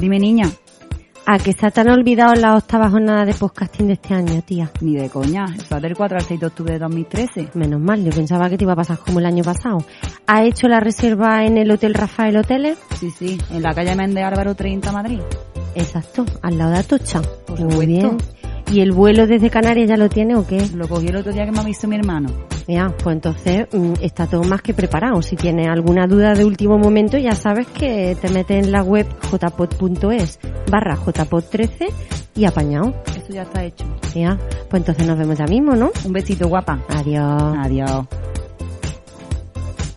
Dime, niña. ¿A que te han olvidado las octavas jornadas de podcasting de este año, tía? Ni de coña. Eso es del 4 al 6 de octubre de 2013. Menos mal, yo pensaba que te iba a pasar como el año pasado. ¿Ha hecho la reserva en el Hotel Rafael Hoteles? Sí, sí. En la calle Méndez Álvaro 30, Madrid. Exacto, al lado de Atocha. Por Muy bien. ¿Y el vuelo desde Canarias ya lo tiene o qué? Lo cogí el otro día que me ha visto mi hermano. Ya, pues entonces mm, está todo más que preparado. Si tienes alguna duda de último momento, ya sabes que te metes en la web jpod.es barra jpod13 y apañado. Eso ya está hecho. Ya, pues entonces nos vemos ya mismo, ¿no? Un besito, guapa. Adiós. Adiós.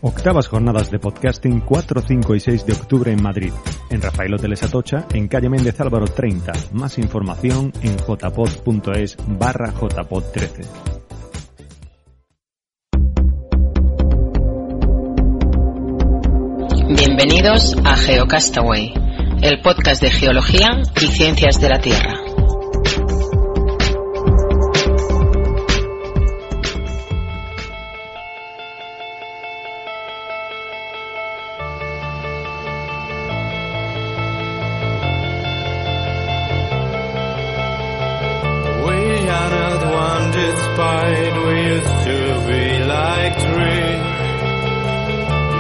Octavas jornadas de podcasting 4, 5 y 6 de octubre en Madrid. En Rafael Hoteles Atocha, en calle Méndez Álvaro 30. Más información en jpod.es barra jpod13. Bienvenidos a GeoCastaway, el podcast de geología y ciencias de la Tierra.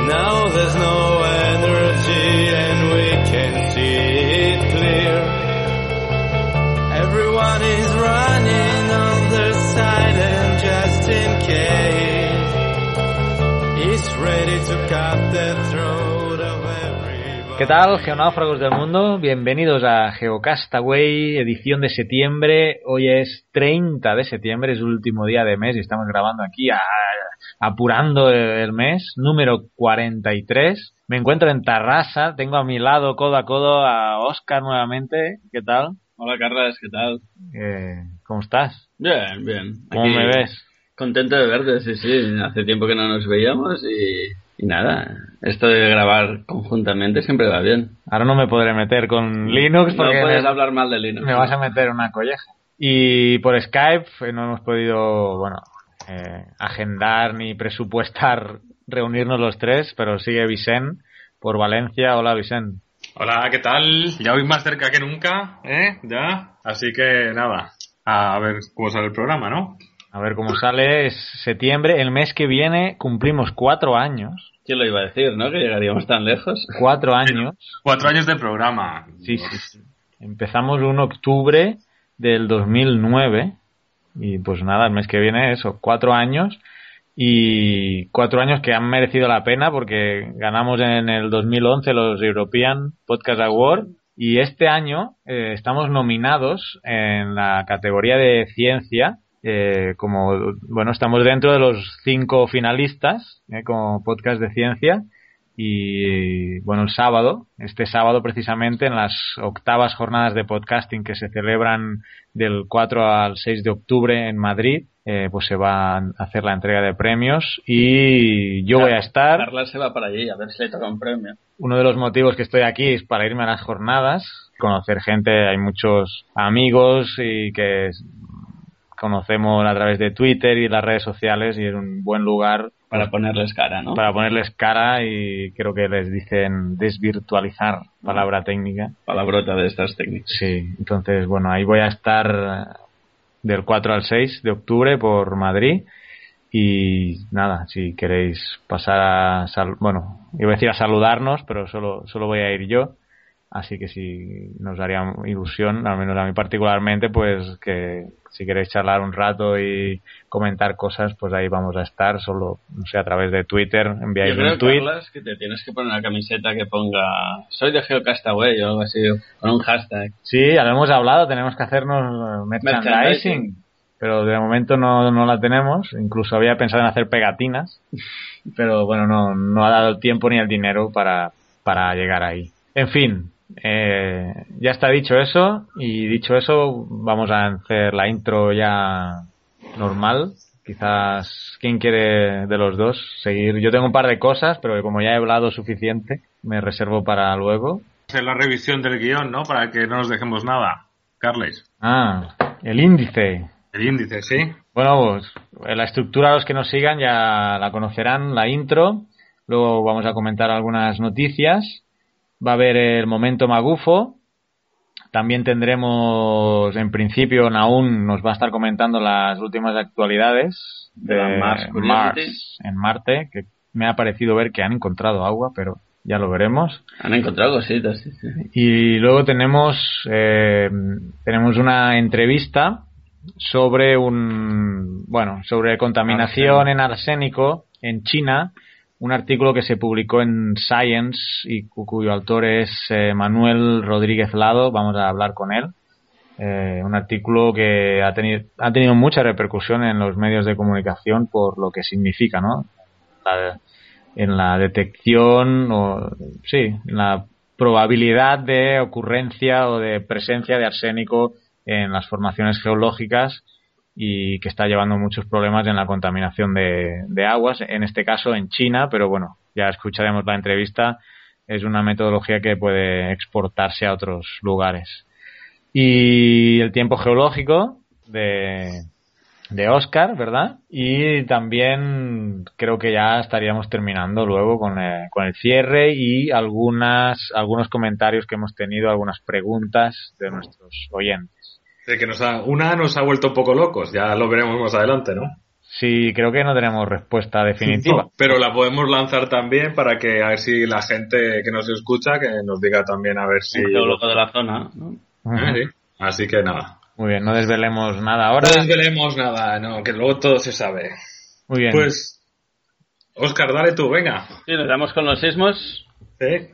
Now there's no energy and we can see it clear. ¿Qué tal, geonáufragos del mundo? Bienvenidos a GeoCastaway, edición de septiembre. Hoy es 30 de septiembre, es el último día de mes y estamos grabando aquí, a- apurando el mes, número 43. Me encuentro en Tarrasa, tengo a mi lado, codo a codo, a Oscar nuevamente. ¿Qué tal? Hola Carlas, ¿qué tal? Eh, ¿Cómo estás? Bien, bien. ¿Cómo Aquí me ves? Contento de verte, sí, sí. Hace tiempo que no nos veíamos y, y nada. Esto de grabar conjuntamente siempre va bien. Ahora no me podré meter con Linux no porque puedes me- hablar mal de Linux. me vas a meter una colleja. Y por Skype eh, no hemos podido, bueno, eh, agendar ni presupuestar reunirnos los tres, pero sigue Vicen por Valencia. Hola Vicen. Hola, ¿qué tal? Ya hoy más cerca que nunca, ¿eh? Ya. Así que nada, a ver cómo sale el programa, ¿no? A ver cómo sale. Es septiembre. El mes que viene cumplimos cuatro años. ¿Quién lo iba a decir, no? Que llegaríamos tan lejos. Cuatro años. Cuatro años de programa. Sí, sí, sí. Empezamos un octubre del 2009 y pues nada, el mes que viene eso, cuatro años. Y cuatro años que han merecido la pena porque ganamos en el 2011 los European Podcast Award. Y este año eh, estamos nominados en la categoría de ciencia eh, como bueno estamos dentro de los cinco finalistas eh, como podcast de ciencia y bueno, el sábado, este sábado precisamente en las octavas jornadas de podcasting que se celebran del 4 al 6 de octubre en Madrid, eh, pues se va a hacer la entrega de premios y yo voy a estar. Carlas se va para allí, a ver si le toca un premio. Uno de los motivos que estoy aquí es para irme a las jornadas, conocer gente, hay muchos amigos y que conocemos a través de Twitter y las redes sociales y es un buen lugar Para ponerles cara, ¿no? para ponerles cara y creo que les dicen desvirtualizar, palabra técnica. Palabrota de estas técnicas. Sí, entonces, bueno, ahí voy a estar del 4 al 6 de octubre por Madrid y nada, si queréis pasar a, sal- bueno, iba a decir a saludarnos, pero solo, solo voy a ir yo. Así que si nos haría ilusión, al menos a mí particularmente, pues que si queréis charlar un rato y comentar cosas, pues ahí vamos a estar, solo, no sé, a través de Twitter, enviáis Yo creo, un tweet. Carlas, que te tienes que poner una camiseta que ponga soy de Geocastaway o algo así, con un hashtag. Sí, ya lo hemos hablado, tenemos que hacernos eh, merchandising, Merchandising. pero de momento no, no la tenemos. Incluso había pensado en hacer pegatinas, pero bueno, no, no ha dado el tiempo ni el dinero para, para llegar ahí. En fin, eh, ya está dicho eso, y dicho eso, vamos a hacer la intro ya normal. Quizás, ¿quién quiere de los dos seguir? Yo tengo un par de cosas, pero como ya he hablado suficiente, me reservo para luego. Hacer la revisión del guion, ¿no? Para que no nos dejemos nada. Carles, Ah, el índice. el índice, ¿sí? Bueno, pues eh, la estructura, los que nos sigan ya la conocerán, la intro. Luego vamos a comentar algunas noticias. Va a haber el momento magufo, También tendremos, en principio, Naun nos va a estar comentando las últimas actualidades De Mars en Marte, que me ha parecido ver que han encontrado agua, pero ya lo veremos. Han encontrado cositas, sí, sí. Y luego tenemos, eh, tenemos una entrevista sobre un, bueno, sobre contaminación en arsénico en China, un artículo que se publicó en Science y cu- cuyo autor es eh, Manuel Rodríguez Lado, vamos a hablar con él. Eh, un artículo que ha tenido, ha tenido mucha repercusión en los medios de comunicación por lo que significa, ¿no? En la detección o sí, en la probabilidad de ocurrencia o de presencia de arsénico en las formaciones geológicas y que está llevando muchos problemas en la contaminación de, aguas, en este caso en China, pero bueno, ya escucharemos la entrevista, es una metodología que puede exportarse a otros lugares. Y el tiempo geológico de, de Oscar, ¿verdad? Y también creo que ya estaríamos terminando luego con el, con el cierre y algunas, algunos comentarios que hemos tenido, algunas preguntas de nuestros oyentes. De que nos ha, una nos ha vuelto un poco locos, ya lo veremos más adelante, ¿no? Sí, creo que no tenemos respuesta definitiva. No, pero la podemos lanzar también para que a ver si la gente que nos escucha que nos diga también a ver si... Un geólogo de la zona, ¿no? Sí. Así que nada. Muy bien, no desvelemos nada ahora. No desvelemos nada, no, que luego todo se sabe. Muy bien. Pues, Oscar, dale tú, venga. Sí, nos damos con los sismos. ¿Eh?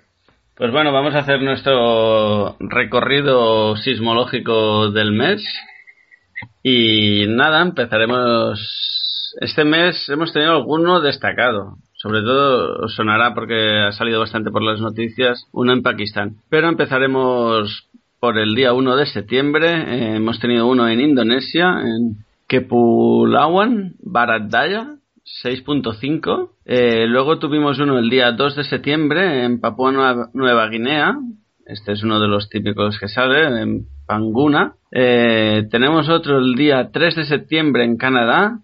Pues bueno, vamos a hacer nuestro recorrido sismológico del mes. Y nada, empezaremos. Este mes hemos tenido alguno destacado. Sobre todo os sonará porque ha salido bastante por las noticias, uno en Pakistán. Pero empezaremos por el día 1 de septiembre. Eh, hemos tenido uno en Indonesia, en Kepulauan, Barat Daya, 6.5. Eh, luego tuvimos uno el día 2 de septiembre en Papua Nueva, Nueva Guinea. Este es uno de los típicos que sale, en Panguna. Eh, tenemos otro el día 3 de septiembre en Canadá.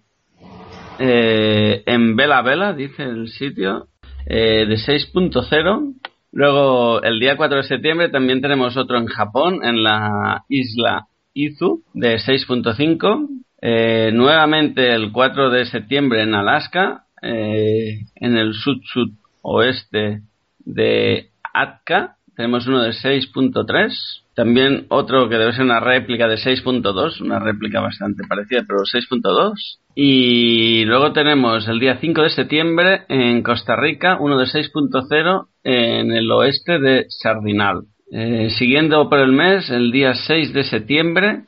eh, en Vela Vela, dice el sitio, de 6.0. Luego, el día 4 de septiembre también tenemos otro en Japón, en la isla Izu, de 6.5. Eh, nuevamente el 4 de septiembre en Alaska, eh, en el sud-sud oeste de Atka, tenemos uno de 6.3. También otro que debe ser una réplica de 6.2, una réplica bastante parecida, pero 6.2. Y luego tenemos el día 5 de septiembre en Costa Rica, uno de 6.0 en el oeste de Sardinal. Eh, siguiendo por el mes, el día 6 de septiembre,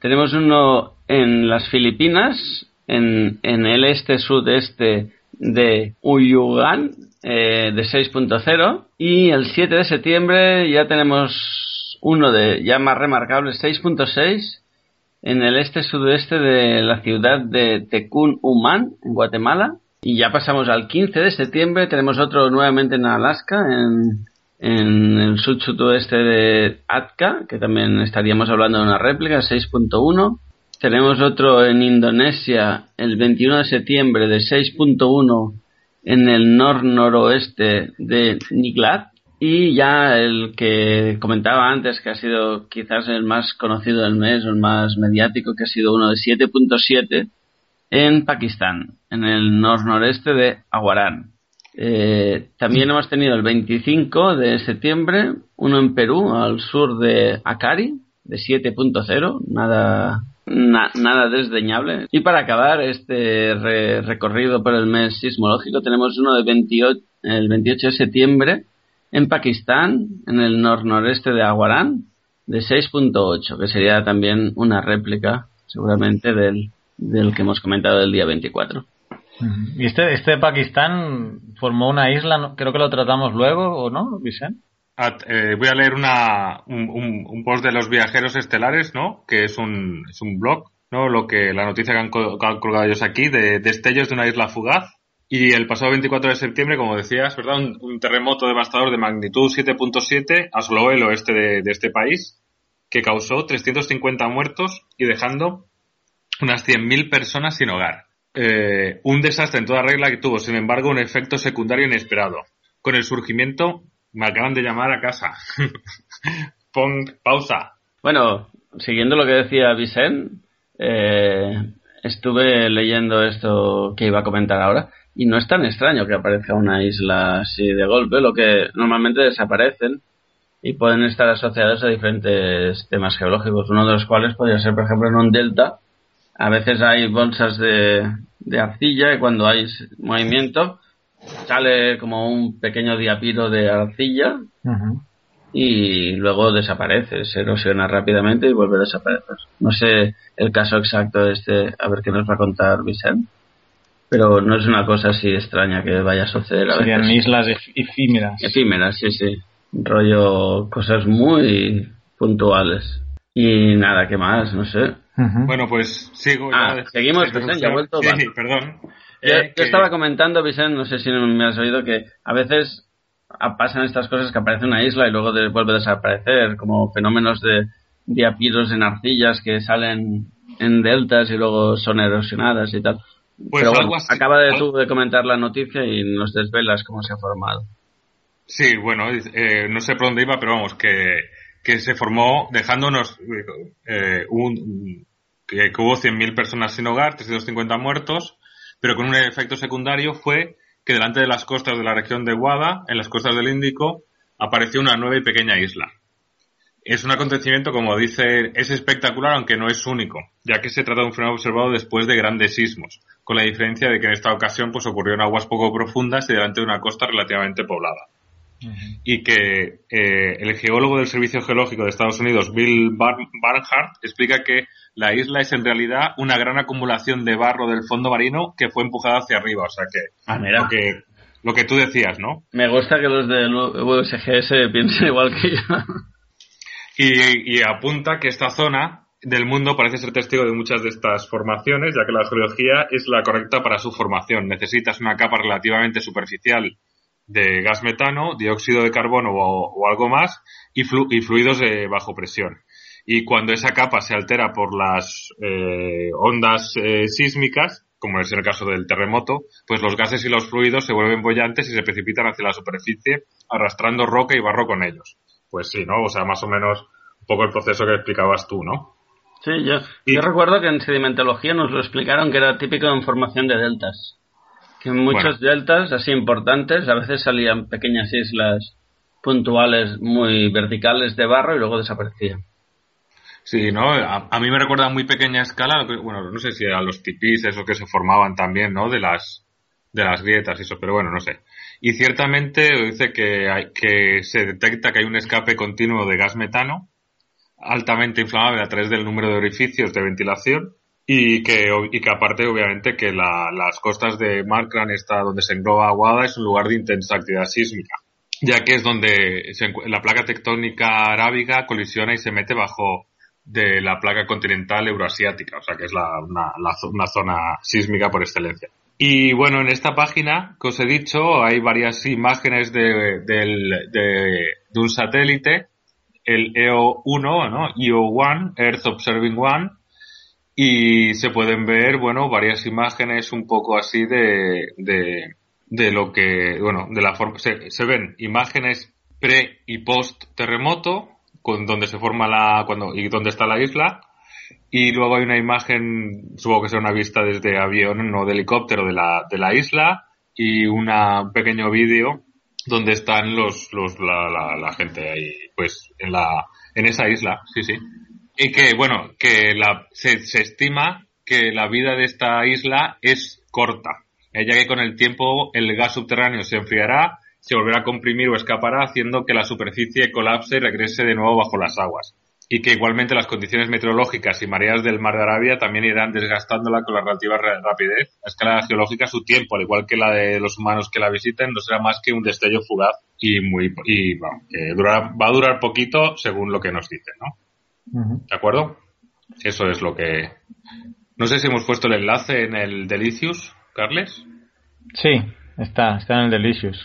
tenemos uno en las Filipinas, en, el este-sudeste de Uyugan, eh, de 6.0. Y el 7 de septiembre ya tenemos uno de ya más remarcable, 6.6, en el este-sudeste de la ciudad de Tecún Humán, en Guatemala. Y ya pasamos al 15 de septiembre, tenemos otro nuevamente en Alaska, en, en el sud-sudoeste de Atka, que también estaríamos hablando de una réplica, 6.1. Tenemos otro en Indonesia el 21 de septiembre de 6.1 en el nor-noroeste de Niglat. Y ya el que comentaba antes, que ha sido quizás el más conocido del mes, o el más mediático, que ha sido uno de 7.7 en Pakistán, en el nor-noreste de Aguarán. Eh, también hemos tenido el 25 de septiembre, uno en Perú, al sur de Akari, de 7.0, nada, na- nada desdeñable. Y para acabar este re- recorrido por el mes sismológico, tenemos uno de 28, el 28 de septiembre en Pakistán, en el nor-noreste de Aguarán, de 6.8, que sería también una réplica, seguramente, del, del que hemos comentado del día 24. Y este, este Pakistán formó una isla, creo que lo tratamos luego, ¿o no, Vicente? At- eh, voy a leer una, un, post de los viajeros estelares, ¿no? Que es un, es un blog, ¿no? Lo que, la noticia que han, colgado ellos aquí de destellos de una isla fugaz. Y el pasado 24 de septiembre, como decías, ¿verdad? Un, un terremoto devastador de magnitud 7.7 asoló el oeste de, de este país, que causó 350 muertos y dejando unas 100.000 personas sin hogar. Eh, un desastre en toda regla que tuvo, sin embargo, un efecto secundario inesperado. Con el surgimiento, me acaban de llamar a casa. pong, pausa. Bueno, siguiendo lo que decía Vicente, eh, estuve leyendo esto que iba a comentar ahora y no es tan extraño que aparezca una isla así de golpe, lo que normalmente desaparecen y pueden estar asociados a diferentes temas geológicos, uno de los cuales podría ser, por ejemplo, en un delta. A veces hay bolsas de, de arcilla y cuando hay movimiento sale como un pequeño diapiro de arcilla y luego desaparece, se erosiona rápidamente y vuelve a desaparecer. No sé el caso exacto de este, a ver qué nos va a contar Vicente, pero no es una cosa así extraña que vaya a suceder a Serían veces. islas ef- efímeras. Efímeras, sí, sí. Rollo, cosas muy puntuales. Y nada, ¿qué más? No sé. Bueno, pues sigo. Ah, ya. seguimos. Vicente, ya ha vuelto, Sí, vale. perdón. Yo, Eh, yo que- estaba comentando, Vicente, no sé si me has oído, que a veces pasan estas cosas que aparece una isla y luego de- vuelve a desaparecer, como fenómenos de diapiros en arcillas que salen en deltas y luego son erosionadas y tal. Pues Pero algo bueno, así. acaba de tú de comentar la noticia y nos desvelas cómo se ha formado. Sí, bueno, eh, no sé por dónde iba, pero vamos, que, que se formó dejándonos eh, un, que, hubo 100.000 personas sin hogar, 350 muertos, pero con un efecto secundario fue que delante de las costas de la región de Wada, en las costas del Índico, apareció una nueva y pequeña isla. Es un acontecimiento, como dice, es espectacular, aunque no es único, ya que se trata de un fenómeno observado después de grandes sismos, con la diferencia de que en esta ocasión pues ocurrió en aguas poco profundas y delante de una costa relativamente poblada y que eh, el geólogo del Servicio Geológico de Estados Unidos, Bill Bar- Barnhart, explica que la isla es en realidad una gran acumulación de barro del fondo marino que fue empujada hacia arriba. O sea que, Ah, mira. lo que, lo que tú decías, ¿no? Me gusta que los del USGS piensen igual que yo. Y, y apunta que esta zona del mundo parece ser testigo de muchas de estas formaciones, ya que la geología es la correcta para su formación. Necesitas una capa relativamente superficial de gas metano, dióxido de carbono o, o algo más y, flu- y fluidos de bajo presión. Y cuando esa capa se altera por las eh, ondas eh, sísmicas, como es el caso del terremoto, pues los gases y los fluidos se vuelven bollantes y se precipitan hacia la superficie, arrastrando roca y barro con ellos. Pues sí, ¿no? O sea, más o menos un poco el proceso que explicabas tú, ¿no? Sí, yo, Y- yo recuerdo que en sedimentología nos lo explicaron que era típico en formación de deltas. Que en muchos deltas así importantes a veces salían pequeñas islas puntuales muy verticales de barro y luego desaparecían. Sí, ¿no? A, a mí me recuerda a muy pequeña escala, bueno, no sé si a los tipis, esos que se formaban también, ¿no? De las, de las grietas y eso, pero bueno, no sé. Y ciertamente dice que, hay, que se detecta que hay un escape continuo de gas metano, altamente inflamable a través del número de orificios de ventilación, y que, y que aparte, obviamente, que la- las costas de Markran, esta donde se engloba Aguada, es un lugar de intensa actividad sísmica, ya que es donde se la placa tectónica arábiga colisiona y se mete bajo de la placa continental euroasiática, o sea que es la, una, la una zona sísmica por excelencia. Y bueno, en esta página que os he dicho hay varias imágenes de, del- de, de un satélite, el EO1, ¿no? EO1, Earth Observing One, y se pueden ver, bueno, varias imágenes un poco así de, de, de lo que, bueno, de la forma, se, se ven imágenes pre y post terremoto, con donde se forma la, cuando, y donde está la isla, y luego hay una imagen, supongo que sea una vista desde avión, no de helicóptero de la, de la isla, y una, un pequeño vídeo donde están los, los, la, la gente ahí, pues, en la, en esa isla, sí, sí. Y que, bueno, que la, se, estima que la vida de esta isla es corta, ya que con el tiempo el gas subterráneo se enfriará, se volverá a comprimir o escapará, haciendo que la superficie colapse y regrese de nuevo bajo las aguas. Y que igualmente las condiciones meteorológicas y mareas del mar de Arabia también irán desgastándola con la relativa ra- rapidez. A escala geológica su tiempo, al igual que la de los humanos que la visiten, no será más que un destello fugaz y muy y va a durar poquito según lo que nos dicen, ¿no? ¿De acuerdo? Eso es lo que... No sé si hemos puesto el enlace en el Delicious, Carles. Sí, está, está en el Delicious.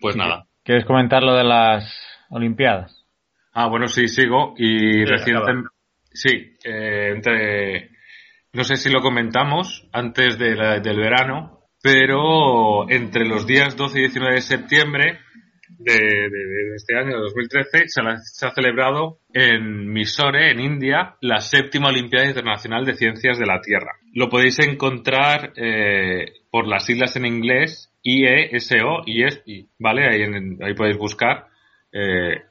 Pues nada. ¿Quieres comentar lo de las Olimpiadas? Ah, bueno, sí, sigo. Y Sí, recientemente... Sí, eh, entre... No sé si lo comentamos antes de la- del verano, pero entre los días 12 y 19 de septiembre de, de- de este año, de 2013, se, se ha celebrado en Mysore, en India, la séptima Olimpiada Internacional de Ciencias de la Tierra. Lo podéis encontrar eh, por las siglas en inglés IESO, IESI, ¿vale? Ahí, en- ahí podéis buscar eh,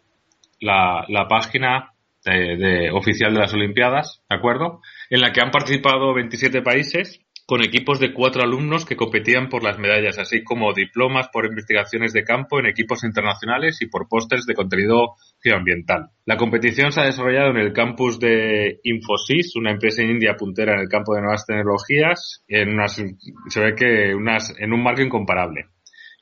la, la página de, de- oficial de las Olimpiadas, ¿de acuerdo? En la que han participado 27 países con equipos de cuatro alumnos que competían por las medallas, así como diplomas por investigaciones de campo en equipos internacionales y por pósters de contenido geoambiental. La competición se ha desarrollado en el campus de Infosys, una empresa India puntera en el campo de nuevas tecnologías, en unas, se ve que unas, en un marco incomparable.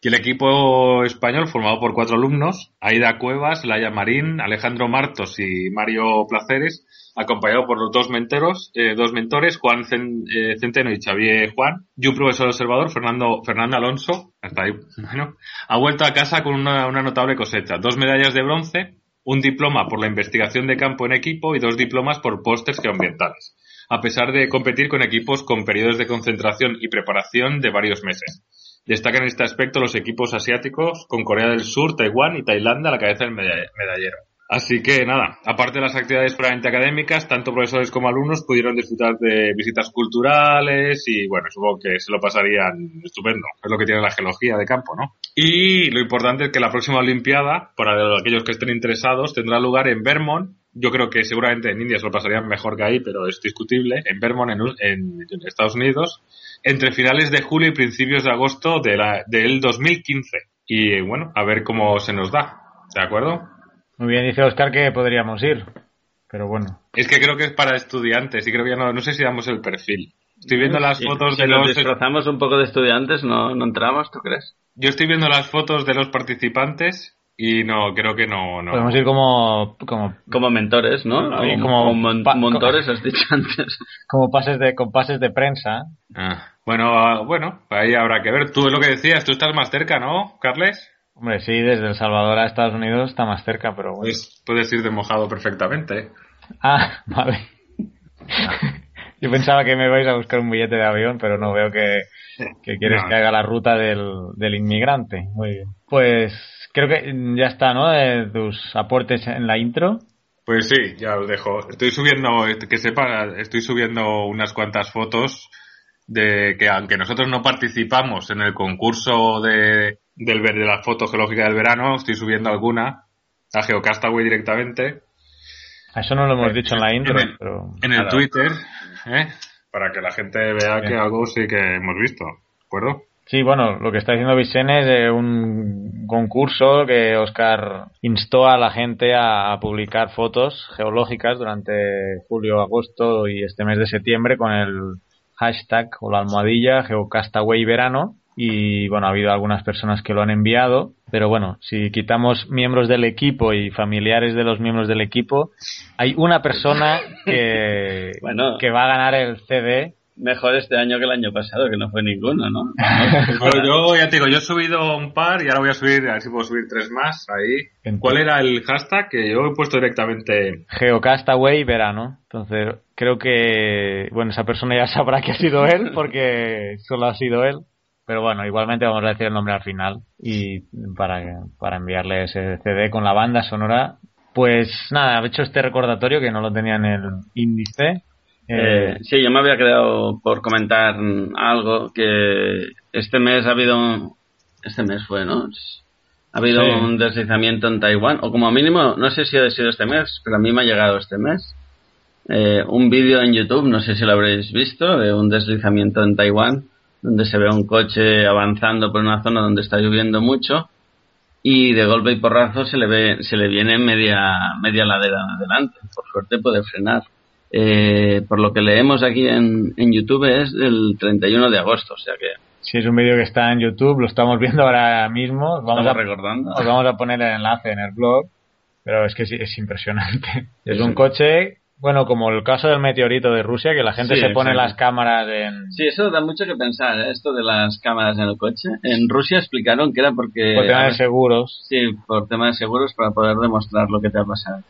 Y el equipo español, formado por cuatro alumnos, Aida Cuevas, Laia Marín, Alejandro Martos y Mario Placeres, acompañado por los dos mentoros, eh, dos mentores, Juan eh, Centeno y Xavier Juan, y un profesor observador, Fernando, Fernando Alonso, hasta ahí, bueno, ha vuelto a casa con una, una notable cosecha, dos medallas de bronce, un diploma por la investigación de campo en equipo y dos diplomas por pósters geoambientales, a pesar de competir con equipos con periodos de concentración y preparación de varios meses. Destacan en este aspecto los equipos asiáticos con Corea del Sur, Taiwán y Tailandia a la cabeza del meda- medallero. Así que nada, aparte de las actividades puramente académicas, tanto profesores como alumnos pudieron disfrutar de visitas culturales y bueno, supongo que se lo pasarían estupendo. Es lo que tiene la geología de campo, ¿no? Y lo importante es que la próxima Olimpiada, para aquellos que estén interesados, tendrá lugar en Vermont. Yo creo que seguramente en India se lo pasarían mejor que ahí, pero es discutible. En Vermont, en, en Estados Unidos, entre finales de julio y principios de agosto de la, del 2015. Y bueno, a ver cómo se nos da. ¿De acuerdo? Muy bien, dice Oscar que podríamos ir. Pero bueno. Es que creo que es para estudiantes y creo que ya no, no sé si damos el perfil. Estoy viendo las Sí, fotos si de nos los... disfrazamos un poco de estudiantes, no, no entramos, ¿tú crees? Yo estoy viendo las fotos de los participantes y no, creo que no... no. Podemos ir como, como, Como mentores, ¿no? Sí, como o mon- pa- montores, has dicho antes. como pases de, con pases de prensa. Ah, bueno, ah, bueno, ahí habrá que ver. Tú es lo que decías, tú estás más cerca, ¿no, Carles? Hombre, sí, desde El Salvador a Estados Unidos está más cerca, pero bueno. Pues puedes ir de mojado perfectamente. Ah, vale. Yo pensaba que me vais a buscar un billete de avión, pero no veo que, que quieres No. que haga la ruta del, del inmigrante. Muy bien. Pues creo que ya está, ¿no? De tus aportes en la intro. Pues sí, ya os dejo. Estoy subiendo, que sepa, estoy subiendo unas cuantas fotos de que aunque nosotros no participamos en el concurso de, del, de la foto geológica del verano, estoy subiendo alguna a Geocastaway directamente Eso no lo hemos dicho en la intro, en el, pero... en el. Twitter, ¿eh? para que la gente vea que algo sí que hemos visto, ¿de acuerdo? Sí, bueno, lo que está diciendo Vicente es eh, un concurso que Oscar instó a la gente a, a publicar fotos geológicas durante julio, agosto y este mes de septiembre con el hashtag o la almohadilla Geocastaway Verano. Y bueno, ha habido algunas personas que lo han enviado, pero bueno, si quitamos miembros del equipo y familiares de los miembros del equipo, hay una persona que, Bueno. que va a ganar el CD Mejor este año que el año pasado, que no fue ninguno, ¿no? Bueno, yo ya te digo, yo he subido un par y ahora voy a subir, a ver si puedo subir tres más ahí. ¿Cuál era el hashtag? Que yo he puesto directamente Geocastaway verano. Entonces, creo que, bueno, esa persona ya sabrá que ha sido él porque solo ha sido él. Pero bueno, igualmente vamos a decir el nombre al final y para, para enviarle ese CD con la banda sonora. Pues nada, he hecho este recordatorio que no lo tenía en el índice. Eh, sí, yo me había quedado por comentar algo que este mes ha habido, un- este mes fue, ¿no? Ha habido Sí. un deslizamiento en Taiwán, o como mínimo, no sé si ha sido este mes, pero a mí me ha llegado este mes. Eh, un vídeo en YouTube, no sé si lo habréis visto, de un deslizamiento en Taiwán, donde se ve un coche avanzando por una zona donde está lloviendo mucho y de golpe y porrazo se le ve, se le viene media, media ladera adelante. Por suerte puede frenar. Eh, por lo que leemos aquí en, en YouTube es del 31 de agosto, o sea que Si es un vídeo que está en YouTube, lo estamos viendo ahora mismo. Vamos estamos a, recordando. os vamos a poner el enlace en el blog. Pero es que sí, es impresionante. Es Sí. un coche, bueno, como el caso del meteorito de Rusia, que la gente Sí, se pone las cámaras en, Sí, eso da mucho que pensar, ¿eh? esto de las cámaras en el coche. En Rusia explicaron que era porque... por tema a de seguros. Sí, por tema de seguros para poder demostrar lo que te ha pasado.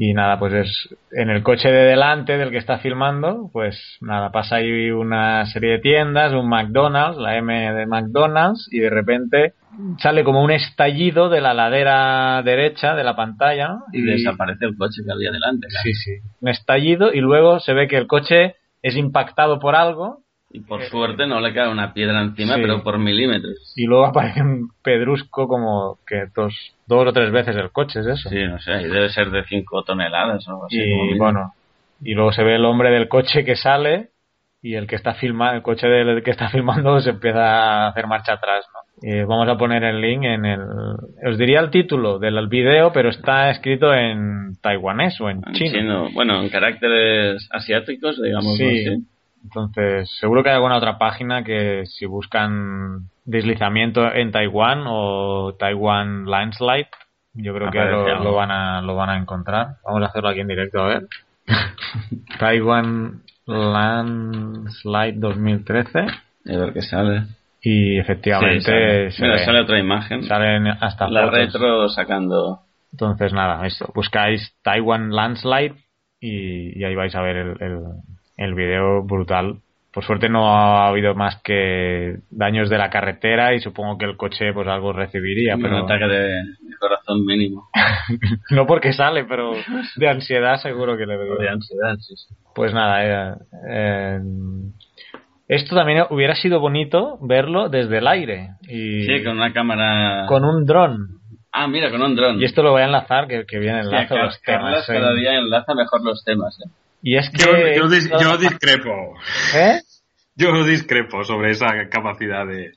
Y nada, pues es en el coche de delante del que está filmando, pues nada, pasa ahí una serie de tiendas, un McDonald's, la M de McDonald's, y de repente sale como un estallido de la ladera derecha de la pantalla, ¿no? Y desaparece el coche que había delante. claro. Sí, sí. Un estallido y luego se ve que el coche es impactado por algo Y por suerte no le cae una piedra encima, Sí. pero por milímetros. y luego aparece un pedrusco como que dos, dos o tres veces el coche, es eso. Sí, no sé, y debe ser de 5 toneladas o algo así. y bueno, y luego se ve el hombre del coche que sale y el que está filmando, el coche del que está filmando se empieza a hacer marcha atrás, ¿no? Eh, vamos a poner el link en el, os diría el título del video, pero está escrito en taiwanés o en En chino. chino, bueno, en caracteres asiáticos, digamos Sí. así. Entonces, seguro que hay alguna otra página que si buscan deslizamiento en Taiwán o Taiwan landslide, yo creo que lo, van a lo van a encontrar. Vamos a hacerlo aquí en directo a ver. Taiwan landslide 2013 Y a ver qué sale. y Sí, efectivamente sale. se Mira, ve. sale otra imagen. Salen hasta la fotos. retro sacando. Entonces nada, esto, buscáis Taiwan Landslide y, y ahí vais a ver el, el, el video brutal. Por suerte no ha habido más que daños de la carretera y supongo que el coche pues algo recibiría, un pero ataque de, de corazón mínimo. no porque sale, pero de ansiedad seguro que le O de ansiedad, sí, sí. Pues nada, eh, eh, esto también hubiera sido bonito verlo desde el aire y Sí, con una cámara. con un dron. Ah, mira, con un dron. Y esto lo voy a enlazar, que, que Car- los temas. eh. cada día enlaza mejor los temas. ¿eh? Y es Yo, que... yo dis- yo discrepo. ¿Eh? Yo discrepo sobre esa capacidad de...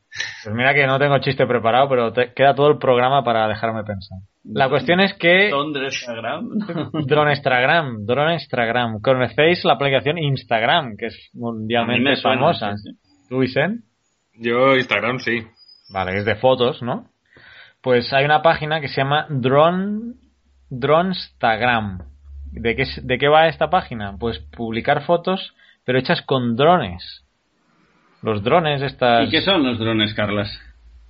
Pues mira que no tengo chiste preparado, pero te- queda todo el programa para dejarme pensar. La cuestión es que ¿Dónde Instagram? Dronestagram, Dronestagram, conocéis la aplicación Instagram, que es mundialmente suena, famosa. sí, sí. ¿Tú, Vicent? Yo Instagram sí. Vale, es de fotos, ¿no? Pues hay una página que se llama Drone, Dronestagram. ¿De qué, ¿De qué va esta página? Pues publicar fotos, pero hechas con drones. Los drones, estas... ¿Y qué son los drones, Carlas?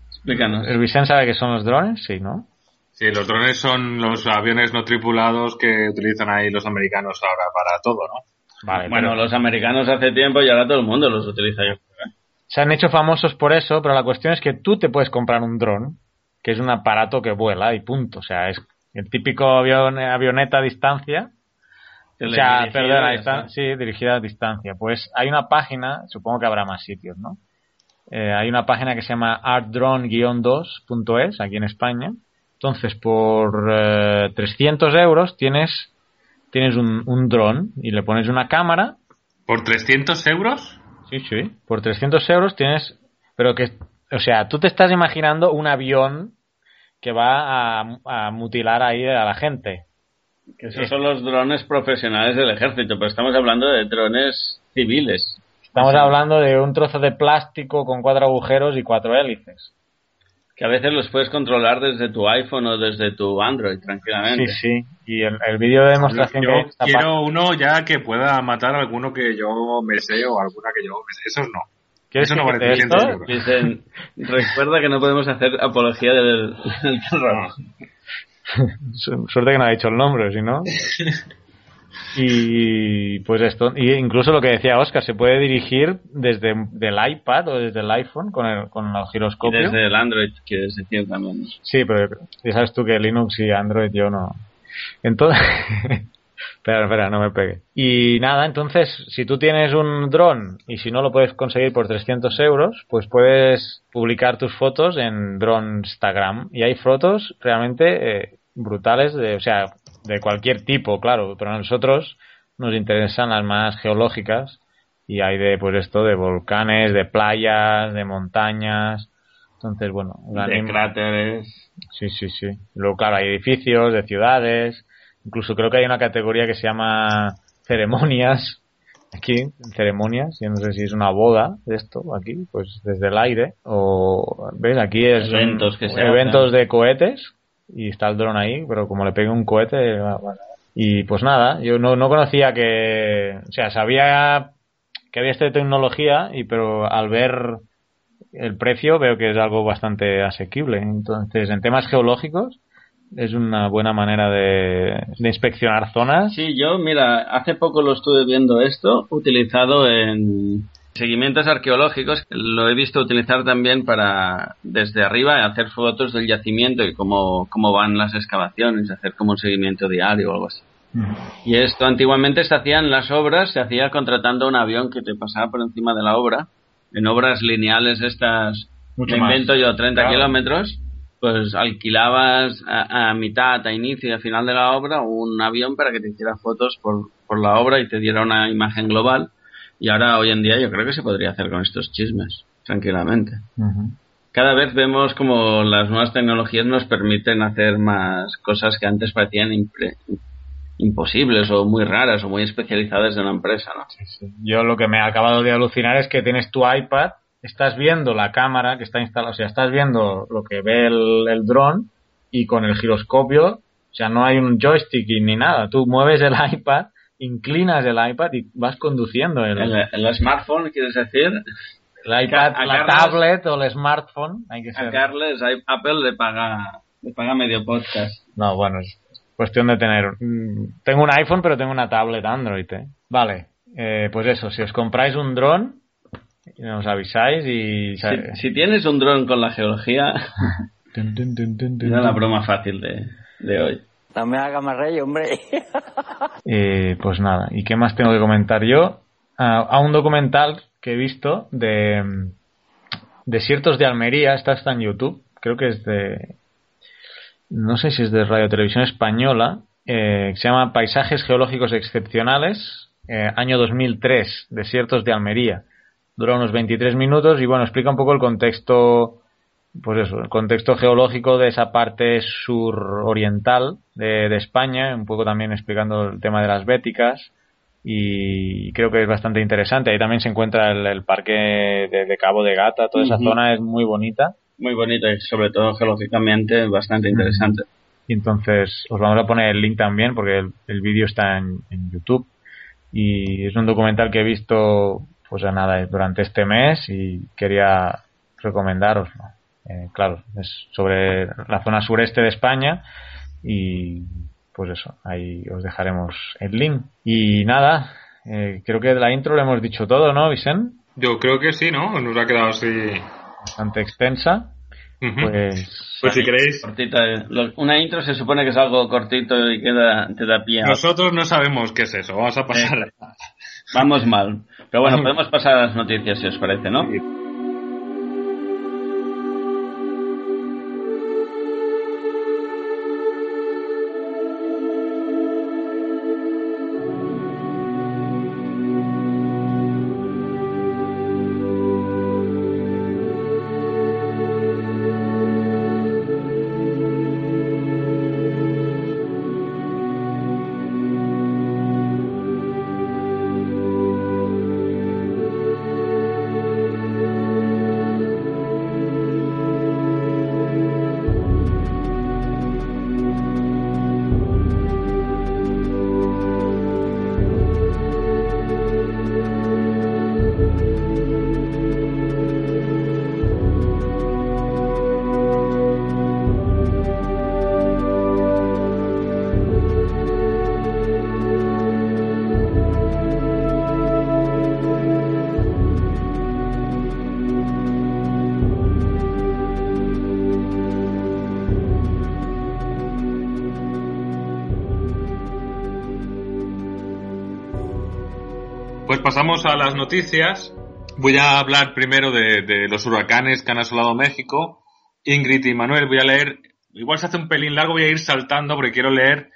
Explícanos. ¿El Vicent sabe qué son los drones? Sí, ¿no? Sí, los drones son los aviones no tripulados que utilizan ahí los americanos ahora para todo, ¿no? Vale, Bueno, pero- los americanos hace tiempo y ahora todo el mundo los utiliza. Yo ¿eh? se han hecho famosos por eso, pero la cuestión es que tú te puedes comprar un dron, que es un aparato que vuela y punto. O sea, es el típico avión, avioneta a distancia. O sea, perdón, a ya distan- está. sí, dirigida a distancia. Pues hay una página, supongo que habrá más sitios, ¿no? Eh, hay una página que se llama artdrone-2.es, aquí en España. Entonces, por eh, 300 euros tienes, tienes un, un dron y le pones una cámara ¿Por 300 euros? Sí, sí. Por 300 euros tienes... Pero que... O sea, tú te estás imaginando un avión que va a, a mutilar ahí a la gente. Que esos son los drones profesionales del ejército, pero estamos hablando de drones civiles. Estamos hablando de un trozo de plástico con cuatro agujeros y cuatro hélices. Que a veces los puedes controlar desde tu iPhone o desde tu Android tranquilamente. Sí, sí. Y el, el vídeo de demostración que Yo esta quiero uno ya que pueda matar a alguno que yo me sé o alguna que yo me sé. Esos no. ¿Quieres eso no que vale quite 300 esto? euros. Dicen, recuerda que no podemos hacer apología del, del Suerte que no ha dicho el nombre, si no. Y pues esto, y incluso lo que decía Oscar, se puede dirigir desde el iPad o desde el iPhone con el, con el Y giroscopio. desde el Android, quieres decir también. Sí, pero ya sabes tú que Linux y Android yo no. Entonces, espera, espera, no me pegue. Y nada, entonces, si tú tienes un dron y si no lo puedes conseguir por 300 euros, pues puedes publicar tus fotos en Dronestagram. Y hay fotos realmente eh, brutales, de, o sea, de cualquier tipo, claro, pero a nosotros nos interesan las más geológicas y hay de, pues esto, de volcanes, de playas, de montañas. Entonces, bueno, De animo- cráteres. Sí, sí, sí. Luego, claro, hay edificios de ciudades. Incluso creo que hay una categoría que se llama ceremonias. Aquí, ceremonias. Yo no sé si es una boda de esto, aquí, pues desde el aire. O, ¿ves? Aquí es Eventos que se eventos hacen. de cohetes. Y está el dron ahí, pero como le pegue un cohete. Y pues nada, yo no, no conocía que. O sea, sabía que había esta tecnología, y pero al ver el precio veo que es algo bastante asequible. Entonces, en temas geológicos, es una buena manera de, de inspeccionar zonas. Sí, yo, mira, hace poco lo estuve viendo esto, utilizado en seguimientos arqueológicos. Lo he visto utilizar también para, desde arriba, hacer fotos del yacimiento y cómo, cómo van las excavaciones, hacer como un seguimiento diario o algo así. Y esto antiguamente se hacía en las obras, se hacía contratando un avión que te pasaba por encima de la obra, en obras lineales estas, Mucho me invento yo, 30 Claro. kilómetros, pues alquilabas a, a mitad, a inicio y a final de la obra un avión para que te hiciera fotos por, por la obra y te diera una imagen global. Y ahora, hoy en día, yo creo que se podría hacer con estos chismes, tranquilamente. Cada vez vemos como las nuevas tecnologías nos permiten hacer más cosas que antes parecían impre- imposibles o muy raras o muy especializadas de una empresa, ¿no? Yo lo que me ha acabado de alucinar es que tienes tu iPad, estás viendo la cámara que está instalada, o sea, estás viendo lo que ve el, el dron y con el giroscopio, o sea, no hay un joystick ni nada. Tú mueves el iPad, inclinas el iPad y vas conduciendo el, El, el smartphone, quieres decir, el iPad, a la tablet o el smartphone. Hay que a ser. Carles a- Apple le paga, le paga medio podcast. No, bueno, es cuestión de tener. Tengo un iPhone, pero tengo una tablet Android, ¿eh? Vale, eh, pues eso, si os compráis un dron, nos avisáis y. Si, si tienes un dron con la geología, era la broma fácil de, de hoy. Me haga más rey, hombre. Eh, pues nada, ¿y qué más tengo que comentar yo? Ah, a un documental que he visto de mm, Desiertos de Almería, está, está en YouTube, creo que es de, no sé si es de Radio Televisión Española, eh, que se llama Paisajes Geológicos Excepcionales, eh, año 2003, Desiertos de Almería. Dura unos 23 minutos y bueno, explica un poco el contexto pues eso, el contexto geológico de esa parte suroriental de, de España, un poco también explicando el tema de las béticas y creo que es bastante interesante. Ahí también se encuentra el, el parque de, de Cabo de Gata, toda esa zona es muy bonita Muy bonito y sobre todo geológicamente bastante interesante. y entonces os vamos a poner el link también porque el, el vídeo está en, en YouTube y es un documental que he visto pues a nada durante este mes y quería recomendároslo. Eh, claro, es sobre la zona sureste de España y pues eso, ahí os dejaremos el link. Y nada, eh, creo que de la intro lo hemos dicho todo, ¿no, Vicente? Yo creo que sí, ¿no? Nos ha quedado así. Bastante extensa. Pues Pues si queréis, Cortita, eh. Una intro se supone que es algo cortito y queda, te da pie. nosotros no sabemos qué es eso. Vamos a pasar. Vamos mal. Pero bueno, podemos pasar a las noticias si os parece, ¿no? Pues a las noticias. Voy a hablar primero de, los huracanes que han asolado México. Ingrid y Manuel, voy a leer. Igual se hace un pelín largo, voy a ir saltando porque quiero leer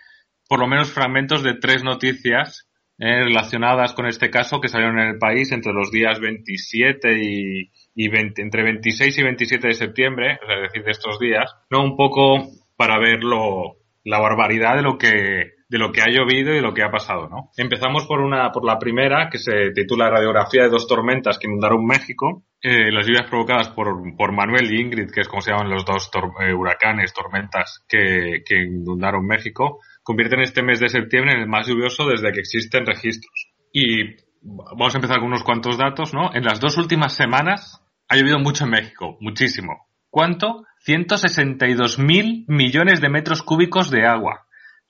por lo menos fragmentos de tres noticias eh, relacionadas con este caso que salieron en el país entre los días 27 y, y 20 entre 26 y 27 de septiembre, es decir, de estos días, no un poco para ver lo, la barbaridad de lo que de lo que ha llovido y de lo que ha pasado, ¿no? Empezamos por una por la primera que se titula Radiografía de dos tormentas que inundaron México. Eh, las lluvias provocadas por, por Manuel y Ingrid, que es como se llaman los dos tor- eh, huracanes, tormentas que, que inundaron México, convierten este mes de septiembre en el más lluvioso desde que existen registros. Y vamos a empezar con unos cuantos datos, ¿no? En las dos últimas semanas ha llovido mucho en México, muchísimo. ¿Cuánto? 162.000 millones de metros cúbicos de agua.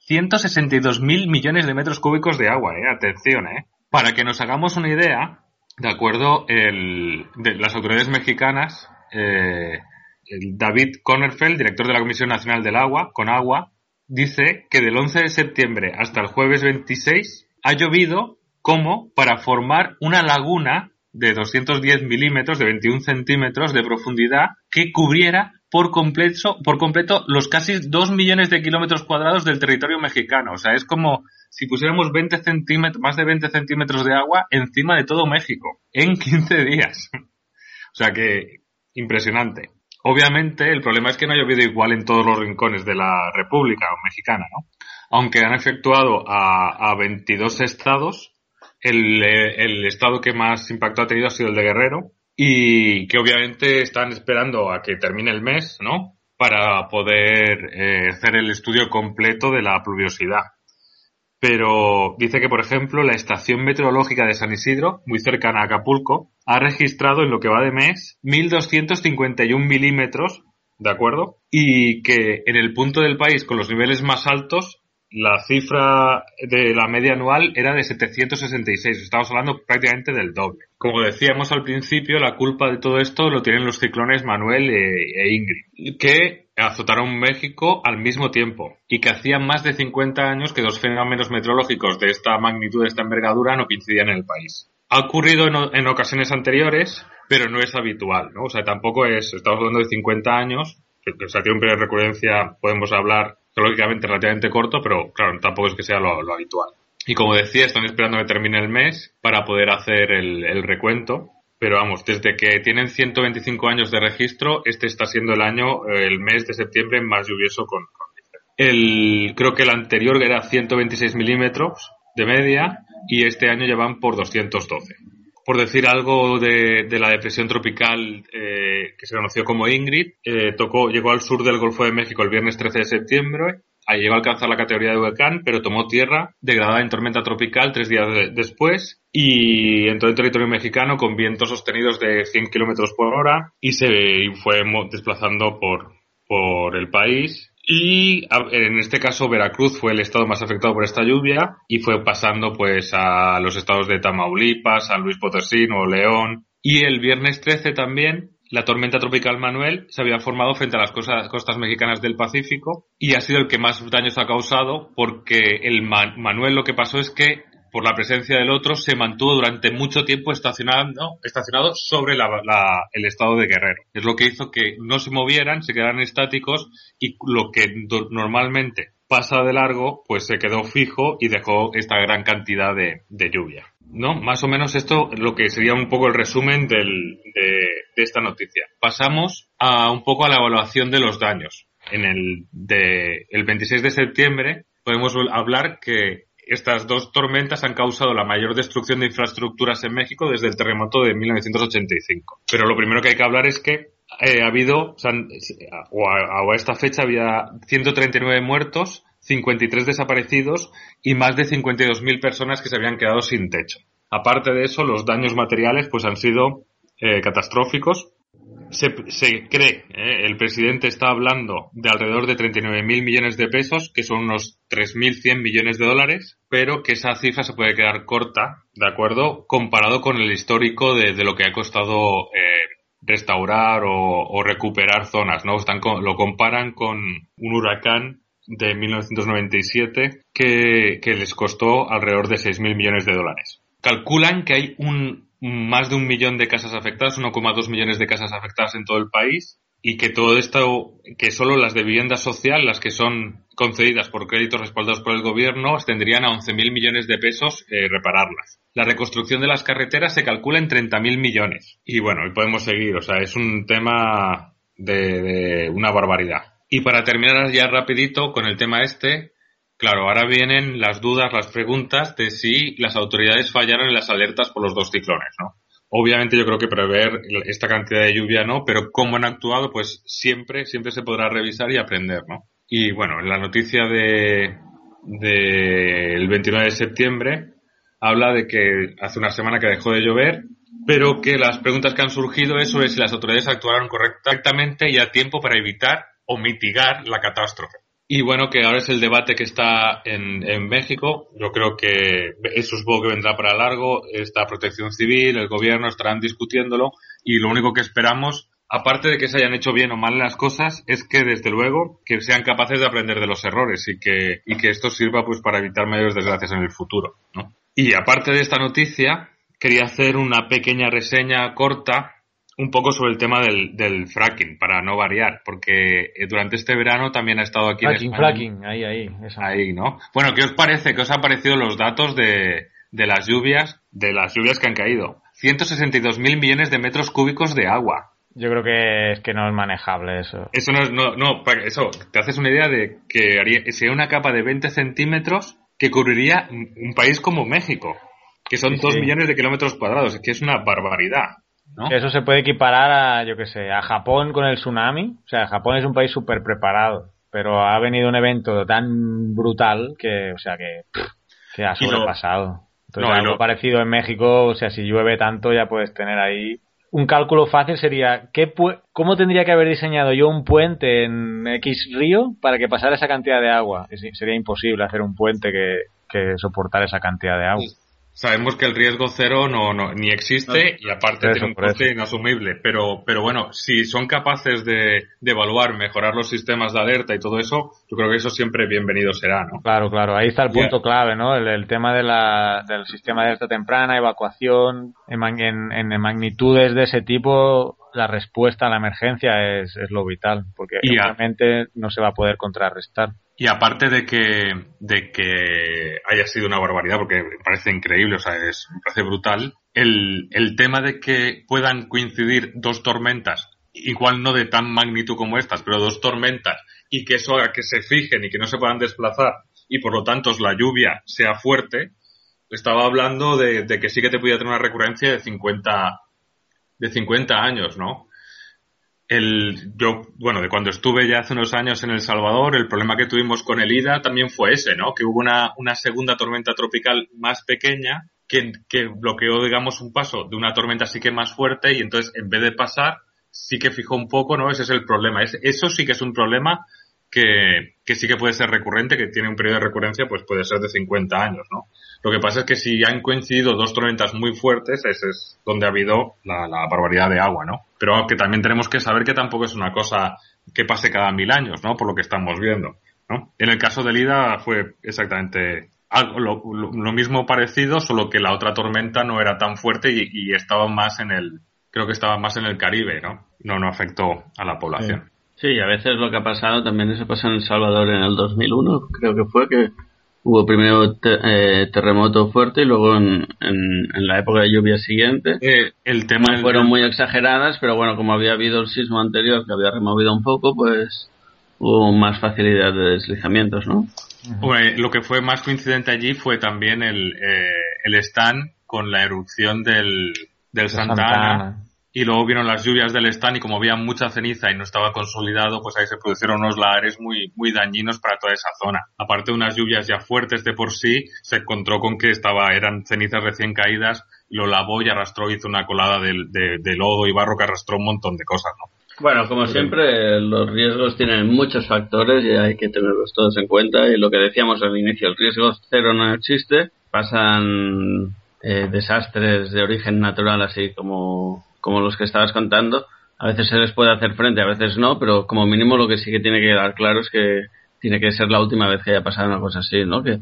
162.000 millones de metros cúbicos de agua, eh. Atención, eh. Para que nos hagamos una idea, de acuerdo, el, de las autoridades mexicanas, eh, el David Connerfeld, director de la Comisión Nacional del Agua, con agua, dice que del 11 de septiembre hasta el jueves 26 ha llovido como para formar una laguna de 210 milímetros, de 21 centímetros de profundidad, que cubriera por completo, por completo los casi 2 millones de kilómetros cuadrados del territorio mexicano. O sea, es como si pusiéramos 20 centímetros, más de 20 centímetros de agua encima de todo México en 15 días. o sea que impresionante. Obviamente, el problema es que no ha llovido igual en todos los rincones de la República Mexicana, ¿no? Aunque han efectuado a, a 22 estados, el, el, estado que más impacto ha tenido ha sido el de Guerrero y que obviamente están esperando a que termine el mes, ¿no? Para poder eh, hacer el estudio completo de la pluviosidad pero dice que, por ejemplo, la estación meteorológica de San Isidro, muy cercana a Acapulco, ha registrado en lo que va de mes 1.251 milímetros, ¿de acuerdo? Y que en el punto del país con los niveles más altos, la cifra de la media anual era de 766. Estamos hablando prácticamente del doble. Como decíamos al principio, la culpa de todo esto lo tienen los ciclones Manuel e, e Ingrid, que azotaron México al mismo tiempo y que hacían más de 50 años que dos fenómenos meteorológicos de esta magnitud, de esta envergadura, no coincidían en el país. Ha ocurrido en, ocasiones anteriores, pero no es habitual, ¿no? O sea, tampoco es, estamos hablando de 50 años, o sea, tiene un periodo de recurrencia, podemos hablar geológicamente relativamente corto, pero claro, tampoco es que sea lo, habitual. Y como decía, están esperando que termine el mes para poder hacer el recuento pero vamos, desde que tienen 125 años de registro, este está siendo el año, eh, el mes de septiembre más lluvioso con, el, creo que el anterior era 126 milímetros de media y este año ya van por 212. Por decir algo de, la depresión tropical eh, que se conoció como Ingrid, eh, tocó, llegó al sur del Golfo de México el viernes 13 de septiembre llegó a alcanzar la categoría de huracán, pero tomó tierra degradada en tormenta tropical tres días después y entró en territorio mexicano con vientos sostenidos de 100 kilómetros por hora y se fue desplazando por el país. Y en este caso Veracruz fue el estado más afectado por esta lluvia y fue pasando pues a los estados de Tamaulipas, San Luis Potosí, Nuevo León. Y el viernes 13 también la tormenta tropical Manuel se había formado frente a las costas, mexicanas del Pacífico y ha sido el que más daños ha causado porque el Manuel lo que pasó es que por la presencia del otro se mantuvo durante mucho tiempo estacionado, estacionado sobre el estado de Guerrero. Es lo que hizo que no se movieran, se quedaran estáticos y lo que normalmente pasa de largo, pues se quedó fijo y dejó esta gran cantidad de lluvia. ¿no? Más o menos esto lo que sería un poco el resumen del, de, esta noticia. Pasamos a un poco a la evaluación de los daños. En el, de, el 26 de septiembre podemos hablar que estas dos tormentas han causado la mayor destrucción de infraestructuras en México desde el terremoto de 1985. Pero lo primero que hay que hablar es que eh, ha habido, o a, o a esta fecha había 139 muertos 53 desaparecidos y más de 52.000 personas que se habían quedado sin techo. Aparte de eso, los daños materiales pues han sido eh, catastróficos. Se, cree, eh, el presidente está hablando de alrededor de 39.000 millones de pesos, que son unos 3.100 millones de dólares, pero que esa cifra se puede quedar corta, ¿de acuerdo? Comparado con el histórico de, lo que ha costado eh, restaurar o, recuperar zonas, ¿no? Están, lo comparan con un huracán de 1997 que, que les costó alrededor de 6.000 millones de dólares. Calculan que hay un, más de un millón de casas afectadas, 1,2 millones de casas afectadas en todo el país y que todo esto, que solo las de vivienda social, las que son concedidas por créditos respaldados por el gobierno, tendrían a 11.000 millones de pesos eh, repararlas. La reconstrucción de las carreteras se calcula en 30.000 millones. Y bueno, y podemos seguir, o sea, es un tema de, de una barbaridad. Y para terminar ya rapidito con el tema este, claro, ahora vienen las dudas, las preguntas de si las autoridades fallaron en las alertas por los dos ciclones, ¿no? Obviamente yo creo que prever esta cantidad de lluvia no, pero cómo han actuado, pues siempre, siempre se podrá revisar y aprender, ¿no? Y bueno, en la noticia de del 29 de septiembre habla de que hace una semana que dejó de llover pero que las preguntas que han surgido es sobre si las autoridades actuaron correctamente y a tiempo para evitar o mitigar la catástrofe. Y bueno, que ahora es el debate que está en, en México. Yo creo que eso supongo que vendrá para largo. Esta protección civil, el gobierno estarán discutiéndolo y lo único que esperamos, aparte de que se hayan hecho bien o mal las cosas, es que desde luego que sean capaces de aprender de los errores y que, y que esto sirva pues para evitar mayores desgracias en el futuro, ¿no? Y aparte de esta noticia, quería hacer una pequeña reseña corta un poco sobre el tema del, del fracking, para no variar, porque eh, durante este verano también ha estado aquí Fracking, en España. fracking, ahí, ahí. esa. Ahí, ¿no? Bueno, ¿qué os parece? ¿Qué os han parecido los datos de, de las lluvias, de las lluvias que han caído? 162 mil millones de metros cúbicos de agua. Yo creo que es que no es manejable eso. Eso no es, no, no, para- eso, te haces una idea de que haría, sería una capa de 20 centímetros que cubriría un país como México, que son Sí, 2 sí. millones de kilómetros cuadrados, es que es una barbaridad, ¿no? Eso se puede equiparar a, yo qué sé, a Japón con el tsunami. O sea, Japón es un país súper preparado, pero ha venido un evento tan brutal que, o sea, que, ha sobrepasado. Entonces, No, algo parecido en México, o sea, si llueve tanto ya puedes tener ahí... Un cálculo fácil sería, ¿qué ¿cómo tendría que haber diseñado yo un puente en X río para que pasara esa cantidad de agua? Sería imposible hacer un puente que, que soportara esa cantidad de agua. Sabemos que el riesgo cero no, no ni existe y aparte eso, un coste inasumible. Pero, pero bueno, si son capaces de, de evaluar, mejorar los sistemas de alerta y todo eso, yo creo que eso siempre bienvenido será, ¿no? Claro, claro, ahí está el punto clave, ¿no? El, el tema de la, del sistema de alerta temprana, evacuación, en, mag- en- en magnitudes de ese tipo, la respuesta a la emergencia es, es lo vital, porque Y a- obviamente no se va a poder contrarrestar. Y aparte de que, de que haya sido una barbaridad, porque me parece increíble, o sea, es, me parece brutal, el, el tema de que puedan coincidir dos tormentas, igual no de tan magnitud como estas, pero dos tormentas, y que eso haga que se fijen y que no se puedan desplazar, y por lo tanto la lluvia sea fuerte, estaba hablando de, de que sí que te podía tener una recurrencia de 50, de 50 años, ¿no? el yo bueno de cuando estuve ya hace unos años en el Salvador el problema que tuvimos con el Ida también fue ese no que hubo una, una segunda tormenta tropical más pequeña que, que bloqueó digamos un paso de una tormenta sí que más fuerte y entonces en vez de pasar sí que fijó un poco no ese es el problema. Es, eso sí que es un problema que, que sí que puede ser recurrente que tiene un periodo de recurrencia pues puede ser de 50 años no lo que pasa es que si han coincidido dos tormentas muy fuertes, ese es donde ha habido la, la barbaridad de agua, ¿no? Pero que también tenemos que saber que tampoco es una cosa que pase cada mil años, ¿no? Por lo que estamos viendo, ¿no? En el caso del Ida fue exactamente algo, lo, lo- mismo parecido, solo que la otra tormenta no era tan fuerte y, y estaba más en el, creo que estaba más en el Caribe, ¿no? No, no afectó a la población. A veces lo que ha pasado también eso pasó en El Salvador en el 2001, creo que fue que hubo primero te- eh, terremoto fuerte y luego en, en, en la época de lluvia siguiente. Eh, el tema del- fueron muy exageradas, pero bueno, como había habido el sismo anterior que había removido un poco, pues hubo más facilidad de deslizamientos, ¿no? Bueno, lo que fue más coincidente allí fue también el, eh, el stand con la erupción del, del Santa, Santa Ana. Ana. Y luego vieron las lluvias del stand y como había mucha ceniza y no estaba consolidado, pues ahí se produjeron unos lahares muy, muy dañinos para toda esa zona. Aparte de unas lluvias ya fuertes de por sí, se encontró con que estaba, eran cenizas recién caídas, lo lavó y arrastró, hizo una colada del- de, de lodo y barro que arrastró un montón de cosas, ¿no? Bueno, como siempre, los riesgos tienen muchos factores y hay que tenerlos todos en cuenta. Y lo que decíamos al inicio, el riesgo cero no existe. Pasan eh, desastres de origen natural, así como, como los que estabas contando. A veces se les puede hacer frente, a veces no, pero como mínimo lo que sí que tiene que quedar claro es que tiene que ser la última vez que haya pasado una cosa así, ¿no? Que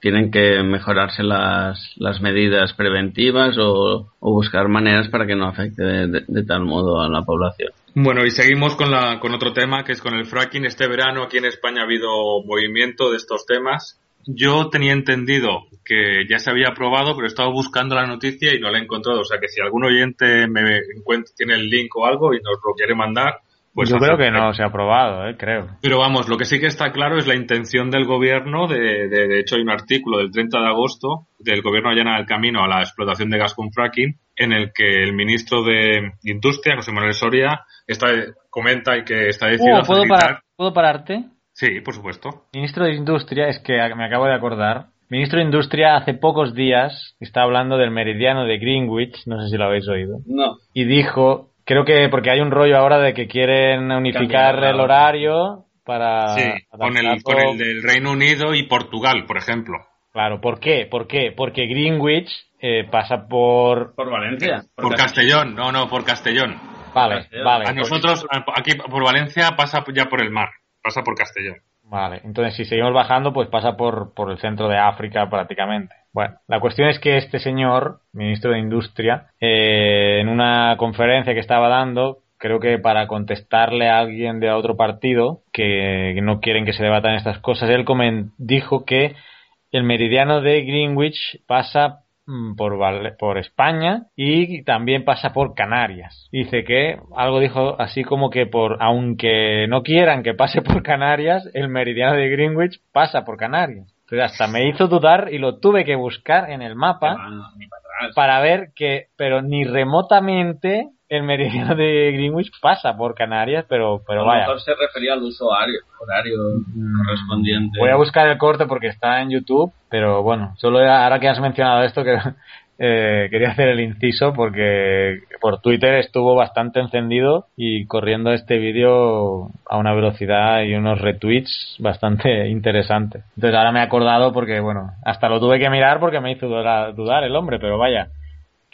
tienen que mejorarse las, las medidas preventivas o, buscar maneras para que no afecte de- de- de tal modo a la población. Bueno, y seguimos con, la, con otro tema que es con el fracking. Este verano aquí en España ha habido movimiento de estos temas. Yo tenía entendido que ya se había aprobado, pero he estado buscando la noticia y no la he encontrado. O sea que si algún oyente me encuentra, tiene el link o algo y nos lo quiere mandar, pues Yo creo que no se ha aprobado, ¿eh? creo. Pero vamos, lo que sí que está claro es la intención del gobierno. De, de, de hecho, hay un artículo del 30 de agosto del gobierno allana el camino a la explotación de gas con fracking, en el que el ministro de Industria, José Manuel Soria, está, comenta y que está decidido Uh, a ¿puedo, facilitar- parar- ¿Puedo pararte? Sí, por supuesto. Ministro de Industria, es que me acabo de acordar Ministro de Industria hace pocos días está hablando del meridiano de Greenwich, no sé si lo habéis oído, No. y dijo, creo que porque hay un rollo ahora de que quieren unificar Cambiar, el horario para Sí, con el, con el del Reino Unido y Portugal, por ejemplo. Claro, ¿por qué? ¿Por qué? Porque Greenwich eh, pasa por... Por Valencia. Por Castellón, no, no, por Castellón. Vale, Castellón. vale. A nosotros, aquí por Valencia pasa ya por el mar, pasa por Castellón. Vale, entonces si seguimos bajando, pues pasa por, por el centro de África prácticamente. Bueno, la cuestión es que este señor, ministro de Industria, eh, en una conferencia que estaba dando, creo que para contestarle a alguien de otro partido que no quieren que se debatan estas cosas, él dijo que el meridiano de Greenwich pasa por, Val- por España y también pasa por Canarias. Dice que algo dijo así como que por aunque no quieran que pase por Canarias, el meridiano de Greenwich pasa por Canarias. Entonces hasta me hizo dudar y lo tuve que buscar en el mapa para ver que, pero ni remotamente el meridiano de Greenwich pasa por Canarias, pero, pero a lo vaya. mejor se refería al uso horario, horario correspondiente. Voy a buscar el corte porque está en YouTube, pero bueno, solo ahora que has mencionado esto, que eh, quería hacer el inciso porque por Twitter estuvo bastante encendido y corriendo este vídeo a una velocidad y unos retweets bastante interesantes. Entonces ahora me he acordado porque, bueno, hasta lo tuve que mirar porque me hizo dudar el hombre, pero vaya,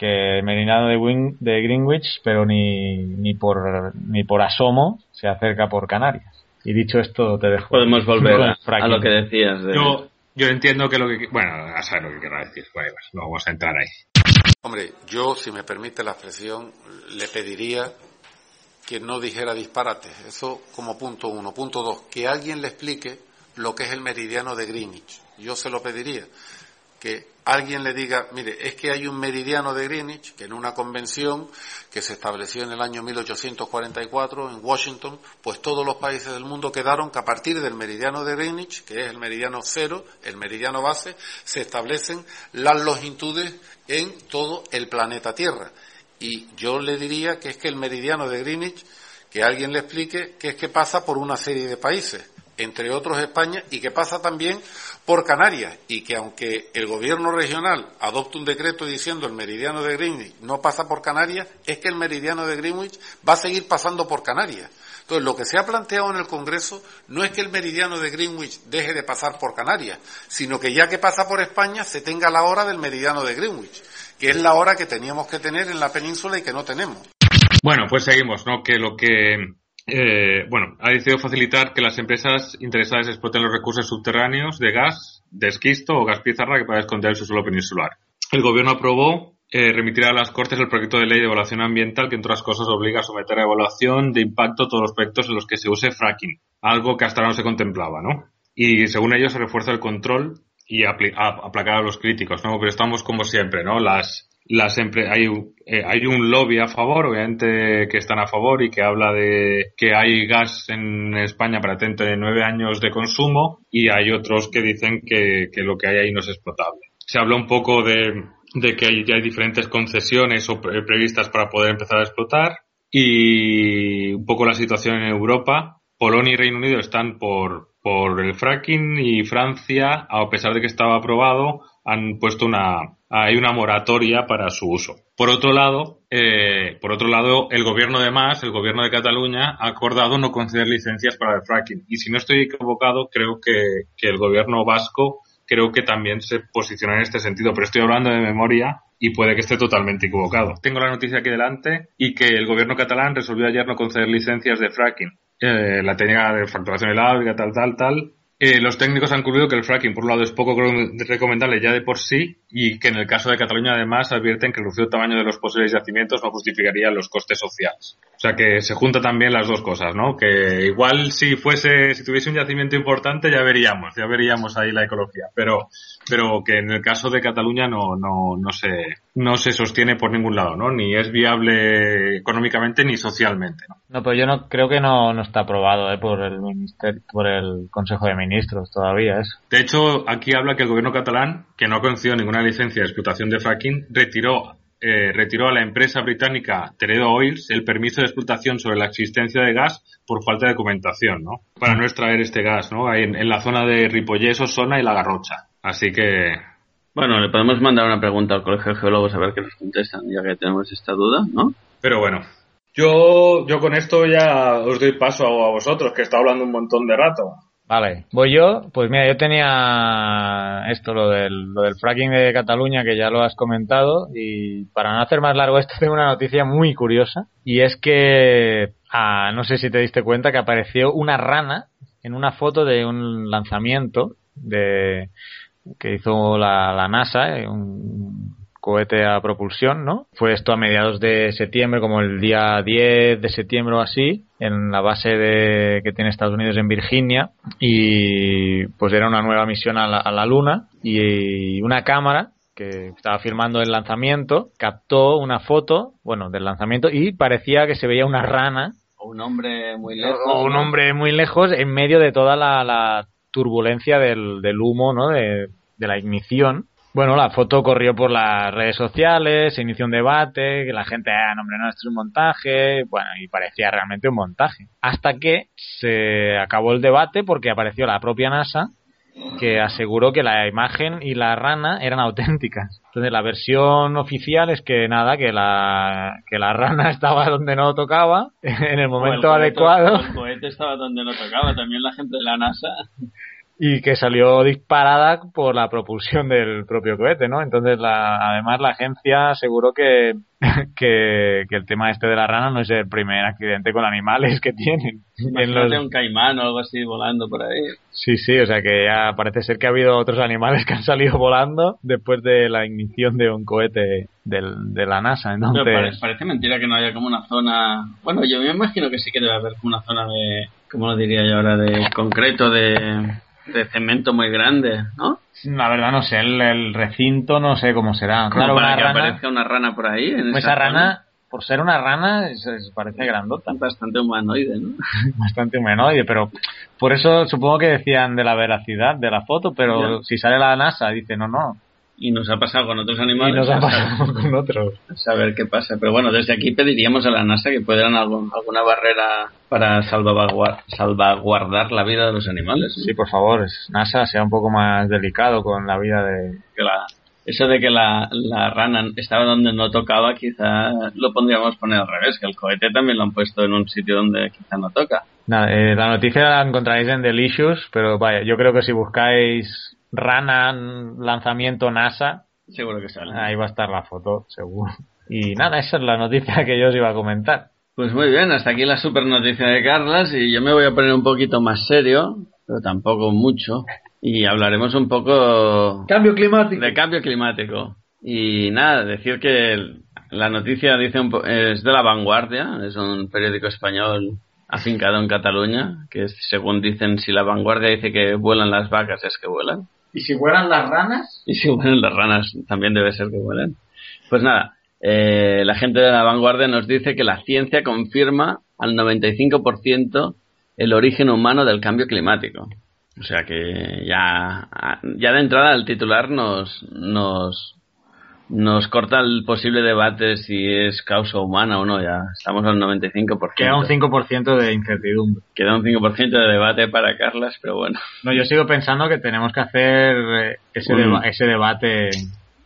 que Merinado de, Win- de Greenwich, pero ni, ni, por, ni por asomo se acerca por Canarias. Y dicho esto, te dejo. Podemos volver a, lo que decías. De... Yo, yo entiendo que lo que... Bueno, a saber lo que querrá decir. Bueno, no vamos a entrar ahí. Hombre, yo, si me permite la expresión, le pediría que no dijera disparates. Eso como punto uno. Punto dos, que alguien le explique lo que es el meridiano de Greenwich. Yo se lo pediría. Que alguien le diga, mire, es que hay un meridiano de Greenwich que en una convención que se estableció en el año 1844 en Washington, pues todos los países del mundo quedaron que a partir del meridiano de Greenwich, que es el meridiano cero, el meridiano base, se establecen las longitudes en todo el planeta Tierra. Y yo le diría que es que el meridiano de Greenwich, que alguien le explique que es que pasa por una serie de países, entre otros España, y que pasa también por Canarias, y que aunque el gobierno regional adopte un decreto diciendo el meridiano de Greenwich no pasa por Canarias, es que el meridiano de Greenwich va a seguir pasando por Canarias. Entonces, lo que se ha planteado en el Congreso no es que el meridiano de Greenwich deje de pasar por Canarias, sino que ya que pasa por España se tenga la hora del meridiano de Greenwich, que es la hora que teníamos que tener en la península y que no tenemos. Bueno, pues seguimos. Que lo que... eh, bueno, ha decidido facilitar que las empresas interesadas exploten los recursos subterráneos de gas, de esquisto o gas pizarra que pueda esconder el suelo peninsular. El gobierno aprobó eh, remitir a las Cortes el proyecto de ley de evaluación ambiental que, entre otras cosas, obliga a someter a evaluación de impacto todos los proyectos en los que se use fracking, algo que hasta ahora no se contemplaba, ¿no? Y según ellos se refuerza el control y apli- a- aplacar a los críticos, ¿no? Pero estamos como siempre, ¿no? Las, las hay, eh, hay un lobby a favor, obviamente que están a favor y que habla de que hay gas en España para dentro de nueve años de consumo y hay otros que dicen que, que lo que hay ahí no es explotable. Se habló un poco de, de que hay, ya hay diferentes concesiones o pre- previstas para poder empezar a explotar y un poco la situación en Europa. Polonia y Reino Unido están por, por el fracking y Francia, a pesar de que estaba aprobado, han puesto una, hay una moratoria para su uso. Por otro lado, eh, por otro lado, el gobierno de Mas, el gobierno de Cataluña, ha acordado no conceder licencias para el fracking. Y si no estoy equivocado, creo que, que el gobierno vasco creo que también se posiciona en este sentido, pero estoy hablando de memoria y puede que esté totalmente equivocado. Tengo la noticia aquí delante y que el gobierno catalán resolvió ayer no conceder licencias de fracking. Eh, la técnica de fracturación elábrica, tal, tal, tal. Eh, los técnicos han concluido que el fracking, por un lado, es poco recomendable ya de por sí y que en el caso de Cataluña, además, advierten que el reducido tamaño de los posibles yacimientos no justificaría los costes sociales. O sea que se junta también las dos cosas, ¿no? Que igual si fuese, si tuviese un yacimiento importante ya veríamos, ya veríamos ahí la ecología. Pero, pero que en el caso de Cataluña no, no, no se, no se sostiene por ningún lado, ¿no? Ni es viable económicamente ni socialmente, ¿no? No, pero yo no creo que no, no está aprobado eh, por el ministerio, por el Consejo de Ministros todavía eso. De hecho, aquí habla que el gobierno catalán, que no ha concedido ninguna licencia de explotación de fracking, retiró, eh, retiró a la empresa británica Teredo Oils el permiso de explotación sobre la existencia de gas por falta de documentación, ¿no? Para no extraer este gas, ¿no? Ahí en, en la zona de Ripollés, Osona y La Garrocha. Así que Bueno, le podemos mandar una pregunta al Colegio de Geólogos a ver qué nos contestan, ya que tenemos esta duda, ¿no? Pero bueno, yo, yo con esto ya os doy paso a vosotros, que está hablando un montón de rato. Vale, voy yo. Pues mira, yo tenía esto, lo del, lo del fracking de Cataluña, que ya lo has comentado. Y para no hacer más largo esto, tengo una noticia muy curiosa. Y es que, ah, no sé si te diste cuenta, que apareció una rana en una foto de un lanzamiento de que hizo la, la NASA, eh, un cohete a propulsión, ¿no? Fue esto a mediados de septiembre, como el día 10 de septiembre o así, en la base de, que tiene Estados Unidos en Virginia, y pues era una nueva misión a la, a la Luna, y una cámara que estaba filmando el lanzamiento captó una foto, bueno, del lanzamiento, y parecía que se veía una rana O un hombre muy lejos. o un hombre muy lejos en medio de toda la, la turbulencia del, del humo, ¿no? De, de la ignición. Bueno, la foto corrió por las redes sociales, se inició un debate, que la gente, ah, no, hombre, no, esto es un montaje, bueno, y parecía realmente un montaje. Hasta que se acabó el debate porque apareció la propia NASA que aseguró que la imagen y la rana eran auténticas. Entonces la versión oficial es que nada, que la, que la rana estaba donde no tocaba, en el momento O el cohete- adecuado. El cohete estaba donde no tocaba, también la gente de la NASA. Y que salió disparada por la propulsión del propio cohete, ¿no? Entonces, la, además, la agencia aseguró que, que, que el tema este de la rana no es el primer accidente con animales que tienen. En los- un caimán o algo así volando por ahí. Sí, sí, o sea que ya parece ser que ha habido otros animales que han salido volando después de la ignición de un cohete del, de la NASA. Pero Entonces, pare- parece mentira que no haya como una zona. Bueno, yo me imagino que sí que debe haber como una zona de. ¿Cómo lo diría yo ahora? De concreto, de, de cemento muy grande, ¿no? la verdad no sé, el, el recinto no sé cómo será. Claro, para una que rana, aparezca una rana por ahí. En esa rana, por ser una rana, es- es- parece grandota. bastante humanoide, ¿no? bastante humanoide, pero por eso supongo que decían de la veracidad de la foto, pero Ya. si sale la NASA dice no, no, Y nos ha pasado con otros y animales. nos ha pasado con otros. a saber qué pasa. Pero bueno, desde aquí pediríamos a la NASA que puedan algún, alguna barrera para salvaguardar, salvaguardar la vida de los animales. Sí, por favor, NASA sea un poco más delicado con la vida de... que la, eso de que la, la rana estaba donde no tocaba, quizá lo pondríamos poner al revés, que el cohete también lo han puesto en un sitio donde quizá no toca. Nada, eh, la noticia la encontraréis en Delicious, pero vaya, yo creo que si buscáis rana lanzamiento NASA, Seguro que sale. ahí va a estar la foto, seguro. Y nada, esa es la noticia que yo os iba a comentar. Pues muy bien, hasta aquí la super noticia de Carlas y yo me voy a poner un poquito más serio, pero tampoco mucho, y hablaremos un poco Cambio climático. de cambio climático. Y nada, decir que la noticia dice un po- es de La Vanguardia, es un periódico español afincado en Cataluña, que es- según dicen, si La Vanguardia dice que vuelan las vacas, es que vuelan. ¿Y si fueran las ranas? Y si vuelan las ranas, también debe ser que vuelan. Pues nada, eh, la gente de La Vanguardia nos dice que la ciencia confirma al 95% el origen humano del cambio climático. O sea que ya, ya de entrada el titular nos, nos, nos corta el posible debate si es causa humana o no. Ya estamos al 95%. Queda un 5% de incertidumbre. Queda un 5% de debate para Carlas, pero bueno. No, yo sigo pensando que tenemos que hacer eh, ese, deba- ese debate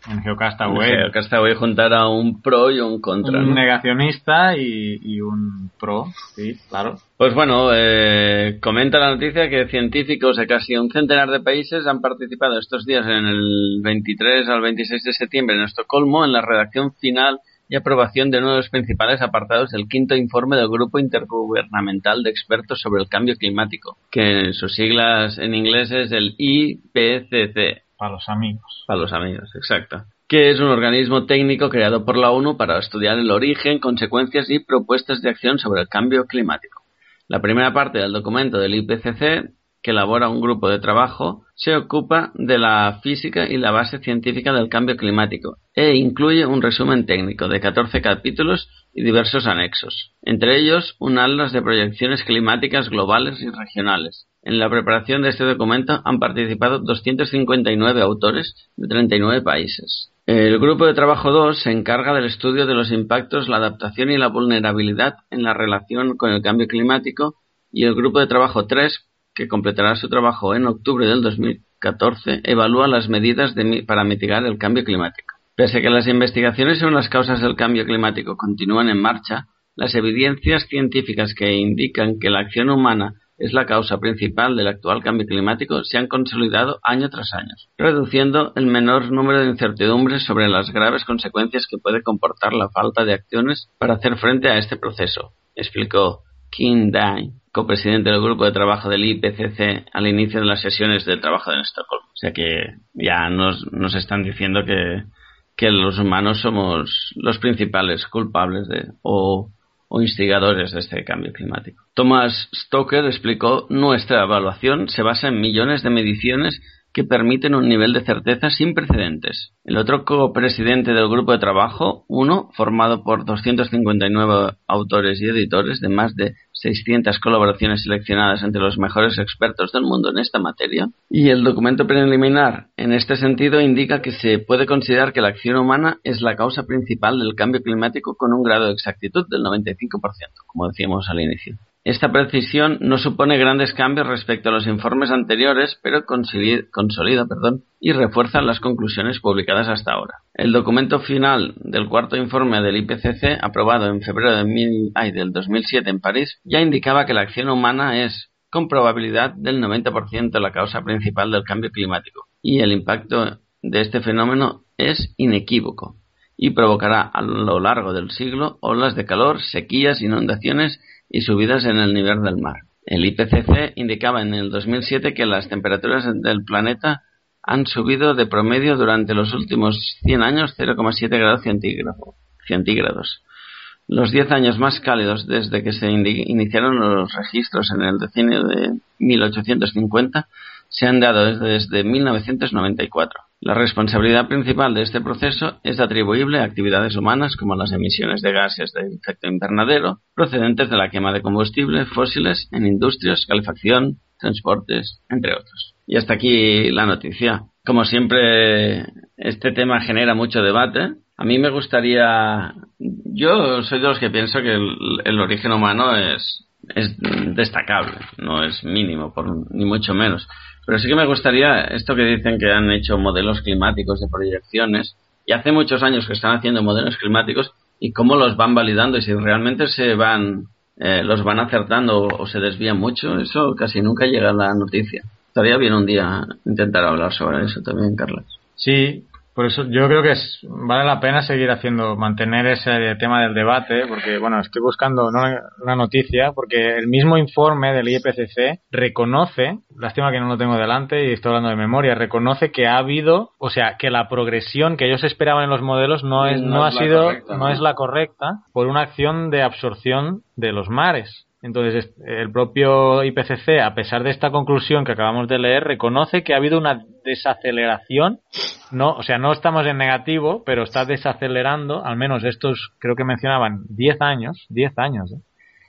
en Geocastaway. Castaway juntar a un pro y un contra. un ¿no? negacionista y, y un pro, sí, claro. Pues bueno, eh, comenta la noticia que científicos de casi un centenar de países han participado estos días en el 23 al 26 de septiembre en Estocolmo en la redacción final y aprobación de uno de los principales apartados del quinto informe del Grupo Intergubernamental de Expertos sobre el Cambio Climático, que sus siglas en inglés es el IPCC. Para los amigos. Para los amigos, exacto. Que es un organismo técnico creado por la ONU para estudiar el origen, consecuencias y propuestas de acción sobre el cambio climático. La primera parte del documento del IPCC, que elabora un grupo de trabajo, se ocupa de la física y la base científica del cambio climático e incluye un resumen técnico de 14 capítulos y diversos anexos, entre ellos un atlas de proyecciones climáticas globales y regionales. En la preparación de este documento han participado 259 autores de 39 países. El grupo de trabajo 2 se encarga del estudio de los impactos, la adaptación y la vulnerabilidad en la relación con el cambio climático y el grupo de trabajo 3, que completará su trabajo en octubre del 2014 evalúa las medidas para mitigar el cambio climático. Pese a que las investigaciones sobre las causas del cambio climático continúan en marcha, las evidencias científicas que indican que la acción humana es la causa principal del actual cambio climático se han consolidado año tras año, reduciendo el menor número de incertidumbres sobre las graves consecuencias que puede comportar la falta de acciones para hacer frente a este proceso, explicó Kim Dine, copresidente del grupo de trabajo del IPCC al inicio de las sesiones de trabajo en Estocolmo. O sea que ya nos, nos están diciendo que, que los humanos somos los principales culpables de o instigadores de este cambio climático. Thomas Stoker explicó nuestra evaluación se basa en millones de mediciones que permiten un nivel de certeza sin precedentes. El otro copresidente del grupo de trabajo, uno, formado por 259 autores y editores de más de 600 colaboraciones seleccionadas entre los mejores expertos del mundo en esta materia, y el documento preliminar en este sentido indica que se puede considerar que la acción humana es la causa principal del cambio climático con un grado de exactitud del 95%, como decíamos al inicio. Esta precisión no supone grandes cambios respecto a los informes anteriores, pero consolida, y refuerza las conclusiones publicadas hasta ahora. El documento final del cuarto informe del IPCC, aprobado en febrero de mil, ay, del 2007 en París, ya indicaba que la acción humana es, con probabilidad, del 90% la causa principal del cambio climático, y el impacto de este fenómeno es inequívoco y provocará a lo largo del siglo olas de calor, sequías, inundaciones y subidas en el nivel del mar. El IPCC indicaba en el 2007 que las temperaturas del planeta han subido de promedio durante los últimos 100 años 0,7 grados centígrado- centígrados. Los 10 años más cálidos desde que se iniciaron los registros en el decenio de 1850 se han dado desde 1994. La responsabilidad principal de este proceso es atribuible a actividades humanas como las emisiones de gases de efecto invernadero procedentes de la quema de combustibles fósiles en industrias, calefacción, transportes, entre otros. Y hasta aquí la noticia. Como siempre, este tema genera mucho debate. A mí me gustaría. Yo soy de los que pienso que el, el origen humano es, es destacable, no es mínimo, por, ni mucho menos. Pero sí que me gustaría, esto que dicen que han hecho modelos climáticos de proyecciones, y hace muchos años que están haciendo modelos climáticos, y cómo los van validando, y si realmente se van, eh, los van acertando o, se desvían mucho, eso casi nunca llega a la noticia. Estaría bien un día intentar hablar sobre eso también, Carlos. Sí, por eso yo creo que es, vale la pena seguir haciendo, mantener ese tema del debate, porque bueno, estoy buscando ¿no? una noticia, porque el mismo informe del IPCC reconoce, lástima que no lo tengo delante y estoy hablando de memoria, reconoce que ha habido, o sea, que la progresión que ellos esperaban en los modelos no es, no, No ha es sido, correcta, no es la correcta por una acción de absorción de los mares. Entonces, es- el propio IPCC, a pesar de esta conclusión que acabamos de leer, reconoce que ha habido una desaceleración. No, o sea, no estamos en negativo, pero está desacelerando, al menos estos, creo que mencionaban 10 años, 10 años ¿eh?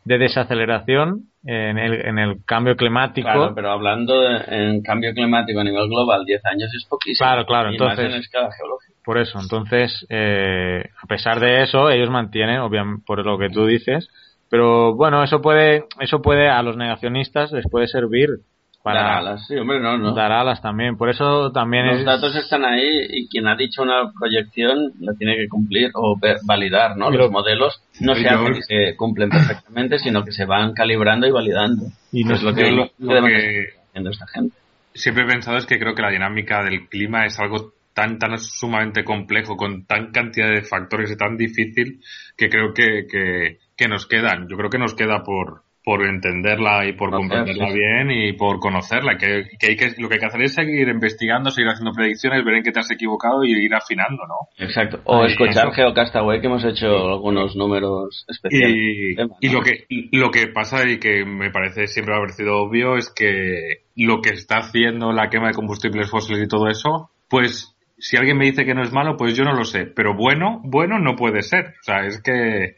de desaceleración en el, en el cambio climático. Claro, pero hablando de- en cambio climático a nivel global, 10 años es poquísimo. Claro, claro, Y más entonces- en escala geológica. Por eso, entonces, eh, a pesar de eso, ellos mantienen, obviamente, por lo que tú dices, pero bueno, eso puede, eso puede a los negacionistas les puede servir para Dar alas, sí, hombre, no, no. dar alas también. Por eso también Los es datos están ahí y quien ha dicho una proyección la tiene que cumplir o ver- validar, ¿no? Pero- Los modelos no se hacen que se cumplen perfectamente, sino que se van calibrando y validando. Y no es lo que, lo- lo que- haciendo esta gente. siempre he pensado es que creo que la dinámica del clima es algo tan tan sumamente complejo con tan cantidad de factores y tan difícil que creo que, que, que nos quedan yo creo que nos queda por por entenderla y por comprenderla bien y por conocerla que, que, hay que lo que hay que hacer es seguir investigando seguir haciendo predicciones ver en qué te has equivocado y ir afinando no Exacto. O Ahí, escuchar eso. Geocastaway, que hemos hecho algunos números especiales. Y, Tema, y ¿no? lo que lo que pasa y que me parece siempre ha parecido obvio es que lo que está haciendo la quema de combustibles fósiles y todo eso, pues si alguien me dice que no es malo, pues yo no lo sé. Pero bueno, bueno no puede ser. O sea, es que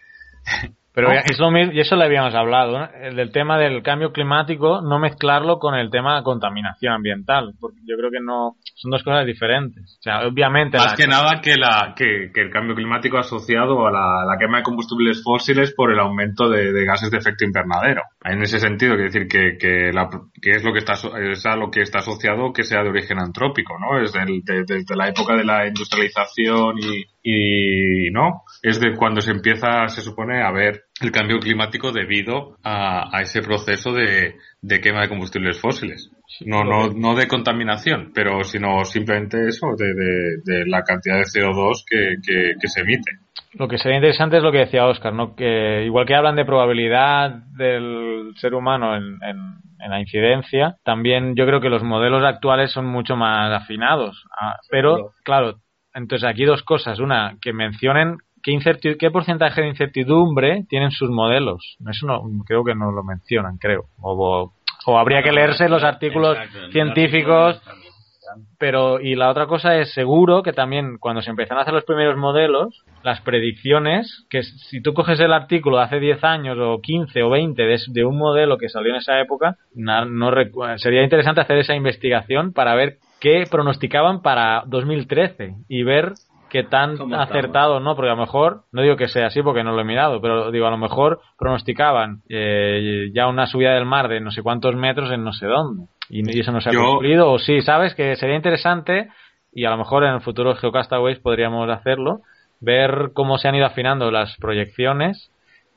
Pero es lo mismo, y eso le habíamos hablado, ¿no? el del tema del cambio climático, no mezclarlo con el tema de contaminación ambiental, porque yo creo que no son dos cosas diferentes. O sea, obviamente Más la- que nada que, la, que, que el cambio climático asociado a la, la quema de combustibles fósiles por el aumento de, de gases de efecto invernadero. En ese sentido, quiero decir que, que, la- que es lo que está es a lo que está asociado que sea de origen antrópico, ¿no? Es desde la época de la industrialización y, y no es de cuando se empieza, se supone, a ver el cambio climático debido a, a ese proceso de, de quema de combustibles fósiles. No, no, no de contaminación, pero sino simplemente eso, de, de, de la cantidad de CO2 que, que, que se emite. Lo que sería interesante es lo que decía Oscar, ¿no? Que igual que hablan de probabilidad del ser humano en, en- en la incidencia, también yo creo que los modelos actuales son mucho más afinados. Ah, pero, claro, entonces aquí dos cosas. Una, que mencionen qué, qué porcentaje de incertidumbre tienen sus modelos. Eso no, creo que no lo mencionan, creo. O, o- habría que leerse los artículos Exacto, científicos pero y la otra cosa es seguro que también cuando se empezaron a hacer los primeros modelos, las predicciones, que si tú coges el artículo de hace 10 años o 15 o 20 de, de un modelo que salió en esa época, no sería interesante hacer esa investigación para ver qué pronosticaban para 2013 y ver qué tan ¿Cómo acertado no, porque a lo mejor, no digo que sea así porque no lo he mirado, pero digo, a lo mejor pronosticaban eh, ya una subida del mar de no sé cuántos metros en no sé dónde. Y, y eso no se ha Yo- cumplido, o sí, ¿sabes? Que sería interesante, y a lo mejor en el futuro Geocastaways podríamos hacerlo, ver cómo se han ido afinando las proyecciones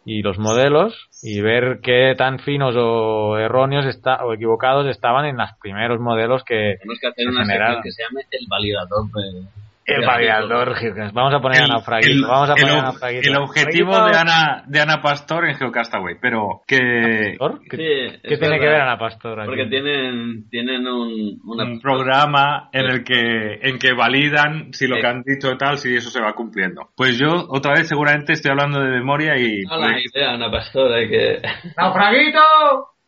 y los modelos y ver qué tan finos o erróneos está, o equivocados estaban en los primeros modelos que Tenemos que hacer una generaron. sección que se llame el validador de... El. Geocast- Vamos a poner a El- Ana Fraguito, vamos a poner el a Ana Fraguito. el objetivo Fraguito, de Ana, de Ana Pastor en Geocastaway, pero que ¿Pastor? ¿Qué, Sí, qué tiene que ver Ana Pastor aquí? Porque tienen, tienen un, una... un programa en el que en que validan si lo Sí. que han dicho y tal, si eso se va cumpliendo. Pues yo otra vez seguramente estoy hablando de memoria y No la idea, Ana Pastor, hay que... ¡Naufraguito!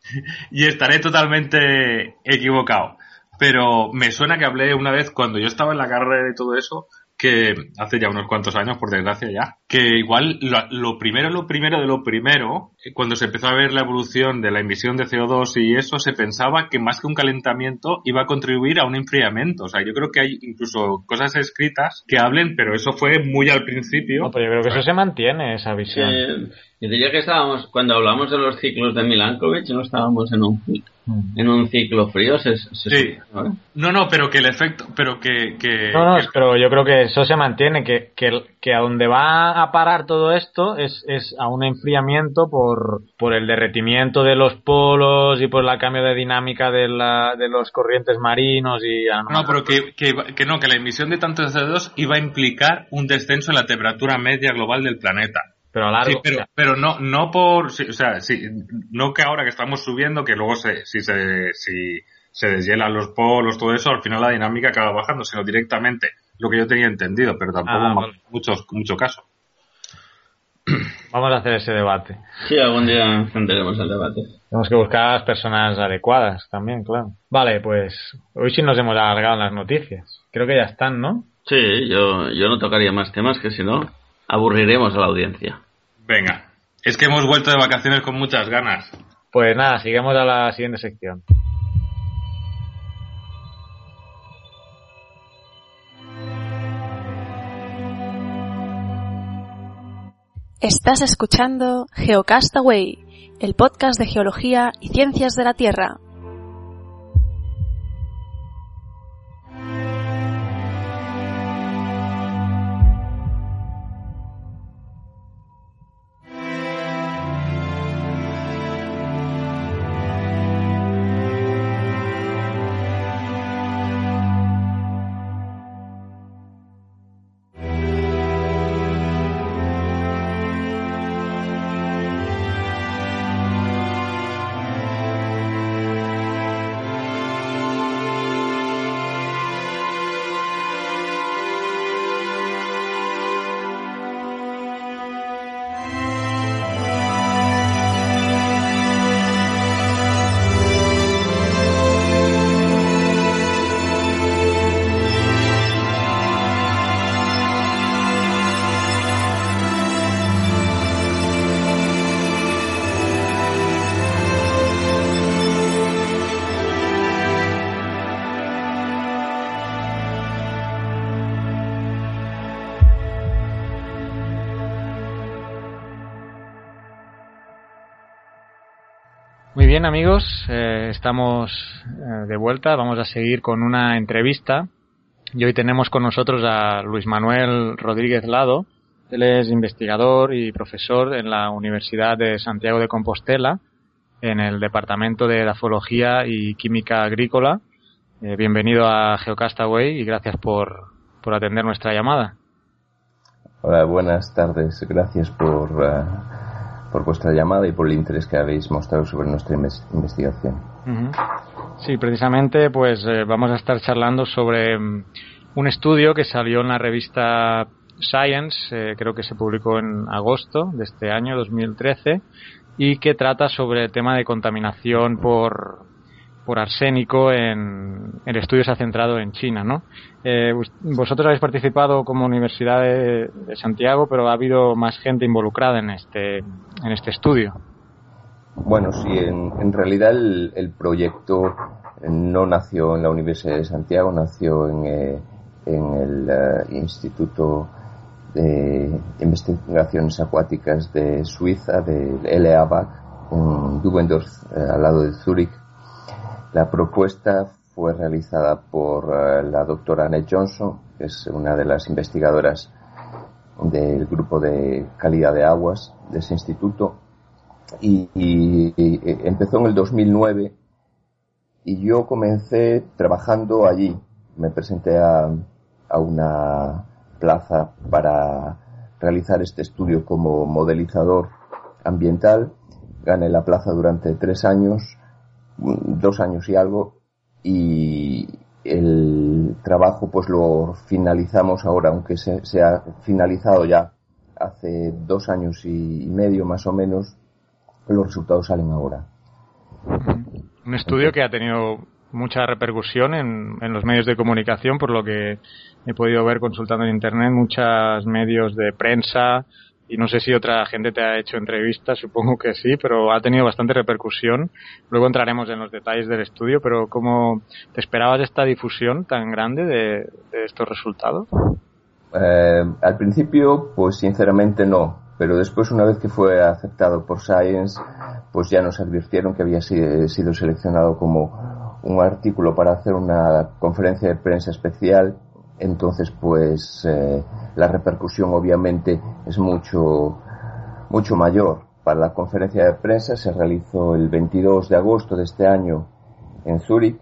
y estaré totalmente equivocado. Pero me suena que hablé una vez cuando yo estaba en la carrera y todo eso, que hace ya unos cuantos años, por desgracia ya, que igual lo, lo primero, lo primero de lo primero, eh, cuando se empezó a ver la evolución de la emisión de CO2 y eso, se pensaba que más que un calentamiento iba a contribuir a un enfriamiento. O sea, yo creo que hay incluso cosas escritas que hablen, pero eso fue muy al principio. No, pero yo creo que eso se mantiene, esa visión. Eh, yo diría que estábamos, cuando hablamos de los ciclos de Milankovitch, no estábamos en un, en un ciclo frío, se, se Sí. ¿no? No, no, pero que el efecto, pero que... que No, no, que- pero yo creo que eso se mantiene, que, que, que a donde va a parar todo esto es, es a un enfriamiento por, por el derretimiento de los polos y por el cambio de dinámica de, la, de los corrientes marinos y... a- No, pero que, que, que no, que la emisión de tanto CO2 iba a implicar un descenso en la temperatura media global del planeta. Pero a largo... Sí, pero, pero no, no por, sí, o sea, sí, no que ahora que estamos subiendo, que luego se, si se, si se deshielan los polos, todo eso, al final la dinámica acaba bajando, sino directamente, lo que yo tenía entendido, pero tampoco Ah, ma- vale. mucho, mucho caso. Vamos a hacer ese debate. Sí, algún día tendremos el debate. Tenemos que buscar a las personas adecuadas también, claro. Vale, pues hoy sí nos hemos alargado en las noticias. Creo que ya están, ¿no? Sí, yo, yo no tocaría más temas que si no aburriremos a la audiencia. Venga, es que hemos vuelto de vacaciones con muchas ganas. Pues nada, sigamos a la siguiente sección. Estás escuchando Geocastaway, el podcast de geología y ciencias de la Tierra. Amigos, eh, estamos eh, de vuelta, vamos a seguir con una entrevista y hoy tenemos con nosotros a Luis Manuel Rodríguez Lado, él es investigador y profesor en la Universidad de Santiago de Compostela en el Departamento de Dafología y Química Agrícola. Eh, bienvenido a Geocastaway y gracias por, por atender nuestra llamada. Hola, buenas tardes. Gracias por, por vuestra llamada y por el interés que habéis mostrado sobre nuestra investigación. Sí, precisamente, pues eh, vamos a estar charlando sobre um, un estudio que salió en la revista Science, eh, creo que se publicó en agosto de este año 2013, y que trata sobre el tema de contaminación por, por arsénico en el estudio se ha centrado en China, ¿no? Eh, vosotros habéis participado como Universidad de, Santiago, pero ha habido más gente involucrada en este en este estudio. Bueno, sí, en, realidad el, proyecto no nació en la Universidad de Santiago, nació en, eh, el uh, Instituto de Investigaciones Acuáticas de Suiza, del LABAC, en Dubendorf, eh, al lado de Zúrich la propuesta fue realizada por uh, la doctora Annette Johnson, que es una de las investigadoras del grupo de calidad de aguas de ese instituto, y, y empezó en el 2009 y yo comencé trabajando allí. Me presenté a, a una plaza para realizar este estudio como modelizador ambiental. Gané la plaza durante tres años dos años y algo y el trabajo pues lo finalizamos ahora, aunque se, se ha finalizado ya hace dos años y, medio más o menos, los resultados salen ahora. Un estudio que ha tenido mucha repercusión en, en, los medios de comunicación, por lo que he podido ver consultando en Internet, muchos medios de prensa, y no sé si otra gente te ha hecho entrevistas, supongo que sí, pero ha tenido bastante repercusión. Luego entraremos en los detalles del estudio, pero ¿cómo te esperabas esta difusión tan grande de, de estos resultados? Eh, al principio, pues sinceramente no, pero después una vez que fue aceptado por Science, pues ya nos advirtieron que había sido seleccionado como un artículo para hacer una conferencia de prensa especial entonces pues eh, la repercusión obviamente es mucho mucho mayor. Para la conferencia de prensa se realizó el 22 de agosto de este año en Zúrich.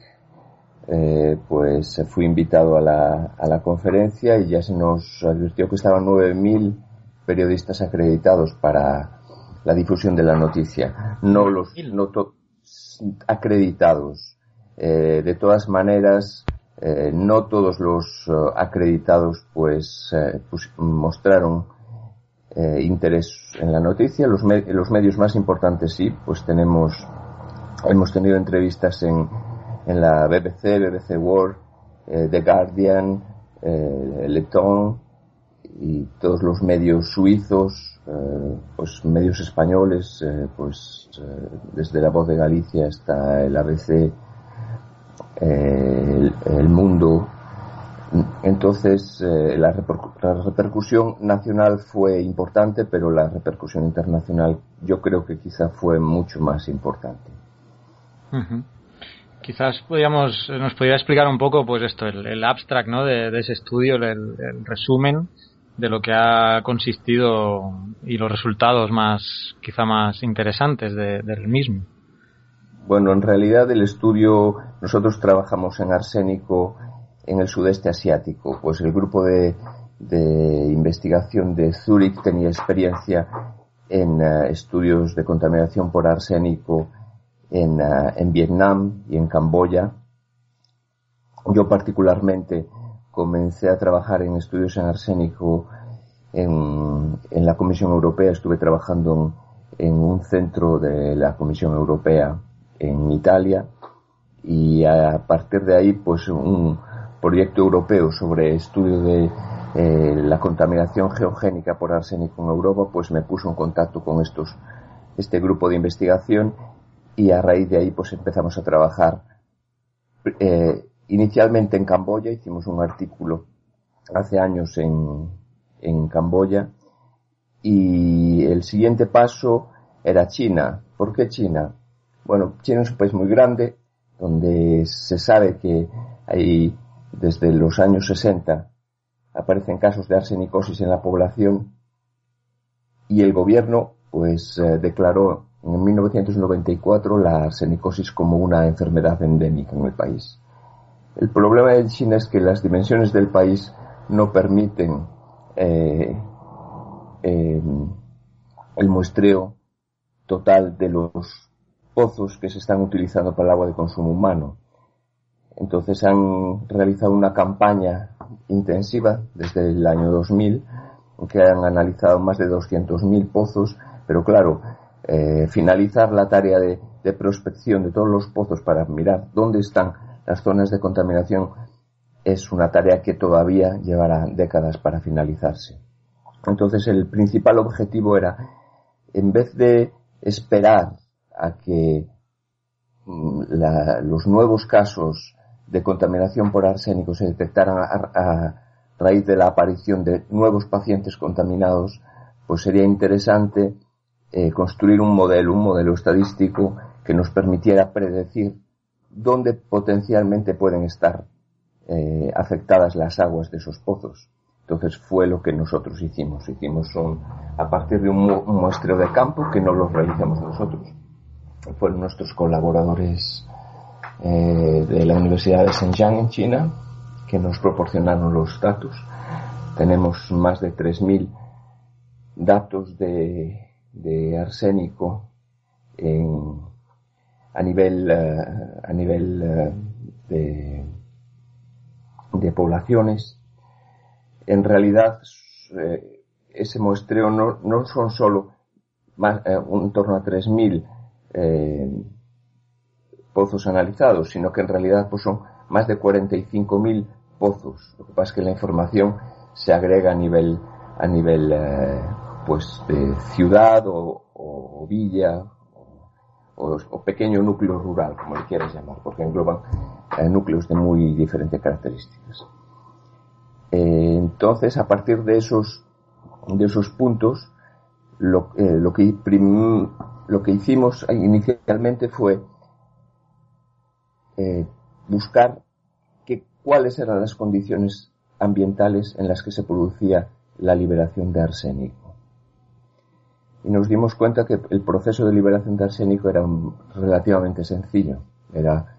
Eh, pues fui invitado a la, a la conferencia y ya se nos advirtió que estaban 9.000 periodistas acreditados para la difusión de la noticia. No los no acreditados. Eh, de todas maneras, eh, no todos los uh, acreditados pues, eh, pues mostraron eh, interés en la noticia. Los, los, medios más importantes sí, pues tenemos, hemos tenido entrevistas en, en la BBC, BBC World, The Guardian, Le y todos los medios suizos, pues medios españoles, pues desde la Voz de Galicia hasta el ABC eh, el, el, mundo. Entonces, eh, la, repercu la, repercusión nacional fue importante, pero la repercusión internacional yo creo que quizá fue mucho más importante. Uh -huh. Quizás podríamos, nos podría explicar un poco, pues esto, el, el abstract, ¿no? De, de ese estudio, el, el, resumen de lo que ha consistido y los resultados más, quizá más interesantes de, del mismo. Bueno, en realidad el estudio, nosotros trabajamos en arsénico en el sudeste asiático, pues el grupo de, investigación de Zurich tenía experiencia en uh, estudios de contaminación por arsénico en, uh, en Vietnam y en Camboya. Yo particularmente comencé a trabajar en estudios en arsénico en, la Comisión Europea, estuve trabajando en un centro de la Comisión Europea en Italia y a partir de ahí pues un proyecto europeo sobre estudio de eh, la contaminación geogénica por arsénico en Europa pues me puso en contacto con estos este grupo de investigación y a raíz de ahí pues empezamos a trabajar eh, inicialmente en Camboya hicimos un artículo hace años en, en Camboya y el siguiente paso era China ¿por qué China? Bueno, China es un país muy grande, donde se sabe que hay desde los años 60 aparecen casos de arsenicosis en la población y el gobierno pues eh, declaró en 1994 la arsenicosis como una enfermedad endémica en el país. El problema de China es que las dimensiones del país no permiten eh, em, el muestreo total de los pozos que se están utilizando para el agua de consumo humano. Entonces han realizado una campaña intensiva desde el año 2000 que han analizado más de 200.000 pozos, pero claro, eh, finalizar la tarea de, de, prospección de todos los pozos para mirar dónde están las zonas de contaminación es una tarea que todavía llevará décadas para finalizarse. Entonces el principal objetivo era, en vez de esperar a que mm, los nuevos casos de contaminación por arsénico se detectaran a, a, raíz de la aparición de nuevos pacientes contaminados, pues sería interesante eh, construir un modelo, un modelo estadístico que nos permitiera predecir dónde potencialmente pueden estar eh, afectadas las aguas de esos pozos. Entonces fue lo que nosotros hicimos. Hicimos un, a partir de un, un muestreo de campo que no lo realizamos nosotros. Fueron nuestros colaboradores eh, de la Universidad de Shenzhen en China que nos proporcionaron los datos. Tenemos más de 3.000 datos de, de arsénico en, a nivel, uh, a nivel uh, de, de poblaciones. En realidad, eh, ese muestreo no, no son solo más, eh, un torno a 3.000 eh, pozos analizados, sino que en realidad pues son más de 45.000 pozos. Lo que pasa es que la información se agrega a nivel a nivel eh, pues de ciudad o, villa o, o, pequeño núcleo rural, como le quieras llamar, porque engloban eh, núcleos de muy diferentes características. Eh, entonces, a partir de esos de esos puntos, lo, eh, lo que prim, lo que hicimos inicialmente fue eh, buscar que, cuáles eran las condiciones ambientales en las que se producía la liberación de arsénico. Y nos dimos cuenta que el proceso de liberación de arsénico era relativamente sencillo. Era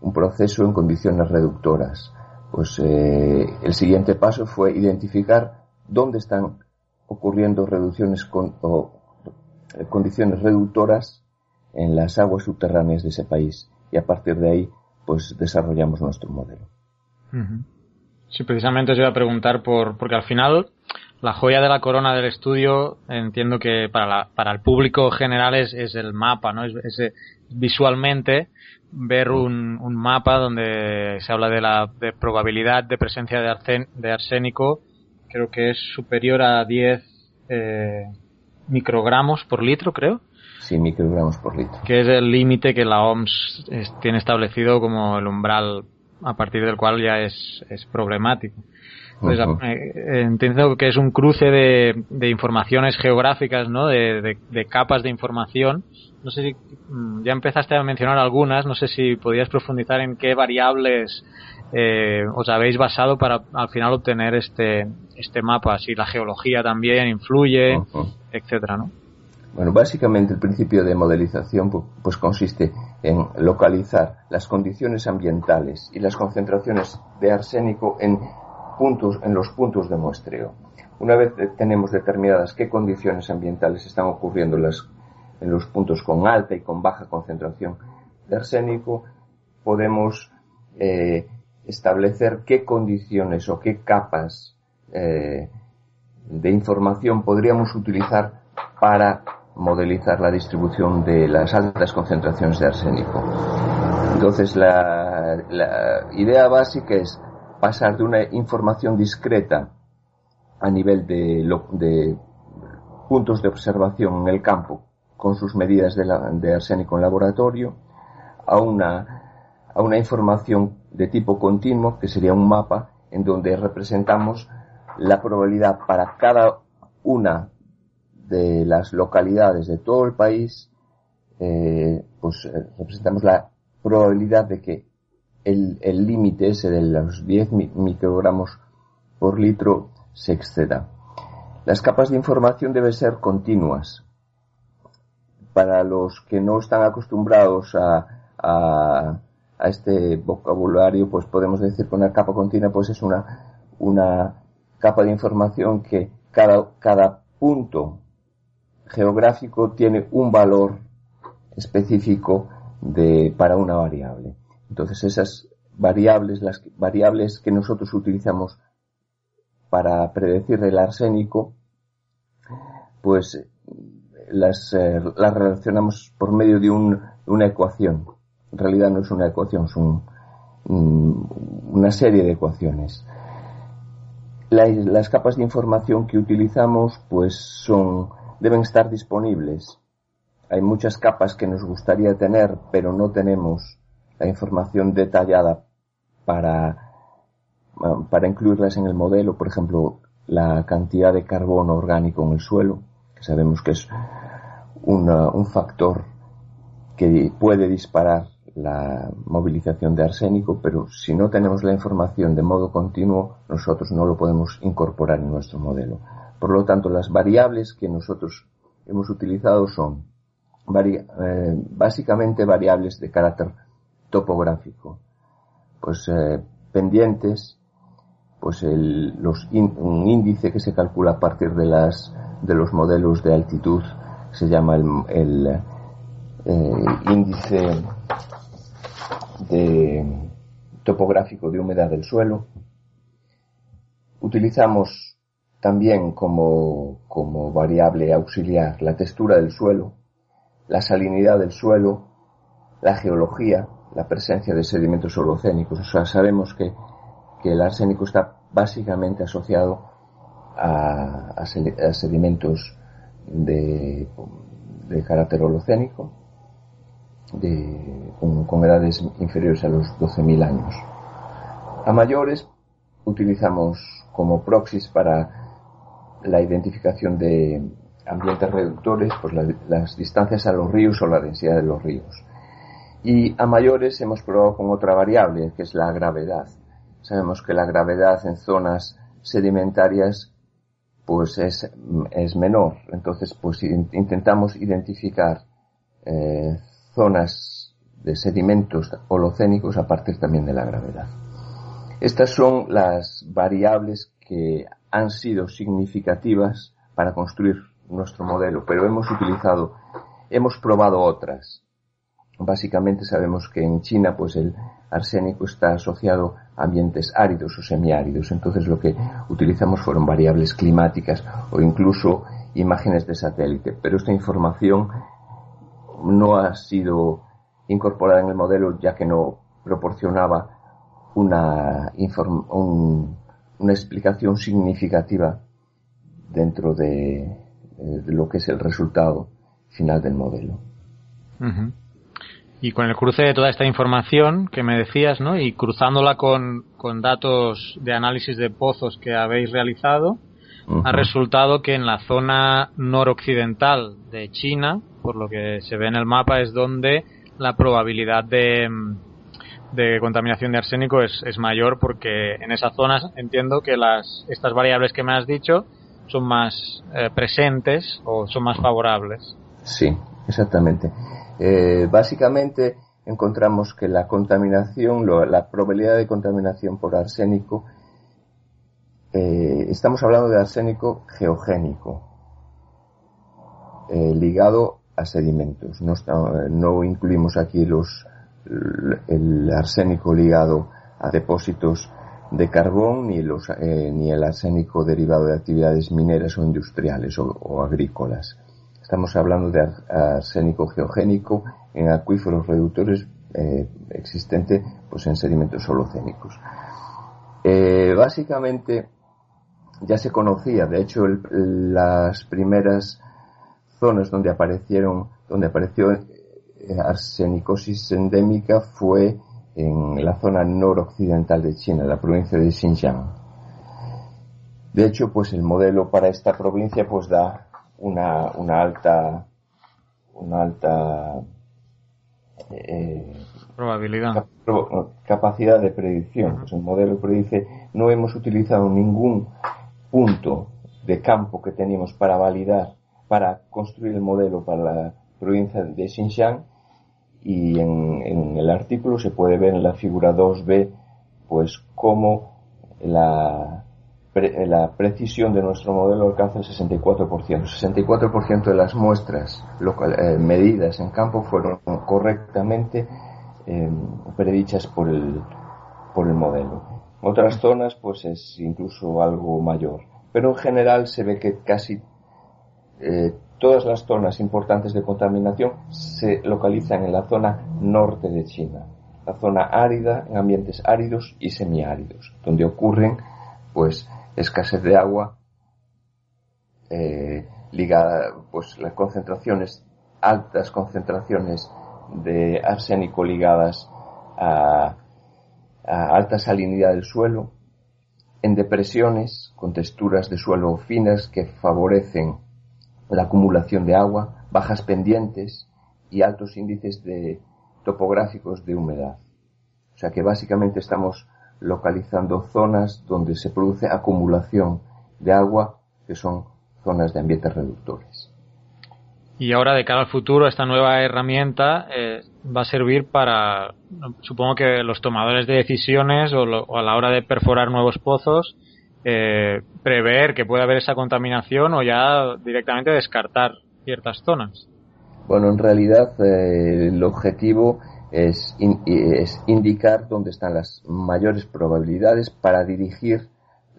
un proceso en condiciones reductoras. Pues eh, el siguiente paso fue identificar dónde están ocurriendo reducciones con, o condiciones reductoras en las aguas subterráneas de ese país y a partir de ahí pues desarrollamos nuestro modelo. Sí, precisamente os iba a preguntar por porque al final la joya de la corona del estudio entiendo que para, la, para el público general es, es el mapa, ¿no? Es, es, visualmente ver un, un, mapa donde se habla de la de probabilidad de presencia de, arsen, de arsénico, creo que es superior a 10 eh, microgramos por litro, creo. Sí, microgramos por litro. Que es el límite que la OMS tiene establecido como el umbral a partir del cual ya es, es problemático. Pues, uh -huh. eh, entiendo que es un cruce de, de informaciones geográficas, ¿no? De, de, de, capas de información. No sé si mm, ya empezaste a mencionar algunas, no sé si podías profundizar en qué variables eh, os habéis basado para al final obtener este, este mapa, si la geología también influye, uh -huh. etcétera, ¿no? Bueno, básicamente el principio de modelización pues consiste en localizar las condiciones ambientales y las concentraciones de arsénico en puntos, en los puntos de muestreo. Una vez tenemos determinadas qué condiciones ambientales están ocurriendo en, las, en los puntos con alta y con baja concentración de arsénico, podemos eh, establecer qué condiciones o qué capas eh, de información podríamos utilizar para modelizar la distribución de las altas concentraciones de arsénico. Entonces la, la idea básica es pasar de una información discreta a nivel de, de puntos de observación en el campo con sus medidas de, la, de arsénico en laboratorio a una, a una información de tipo continuo, que sería un mapa en donde representamos la probabilidad para cada una de las localidades de todo el país eh, pues eh, representamos la probabilidad de que el límite ese de los 10 microgramos por litro se exceda. Las capas de información deben ser continuas. Para los que no están acostumbrados a, a, a este vocabulario, pues podemos decir que una capa continua pues es una, una capa de información que cada, cada punto geográfico tiene un valor específico de, para una variable. Entonces esas variables, las variables que nosotros utilizamos para predecir el arsénico, pues las, eh, las relacionamos por medio de un, una ecuación. En realidad no es una ecuación, es una serie de ecuaciones. las capas de información que utilizamos pues son, deben estar disponibles. Hay muchas capas que nos gustaría tener, pero no tenemos la información detallada para, para incluirlas en el modelo. Por ejemplo, la cantidad de carbono orgánico en el suelo, que sabemos que es un factor que puede disparar la movilización de arsénico, pero si no tenemos la información de modo continuo, nosotros no lo podemos incorporar en nuestro modelo. Por lo tanto, las variables que nosotros hemos utilizado son eh, básicamente variables de carácter topográfico, pues eh, pendientes, pues el, un índice que se calcula a partir de las de los modelos de altitud se llama el eh, índice de topográfico de humedad del suelo. Utilizamos también como, como variable auxiliar la textura del suelo, la salinidad del suelo, la geología, la presencia de sedimentos holocénicos. O sea, sabemos que, que el arsénico está básicamente asociado a, a sedimentos de, de carácter holocénico de, con, edades inferiores a los 12.000 años. A mayores utilizamos como proxies para la identificación de ambientes reductores, pues las distancias a los ríos o la densidad de los ríos. Y a mayores hemos probado con otra variable, que es la gravedad. Sabemos que la gravedad en zonas sedimentarias pues es, es menor. Entonces, pues intentamos identificar eh, zonas de sedimentos holocénicos a partir también de la gravedad. Estas son las variables que han sido significativas para construir nuestro modelo, pero hemos utilizado, hemos probado otras. Básicamente sabemos que en China pues el arsénico está asociado a ambientes áridos o semiáridos, entonces lo que utilizamos fueron variables climáticas o incluso imágenes de satélite, pero esta información no ha sido incorporada en el modelo ya que no proporcionaba una, una explicación significativa dentro de, lo que es el resultado final del modelo. Y con el cruce de toda esta información que me decías, ¿no? Y cruzándola con, con datos de análisis de pozos que habéis realizado, ha resultado que en la zona noroccidental de China, por lo que se ve en el mapa, es donde la probabilidad de, de contaminación de arsénico es, es, mayor porque en esas zonas entiendo que las, estas variables que me has dicho son más eh, presentes o son más favorables. Sí, exactamente. Eh, básicamente encontramos que la contaminación, la probabilidad de contaminación por arsénico eh, estamos hablando de arsénico geogénico, ligado a sedimentos. No, no incluimos aquí los, el arsénico ligado a depósitos de carbón ni, eh, el arsénico derivado de actividades mineras o industriales o, agrícolas. Estamos hablando de arsénico geogénico en acuíferos reductores eh, existente pues en sedimentos holocénicos. Eh, básicamente ya se conocía. De hecho, las primeras zonas donde aparecieron, donde apareció eh, arsenicosis endémica fue en la zona noroccidental de China, la provincia de Xinjiang. De hecho, pues el modelo para esta provincia pues da una, una alta, una alta eh, Probabilidad. capacidad de predicción. Pues el modelo predice, no hemos utilizado ningún punto de campo que teníamos para validar, para construir el modelo para la provincia de Xinjiang y en, el artículo se puede ver en la figura 2b pues cómo la, la precisión de nuestro modelo alcanza el 64%. 64% de las muestras eh, medidas en campo fueron correctamente eh, predichas por el, por el modelo. En otras zonas pues es incluso algo mayor. Pero en general se ve que casi eh, todas las zonas importantes de contaminación se localizan en la zona norte de China, la zona árida, en ambientes áridos y semiáridos, donde ocurren pues escasez de agua eh, ligada pues las concentraciones altas concentraciones de arsénico ligadas a, alta salinidad del suelo, en depresiones con texturas de suelo finas que favorecen la acumulación de agua, bajas pendientes y altos índices de topográficos de humedad. O sea que básicamente estamos localizando zonas donde se produce acumulación de agua que son zonas de ambientes reductores. Y ahora, de cara al futuro, esta nueva herramienta eh, va a servir para, supongo que los tomadores de decisiones o, a la hora de perforar nuevos pozos, eh, prever que puede haber esa contaminación o ya directamente descartar ciertas zonas. Bueno, en realidad eh, el objetivo es, es indicar dónde están las mayores probabilidades para dirigir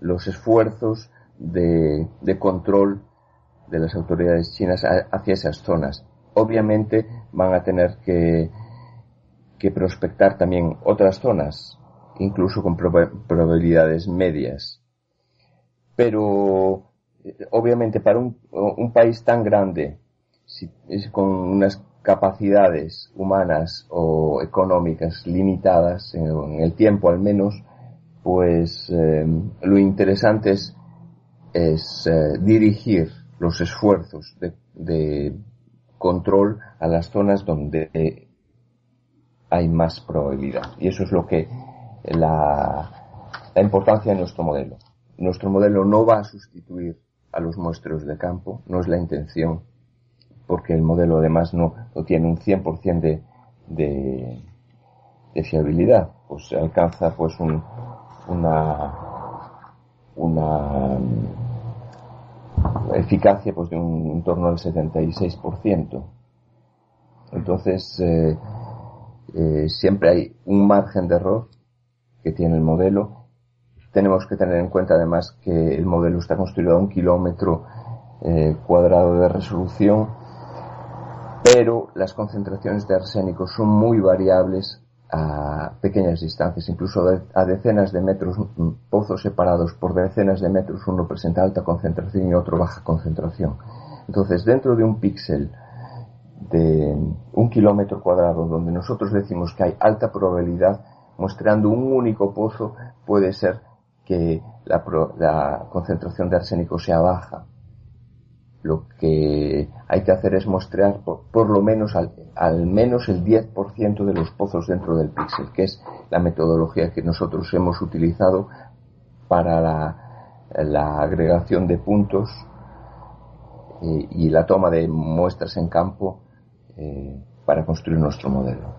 los esfuerzos de, de control de las autoridades chinas hacia esas zonas. Obviamente van a tener que, que prospectar también otras zonas, incluso con probabilidades medias. Pero obviamente para un, país tan grande, con unas capacidades humanas o económicas limitadas, en, el tiempo al menos, pues eh, lo interesante es, eh, dirigir los esfuerzos de, control a las zonas donde hay más probabilidad. Y eso es lo que la importancia de nuestro modelo. Nuestro modelo no va a sustituir a los muestros de campo, no es la intención, porque el modelo además no, tiene un 100% de, de, de, fiabilidad, pues alcanza pues un, una, una eficacia pues de un en torno al 76%. Entonces, eh, eh, siempre hay un margen de error que tiene el modelo. Tenemos que tener en cuenta además que el modelo está construido a un kilómetro eh, cuadrado de resolución, pero las concentraciones de arsénico son muy variables a pequeñas distancias, incluso a decenas de metros, mm, pozos separados por decenas de metros, uno presenta alta concentración y otro baja concentración. Entonces, dentro de un píxel de un kilómetro cuadrado, donde nosotros decimos que hay alta probabilidad, mostrando un único pozo, puede ser que la, la concentración de arsénico sea baja lo que hay que hacer es mostrar por, lo menos al, al, menos el 10% de los pozos dentro del píxel, que es la metodología que nosotros hemos utilizado para la, agregación de puntos eh, y la toma de muestras en campo eh, para construir nuestro modelo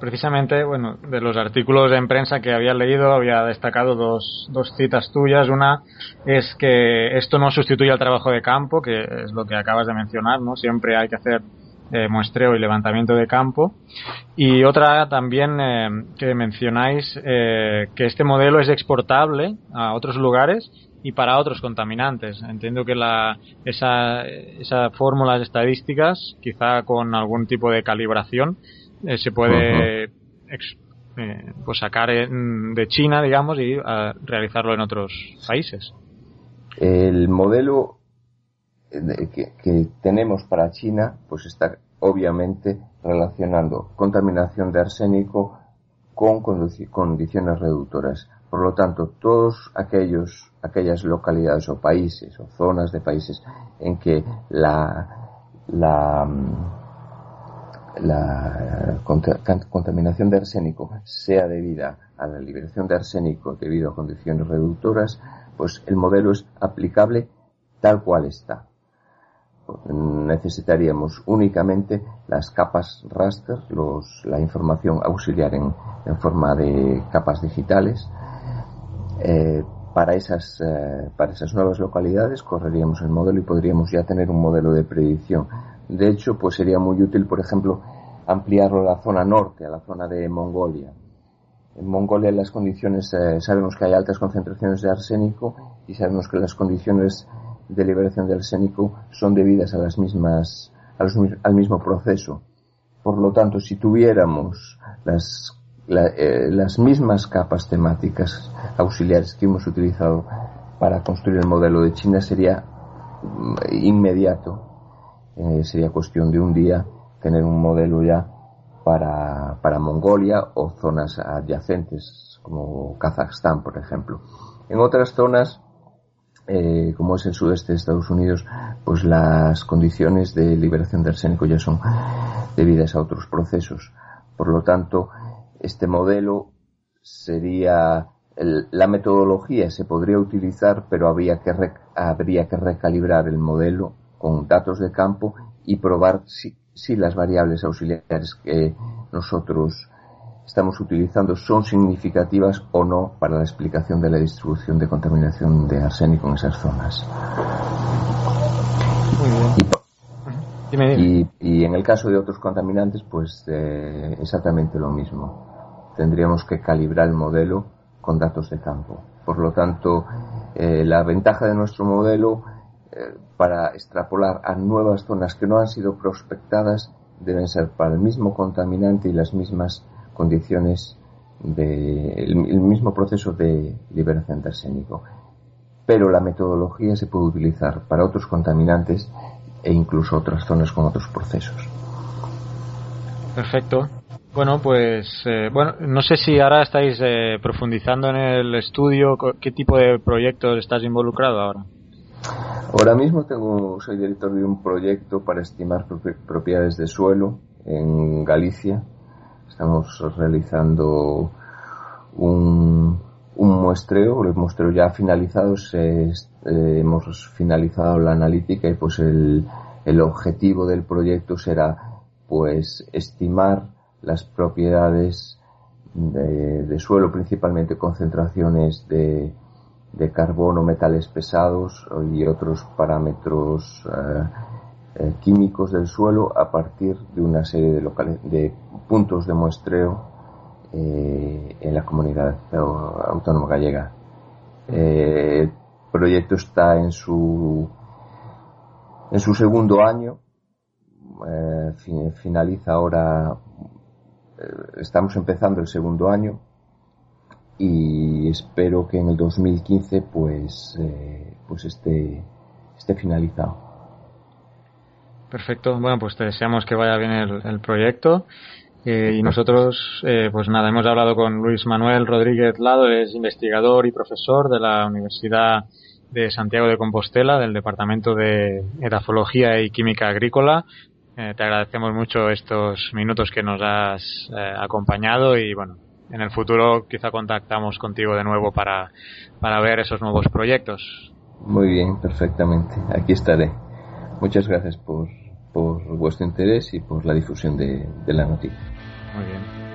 precisamente, bueno, de los artículos en prensa que había leído, había destacado dos, dos citas tuyas. Una es que esto no sustituye al trabajo de campo, que es lo que acabas de mencionar, ¿no? Siempre hay que hacer eh, muestreo y levantamiento de campo. Y otra también eh, que mencionáis eh, que este modelo es exportable a otros lugares y para otros contaminantes. Entiendo que la, esa, esa fórmulas estadísticas, quizá con algún tipo de calibración, eh, se puede eh, pues sacar de China, digamos, y realizarlo en otros países. El modelo que, que, tenemos para China, pues está obviamente relacionando contaminación de arsénico con condiciones reductoras. Por lo tanto, todos aquellos, aquellas localidades o países o zonas de países en que la, la la contaminación de arsénico sea debida a la liberación de arsénico debido a condiciones reductoras, pues el modelo es aplicable tal cual está. Necesitaríamos únicamente las capas raster, los, la información auxiliar en, en forma de capas digitales. Eh, para esas, eh, para esas nuevas localidades correríamos el modelo y podríamos ya tener un modelo de predicción. De hecho, pues sería muy útil, por ejemplo, ampliarlo a la zona norte, a la zona de Mongolia. En Mongolia las condiciones, eh, sabemos que hay altas concentraciones de arsénico y sabemos que las condiciones de liberación de arsénico son debidas a las mismas, al mismo proceso. Por lo tanto, si tuviéramos eh, las mismas capas temáticas auxiliares que hemos utilizado para construir el modelo de China, sería mm, inmediato. Sería cuestión de un día tener un modelo ya para, para Mongolia o zonas adyacentes, como Kazajstán, por ejemplo. En otras zonas, eh, como es el sudeste de Estados Unidos, pues las condiciones de liberación de arsénico ya son debidas a otros procesos. Por lo tanto, este modelo sería la metodología se podría utilizar, pero habría que rec- habría que recalibrar el modelo con datos de campo y probar si, si las variables auxiliares que nosotros estamos utilizando son significativas o no para la explicación de la distribución de contaminación de arsénico en esas zonas. Dime, dime. Y, y en el caso de otros contaminantes, pues eh, exactamente lo mismo. Tendríamos que calibrar el modelo con datos de campo. Por lo tanto, eh, la ventaja de nuestro modelo para extrapolar a nuevas zonas que no han sido prospectadas deben ser para el mismo contaminante y las mismas condiciones de el, mismo proceso de liberación de arsénico. Pero la metodología se puede utilizar para otros contaminantes e incluso otras zonas con otros procesos. Perfecto. Bueno, pues eh, bueno, no sé si ahora estáis eh, profundizando en el estudio, ¿qué tipo de proyectos estás involucrado ahora? Ahora mismo tengo, soy director de un proyecto para estimar propi- propiedades de suelo en Galicia. Estamos realizando un, un muestreo, el muestreo ya finalizado, eh, hemos finalizado la analítica y pues el, el objetivo del proyecto será pues estimar las propiedades de, de suelo, principalmente concentraciones de, de carbono, metales pesados y otros parámetros eh, eh, químicos del suelo a partir de una serie de, puntos de muestreo eh, en la comunidad au- autónoma gallega. El proyecto está en su en su segundo año, fi- finaliza ahora, estamos empezando el segundo año y espero que en el 2015 pues eh, pues esté esté finalizado. Perfecto. Bueno, pues te deseamos que vaya bien el, el proyecto. Eh, y nosotros, eh, pues nada, hemos hablado con Luis Manuel Rodríguez Lado, es investigador y profesor de la Universidad de Santiago de Compostela, del Departamento de Edafología y Química Agrícola. Eh, te agradecemos mucho estos minutos que nos has acompañado y bueno, en el futuro quizá contactamos contigo de nuevo para, para ver esos nuevos proyectos. Muy bien, perfectamente. Aquí estaré. Muchas gracias por, por vuestro interés y por la difusión de, de la noticia. Muy bien.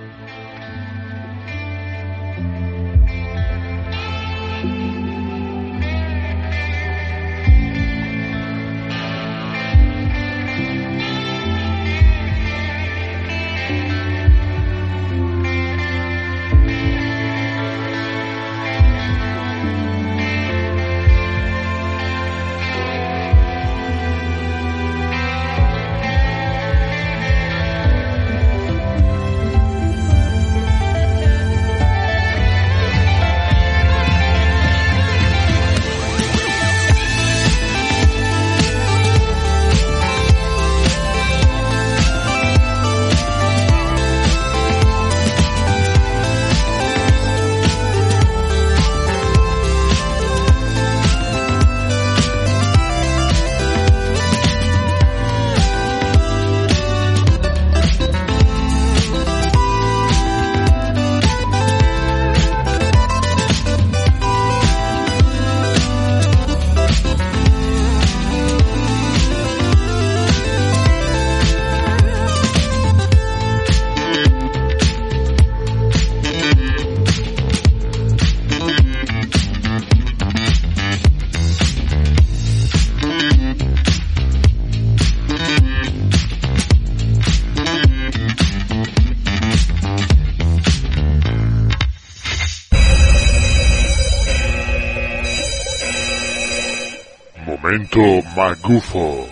Magufo.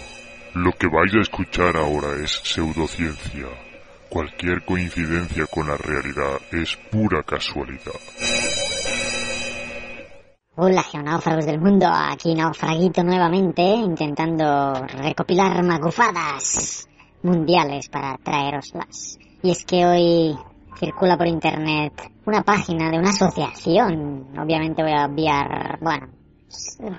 Lo que vais a escuchar ahora es pseudociencia. Cualquier coincidencia con la realidad es pura casualidad. Hola geonáufragos del mundo, aquí naufraguito nuevamente intentando recopilar magufadas mundiales para traeroslas. Y es que hoy circula por internet una página de una asociación, obviamente voy a obviar, bueno,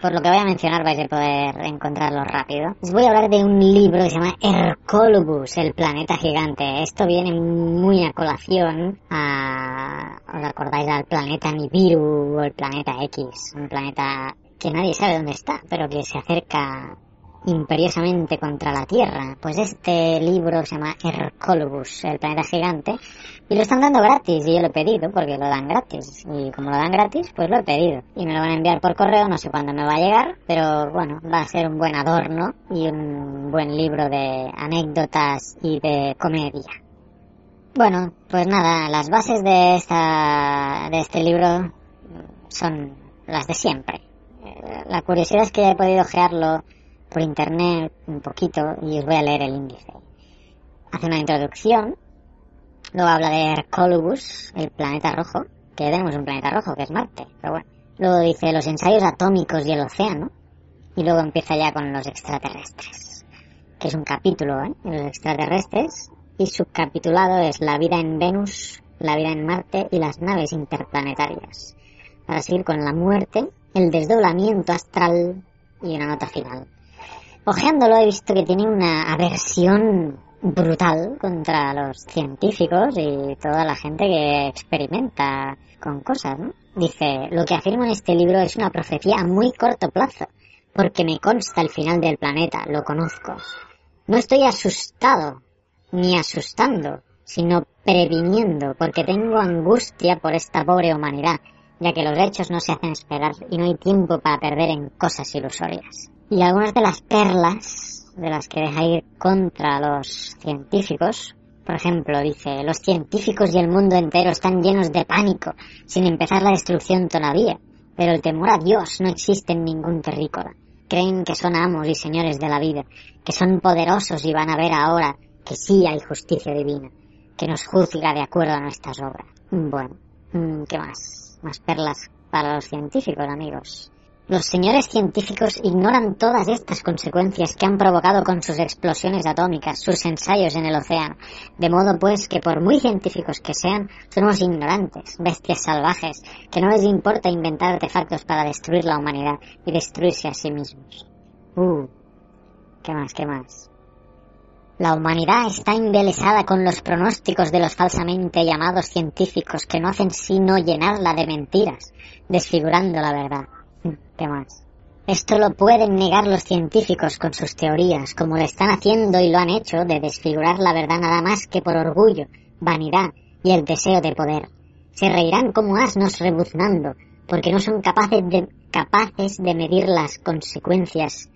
por lo que voy a mencionar vais a poder encontrarlo rápido. Os voy a hablar de un libro que se llama Hercolobus, el planeta gigante. Esto viene muy a colación a... ¿Os acordáis al planeta Nibiru o el planeta X? Un planeta que nadie sabe dónde está, pero que se acerca imperiosamente contra la Tierra. Pues este libro se llama Hercolobus, el planeta gigante, y lo están dando gratis, y yo lo he pedido porque lo dan gratis. Y como lo dan gratis, pues lo he pedido. Y me lo van a enviar por correo, no sé cuándo me va a llegar, pero bueno, va a ser un buen adorno y un buen libro de anécdotas y de comedia. Bueno, pues nada, las bases de esta de este libro son las de siempre. Eh, La curiosidad es que he podido ojearlo por internet un poquito y os voy a leer el índice. Hace una introducción, luego habla de Hercolobus, el planeta rojo, que tenemos un planeta rojo que es Marte, pero bueno. Luego dice los ensayos atómicos y el océano, y luego empieza ya con los extraterrestres, que es un capítulo, ¿eh? Los extraterrestres, y subcapitulado es la vida en Venus, la vida en Marte y las naves interplanetarias. Para seguir con la muerte, el desdoblamiento astral y una nota final. Ojeándolo he visto que tiene una aversión brutal contra los científicos y toda la gente que experimenta con cosas, ¿no? Dice, lo que afirmo en este libro es una profecía a muy corto plazo, porque me consta el final del planeta, lo conozco. No estoy asustado, ni asustando, sino previniendo, porque tengo angustia por esta pobre humanidad, ya que los hechos no se hacen esperar y no hay tiempo para perder en cosas ilusorias. Y algunas de las perlas de las que deja ir contra los científicos, por ejemplo, dice, los científicos y el mundo entero están llenos de pánico, sin empezar la destrucción todavía, pero el temor a Dios no existe en ningún terrícola. Creen que son amos y señores de la vida, que son poderosos y van a ver ahora que sí hay justicia divina, que nos juzga de acuerdo a nuestras obras. Bueno, mm, ¿qué más? Más perlas para los científicos, amigos. Los señores científicos ignoran todas estas consecuencias que han provocado con sus explosiones atómicas, sus ensayos en el océano, de modo pues que por muy científicos que sean, somos ignorantes, bestias salvajes, que no les importa inventar artefactos para destruir la humanidad y destruirse a sí mismos. Uh, ¿qué más, qué más? La humanidad está embelesada con los pronósticos de los falsamente llamados científicos que no hacen sino llenarla de mentiras, desfigurando la verdad. ¿Qué más? Esto lo pueden negar los científicos con sus teorías, como lo están haciendo y lo han hecho de desfigurar la verdad nada más que por orgullo, vanidad y el deseo de poder. Se reirán como asnos rebuznando, porque no son capaces de, capaces de medir las consecuencias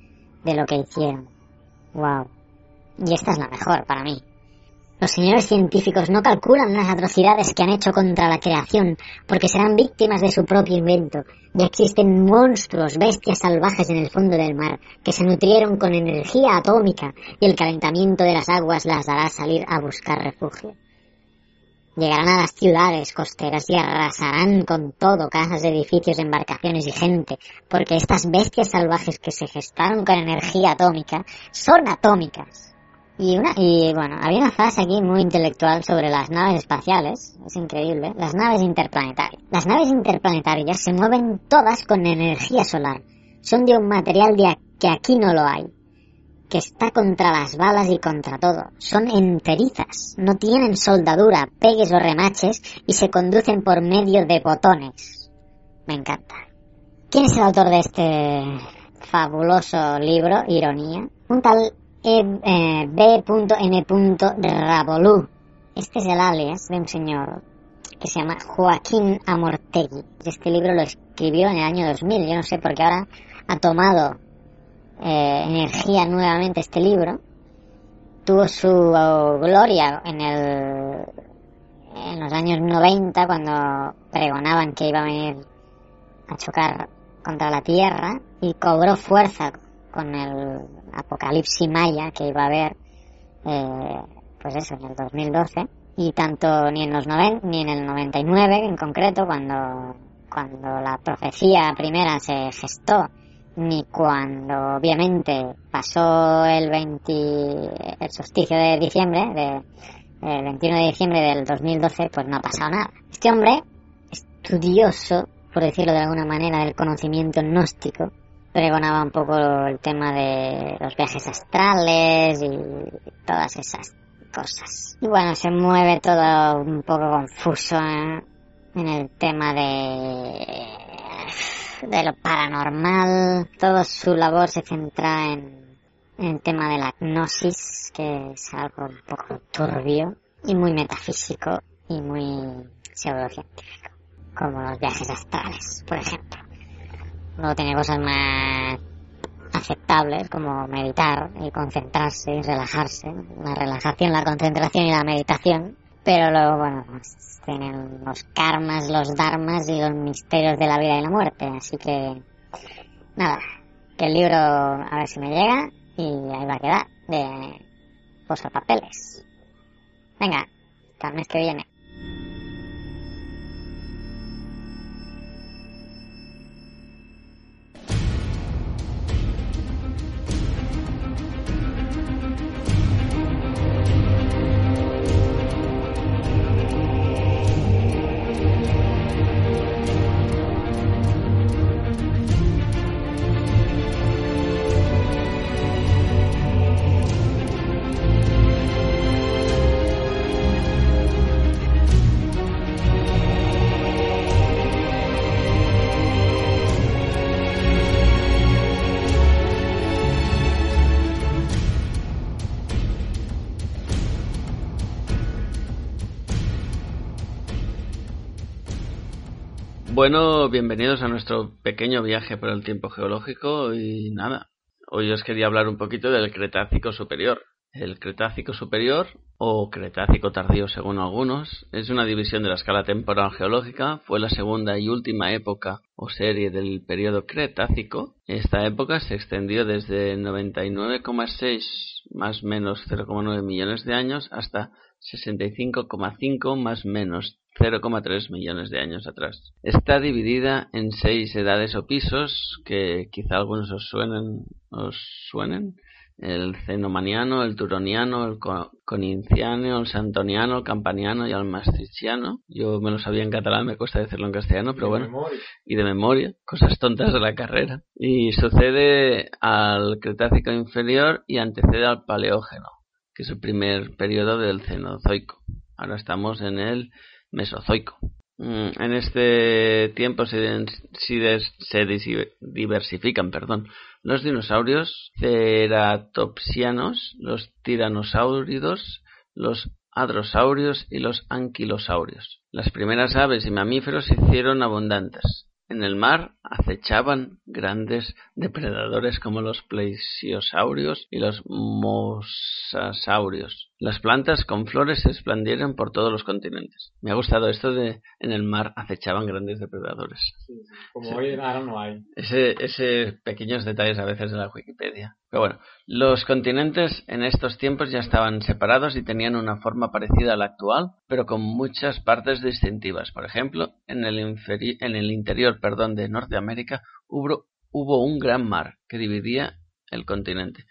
de lo que hicieron. Wow. Y esta es la mejor para mí. Los señores científicos no calculan las atrocidades que han hecho contra la creación, porque serán víctimas de su propio invento. Ya existen monstruos, bestias salvajes en el fondo del mar, que se nutrieron con energía atómica, y el calentamiento de las aguas las hará salir a buscar refugio. Llegarán a las ciudades costeras y arrasarán con todo, casas, edificios, embarcaciones y gente, porque estas bestias salvajes que se gestaron con energía atómica son atómicas. Y una, y bueno, había una frase aquí muy intelectual sobre las naves espaciales, es increíble, las naves interplanetarias. Las naves interplanetarias se mueven todas con energía solar, son de un material de que aquí no lo hay, que está contra las balas y contra todo, son enterizas, no tienen soldadura, pegues o remaches y se conducen por medio de botones. Me encanta. ¿Quién es el autor de este fabuloso libro, Ironía? Un tal e. Este es el alias de un señor que se llama Joaquín Amortegui. Este libro lo escribió en el año 2000. Yo no sé por qué ahora ha tomado eh, energía nuevamente este libro. Tuvo su oh, gloria en el en los años 90 cuando pregonaban que iba a venir a chocar contra la Tierra y cobró fuerza con el apocalipsis maya que iba a haber, eh, pues eso, en el 2012, y tanto ni en los 90, ni en el 99 en concreto, cuando, cuando la profecía primera se gestó, ni cuando obviamente pasó el 20, el solsticio de diciembre, el 21 de diciembre del 2012, pues no ha pasado nada. Este hombre, estudioso, por decirlo de alguna manera, del conocimiento gnóstico, pregonaba un poco el tema de los viajes astrales y todas esas cosas. Y bueno, se mueve todo un poco confuso ¿eh? en el tema de de lo paranormal. Toda su labor se centra en, en el tema de la gnosis, que es algo un poco turbio y muy metafísico y muy pseudocientífico, como los viajes astrales, por ejemplo. Luego tiene cosas más aceptables como meditar y concentrarse y relajarse, la relajación, la concentración y la meditación, pero luego, bueno, pues tienen los karmas, los dharmas y los misterios de la vida y la muerte, así que nada, que el libro a ver si me llega y ahí va a quedar de papeles. Venga, hasta el mes que viene. Bueno, bienvenidos a nuestro pequeño viaje por el tiempo geológico y nada, hoy os quería hablar un poquito del Cretácico Superior. El Cretácico Superior, o Cretácico Tardío según algunos, es una división de la escala temporal geológica, fue la segunda y última época o serie del periodo Cretácico. Esta época se extendió desde 99,6 más menos 0,9 millones de años hasta 65,5 más menos 0,3 millones de años atrás. Está dividida en seis edades o pisos que quizá algunos os suenen, os suenen. El cenomaniano, el turoniano, el coninciano, el santoniano, el campaniano y el maastrichtiano. Yo me lo sabía en catalán, me cuesta decirlo en castellano, pero bueno. Y de memoria, cosas tontas de la carrera. Y sucede al Cretácico inferior y antecede al Paleógeno, que es el primer periodo del Cenozoico. Ahora estamos en el Mesozoico. Mm, en este tiempo se, diversifican perdón, los dinosaurios ceratopsianos, los tiranosáuridos, los hadrosaurios y los anquilosaurios. Las primeras aves y mamíferos se hicieron abundantes. En el mar acechaban grandes depredadores como los plesiosaurios y los mosasaurios. Las plantas con flores se expandieron por todos los continentes. Me ha gustado esto de en el mar acechaban grandes depredadores. como hoy ahora no hay. Ese, ese pequeños detalles a veces de la Wikipedia. Pero bueno, los continentes en estos tiempos ya estaban separados y tenían una forma parecida a la actual, pero con muchas partes distintivas. Por ejemplo, en el, en el interior perdón, de Norteamérica hubo, hubo un gran mar que dividía el continente,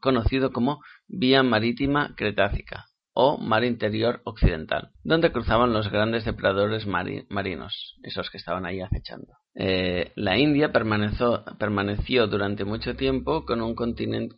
conocido como Vía Marítima Cretácica o Mar Interior Occidental, donde cruzaban los grandes depredadores marinos, esos que estaban ahí acechando. Eh, la India permaneció, permaneció durante mucho tiempo con un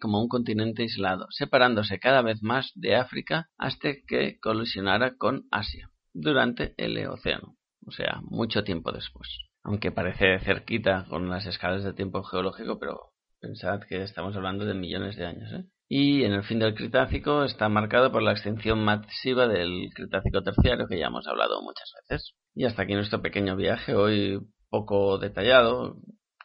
como un continente aislado, separándose cada vez más de África hasta que colisionara con Asia durante el Eoceno, o sea, mucho tiempo después. Aunque parece cerquita con las escalas de tiempo geológico, pero pensad que estamos hablando de millones de años. ¿eh? y en el fin del Cretácico está marcado por la extinción masiva del Cretácico terciario que ya hemos hablado muchas veces. Y hasta aquí nuestro pequeño viaje, hoy poco detallado.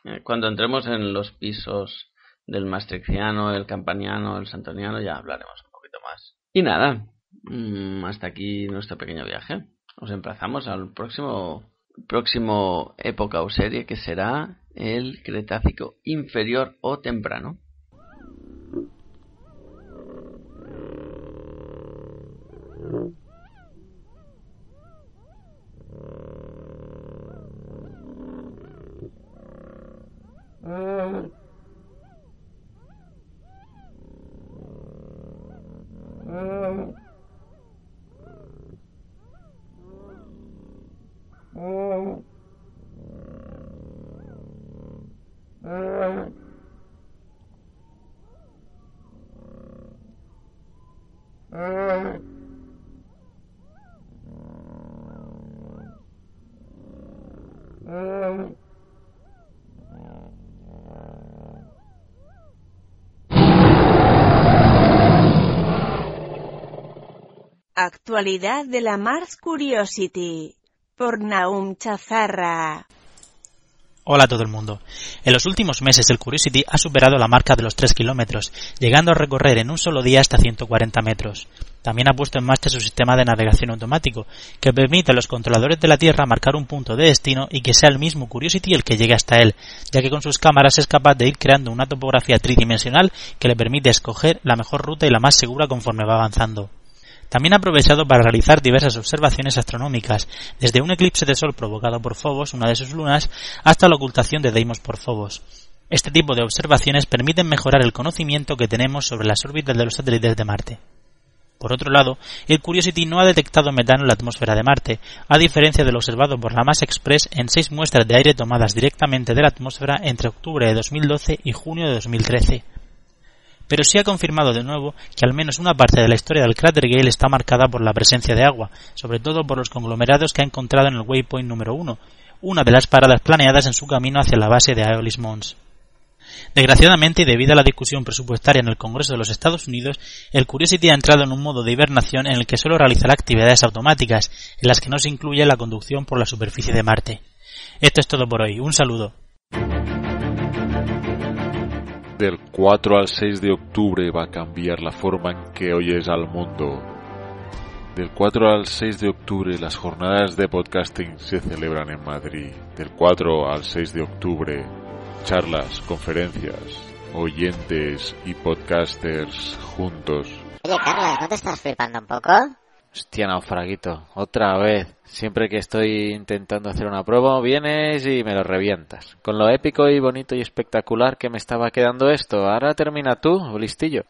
Eh, cuando entremos en los pisos del Maastrichtiano, el Campaniano, el Santoniano, ya hablaremos un poquito más. Y nada, mm, hasta aquí nuestro pequeño viaje. Os emplazamos al próximo, próximo época o serie que será el Cretácico inferior o temprano. Ah. Actualidad de la Mars Curiosity por Naum Chazarra. Hola a todo el mundo. En los últimos meses el Curiosity ha superado la marca de los 3 kilómetros, llegando a recorrer en un solo día hasta 140 metros. También ha puesto en marcha su sistema de navegación automático, que permite a los controladores de la Tierra marcar un punto de destino y que sea el mismo Curiosity el que llegue hasta él, ya que con sus cámaras es capaz de ir creando una topografía tridimensional que le permite escoger la mejor ruta y la más segura conforme va avanzando. También ha aprovechado para realizar diversas observaciones astronómicas, desde un eclipse de sol provocado por Phobos, una de sus lunas, hasta la ocultación de Deimos por Phobos. Este tipo de observaciones permiten mejorar el conocimiento que tenemos sobre las órbitas de los satélites de Marte. Por otro lado, el Curiosity no ha detectado metano en la atmósfera de Marte, a diferencia de lo observado por la Mass Express en seis muestras de aire tomadas directamente de la atmósfera entre octubre de 2012 y junio de 2013 pero sí ha confirmado de nuevo que al menos una parte de la historia del cráter Gale está marcada por la presencia de agua, sobre todo por los conglomerados que ha encontrado en el waypoint número 1, una de las paradas planeadas en su camino hacia la base de Aeolis Mons. Desgraciadamente, y debido a la discusión presupuestaria en el Congreso de los Estados Unidos, el Curiosity ha entrado en un modo de hibernación en el que solo realizará actividades automáticas, en las que no se incluye la conducción por la superficie de Marte. Esto es todo por hoy. Un saludo. Del 4 al 6 de octubre va a cambiar la forma en que oyes al mundo. Del 4 al 6 de octubre las jornadas de podcasting se celebran en Madrid. Del 4 al 6 de octubre charlas, conferencias, oyentes y podcasters juntos. Oye, Carlos, ¿no te estás flipando un poco? Hostia, naufraguito, otra vez. Siempre que estoy intentando hacer una prueba, vienes y me lo revientas. Con lo épico y bonito y espectacular que me estaba quedando esto, ahora termina tú, listillo.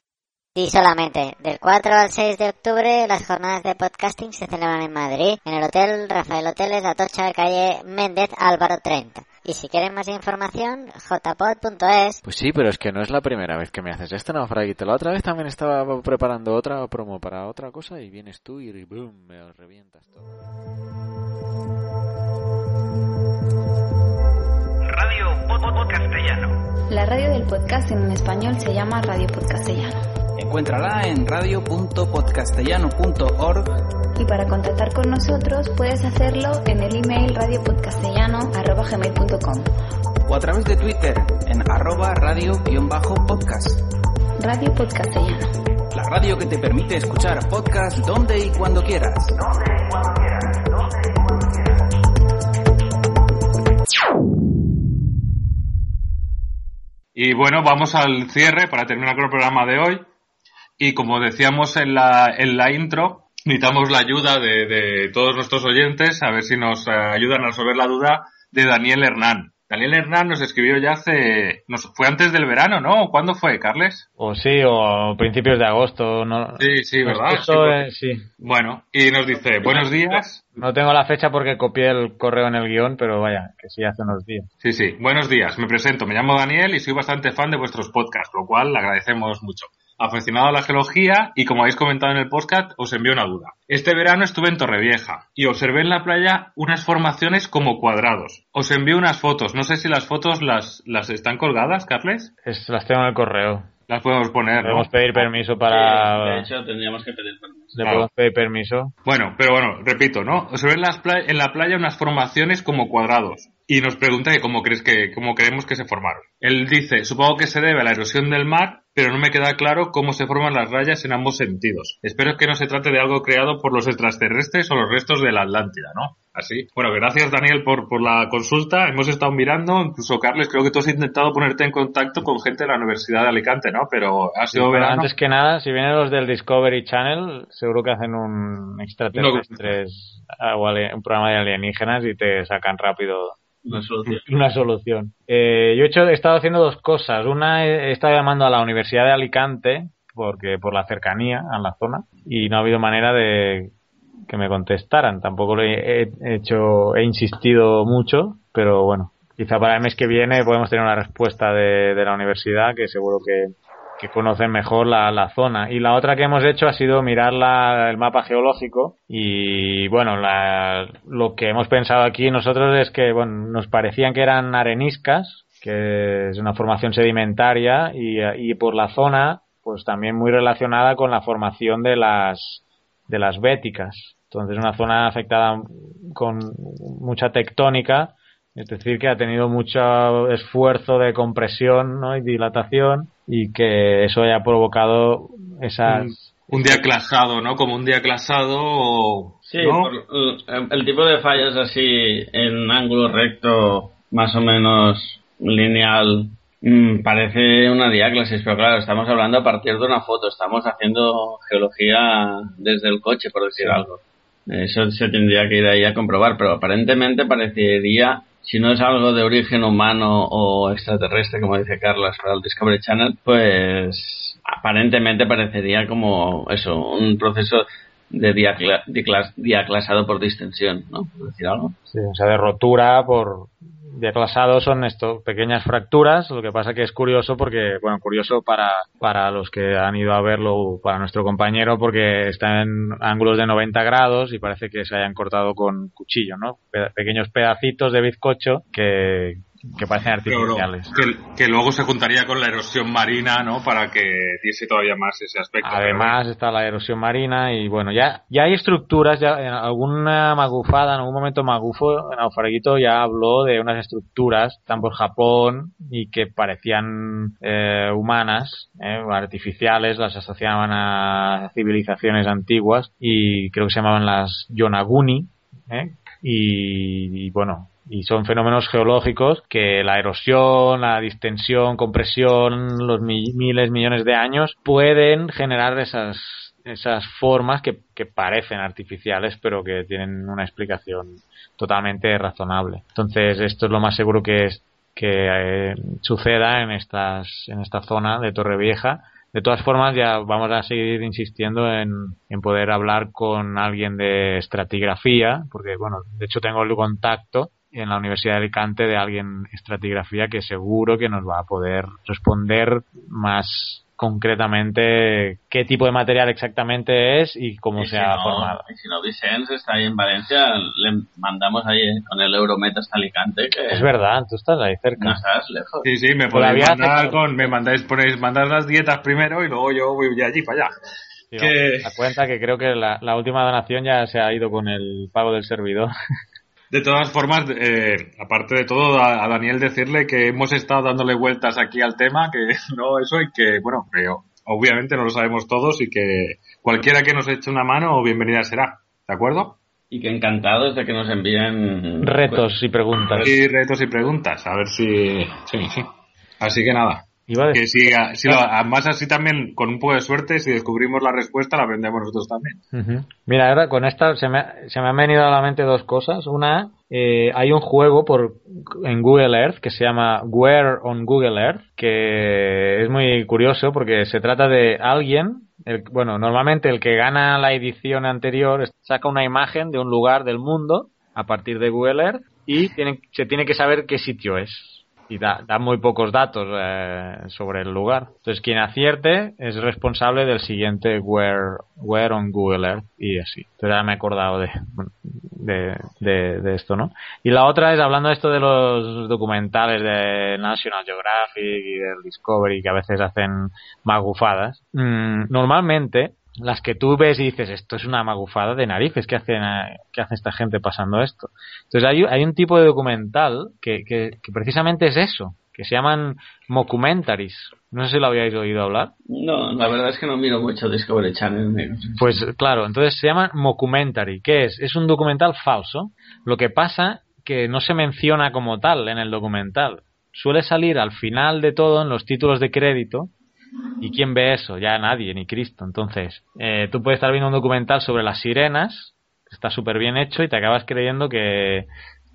Sí, solamente. Del 4 al 6 de octubre las jornadas de podcasting se celebran en Madrid, en el Hotel Rafael Hoteles, Atocha, calle Méndez, Álvaro 30. Y si quieren más información, jpod.es. Pues sí, pero es que no es la primera vez que me haces esto, naufraguito. La otra vez también estaba preparando otra promo para otra cosa y vienes tú y boom, me revientas todo. Radio Pod Castellano. La radio del podcast en español se llama Radio Podcastellano. Encuéntrala en radio.podcastellano.org y para contactar con nosotros puedes hacerlo en el email radiopodcastellano.com o a través de Twitter en arroba radio-podcast. Radio Podcastellano. La radio que te permite escuchar podcast donde y cuando quieras. Donde y cuando quieras. Donde y cuando quieras. Y bueno, vamos al cierre para terminar con el programa de hoy. Y como decíamos en la, en la intro, necesitamos la ayuda de, de todos nuestros oyentes, a ver si nos eh, ayudan a resolver la duda de Daniel Hernán. Daniel Hernán nos escribió ya hace, nos fue antes del verano, ¿no? ¿Cuándo fue, Carles? O sí, o principios de agosto, ¿no? Sí, sí, ¿verdad? Eso, sí, sí. Bueno, y nos dice, buenos días. No tengo la fecha porque copié el correo en el guion, pero vaya, que sí, hace unos días. Sí, sí, buenos días. Me presento, me llamo Daniel y soy bastante fan de vuestros podcasts, lo cual le agradecemos mucho aficionado a la geología y como habéis comentado en el podcast os envío una duda. Este verano estuve en Torrevieja y observé en la playa unas formaciones como cuadrados. Os envío unas fotos, no sé si las fotos las, las están colgadas, Carles. Es, las tengo en el correo. Las podemos poner, Podemos pedir permiso para... De hecho, tendríamos que pedir permiso. ¿Le podemos pedir permiso? Bueno, pero bueno, repito, ¿no? Observé en, las en la playa unas formaciones como cuadrados. Y nos pregunta que cómo crees que, cómo creemos que se formaron. Él dice, supongo que se debe a la erosión del mar, pero no me queda claro cómo se forman las rayas en ambos sentidos. Espero que no se trate de algo creado por los extraterrestres o los restos de la Atlántida, ¿no? Así. Bueno, gracias Daniel por, por la consulta. Hemos estado mirando, incluso Carles, creo que tú has intentado ponerte en contacto con gente de la Universidad de Alicante, ¿no? Pero ha sido Sí, pero verano. antes que nada, si vienen los del Discovery Channel, seguro que hacen un extraterrestres o ali- un programa de alienígenas y te sacan rápido Una solución. una solución. Eh, yo he, hecho, he estado haciendo dos cosas. Una, he, estado llamando a la Universidad de Alicante porque por la cercanía a la zona y no ha habido manera de que me contestaran. Tampoco lo he, he hecho, he insistido mucho, pero bueno, quizá para el mes que viene podemos tener una respuesta de la universidad que seguro que, que conocen mejor la, la zona. Y la otra que hemos hecho ha sido mirar la- el mapa geológico y bueno, la- lo que hemos pensado aquí nosotros es que bueno, nos parecían que eran areniscas, que es una formación sedimentaria y, y por la zona pues también muy relacionada con la formación de las de las béticas. Entonces una zona afectada con mucha tectónica, es decir, que ha tenido mucho esfuerzo de compresión ¿no? y dilatación y que eso haya provocado esas... Un día clasado, ¿no? Como un día clasado o... Sí, ¿no? por el, el tipo de fallas así en ángulo recto, más o menos lineal, mm, parece una diáclasis, pero claro, estamos hablando a partir de una foto, estamos haciendo geología desde el coche, por decir algo. Eso se tendría que ir ahí a comprobar, pero aparentemente parecería, si no es algo de origen humano o extraterrestre, como dice Carlos para el Discovery Channel, pues aparentemente parecería como eso, un proceso de diacla- diaclasado por distensión, ¿no? Por decir algo. Sí, o sea, de rotura por diaclasado son esto, pequeñas fracturas, lo que pasa que es curioso porque, bueno, curioso para, para los que han ido a verlo, para nuestro compañero, porque está en ángulos de 90 grados y parece que se hayan cortado con cuchillo, ¿no? Pe- pequeños pedacitos de bizcocho que, que parecen Pero, artificiales. que, que luego se juntaría con la erosión marina, ¿no? Para que diese todavía más ese aspecto. Además está la erosión marina y bueno, ya, ya hay estructuras, ya en alguna magufada, en algún momento magufo, Naufraguito ya habló de unas estructuras, están por Japón y que parecían eh, humanas, eh, artificiales, las asociaban a civilizaciones antiguas y creo que se llamaban las Yonaguni, ¿eh? y, y, bueno, y son fenómenos geológicos que la erosión, la distensión, compresión, los mi- miles, millones de años pueden generar esas esas formas que, que parecen artificiales pero que tienen una explicación totalmente razonable. Entonces esto es lo más seguro que es que eh, suceda en estas en esta zona de Torrevieja. De todas formas, ya vamos a seguir insistiendo en, en poder hablar con alguien de estratigrafía, porque, bueno, de hecho tengo el contacto en la Universidad de Alicante de alguien estratigrafía que seguro que nos va a poder responder más concretamente qué tipo de material exactamente es y cómo Y se si ha no- formado. Y si no, Vicens está ahí en Valencia, le mandamos ahí eh, con el Euromet hasta Alicante. Que Es verdad, tú estás ahí cerca. No estás lejos. Sí, sí, me podéis mandar con, me mandáis, ponéis, mandar las dietas primero y luego yo voy de allí para allá. Sí, que- da cuenta que creo que la, la última donación ya se ha ido con el pago del servidor. De todas formas, eh, aparte de todo, a, a Daniel decirle que hemos estado dándole vueltas aquí al tema, que no eso y que, bueno, que obviamente no lo sabemos todos y que cualquiera que nos eche una mano, bienvenida será. ¿De acuerdo? Y que encantados de que nos envíen Retos y preguntas. Y retos y preguntas, a ver si... Sí, sí. Así que nada. Iba a decir- Que si, si lo- además así también, con un poco de suerte, si descubrimos la respuesta, la aprendemos nosotros también. Mira, ahora con esta se me, se me han venido a la mente dos cosas. Una, eh, hay un juego por en Google Earth que se llama Where on Google Earth, que es muy curioso porque se trata de alguien, el- bueno, normalmente el que gana la edición anterior saca una imagen de un lugar del mundo a partir de Google Earth y tiene- se tiene que saber qué sitio es. Y da, da muy pocos datos eh, sobre el lugar. Entonces, quien acierte es responsable del siguiente where, where on Google Earth y así. Entonces, ahora me he acordado de, de, de, de esto, ¿no? Y la otra es hablando de esto de los documentales de National Geographic y del Discovery que a veces hacen magufadas. Mm, normalmente las que tú ves y dices, esto es una magufada de narices, ¿qué, hacen, qué hace esta gente pasando esto? Entonces hay, hay un tipo de documental que, que, que precisamente es eso, que se llaman mockumentaries. No sé si lo habíais oído hablar. No, la verdad es que no miro mucho Discovery Channel. Pues claro, entonces se llama mockumentary. ¿Qué es? Es un documental falso. Lo que pasa que no se menciona como tal en el documental. Suele salir al final de todo en los títulos de crédito. ¿Y quién ve eso? Ya nadie, ni Cristo. Entonces, eh, tú puedes estar viendo un documental sobre las sirenas, está súper bien hecho y te acabas creyendo que,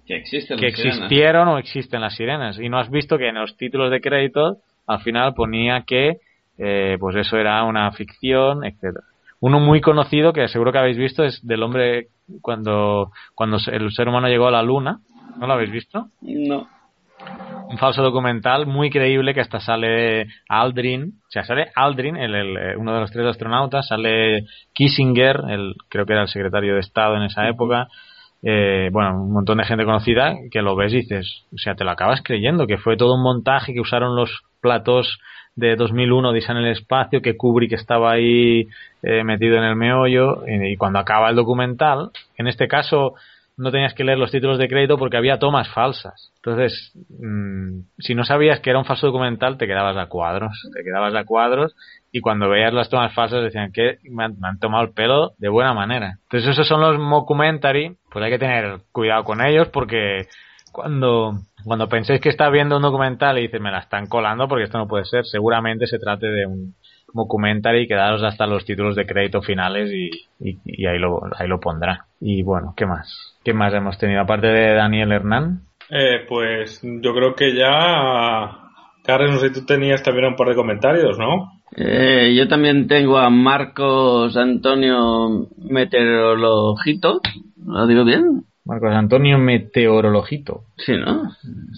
que, existen que existieron o existen las sirenas. Y no has visto que en los títulos de crédito al final ponía que eh, pues eso era una ficción, etcétera. Uno muy conocido que seguro que habéis visto es del hombre cuando, cuando el ser humano llegó a la luna. ¿No lo habéis visto? No. Un falso documental muy creíble que hasta sale Aldrin, o sea, sale Aldrin, el, el, uno de los tres astronautas, sale Kissinger, el, creo que era el secretario de Estado en esa época, eh, bueno, un montón de gente conocida que lo ves y dices, o sea, te lo acabas creyendo, que fue todo un montaje, que usaron los platos de 2001 Dice en el espacio, que Kubrick estaba ahí eh, metido en el meollo y, y, cuando acaba el documental, en este caso no tenías que leer los títulos de crédito porque había tomas falsas. Entonces, mmm, si no sabías que era un falso documental, te quedabas a cuadros, te quedabas a cuadros y cuando veías las tomas falsas decían que me han, tomado el pelo de buena manera. Entonces esos son los mockumentary, pues hay que tener cuidado con ellos porque cuando, cuando penséis que está viendo un documental y dices me la están colando porque esto no puede ser, seguramente se trate de un mockumentary y quedaros hasta los títulos de crédito finales y, y, y ahí, lo, ahí lo pondrá. Y bueno, ¿qué más? ¿Qué más hemos tenido? Aparte de Daniel Hernán. Eh, pues yo creo que ya... Carlos, no sé si tú tenías también un par de comentarios, ¿no? Eh, yo también tengo a Marcos Antonio Meteorologito. ¿Lo digo bien? Marcos Antonio Meteorologito. Sí, ¿no?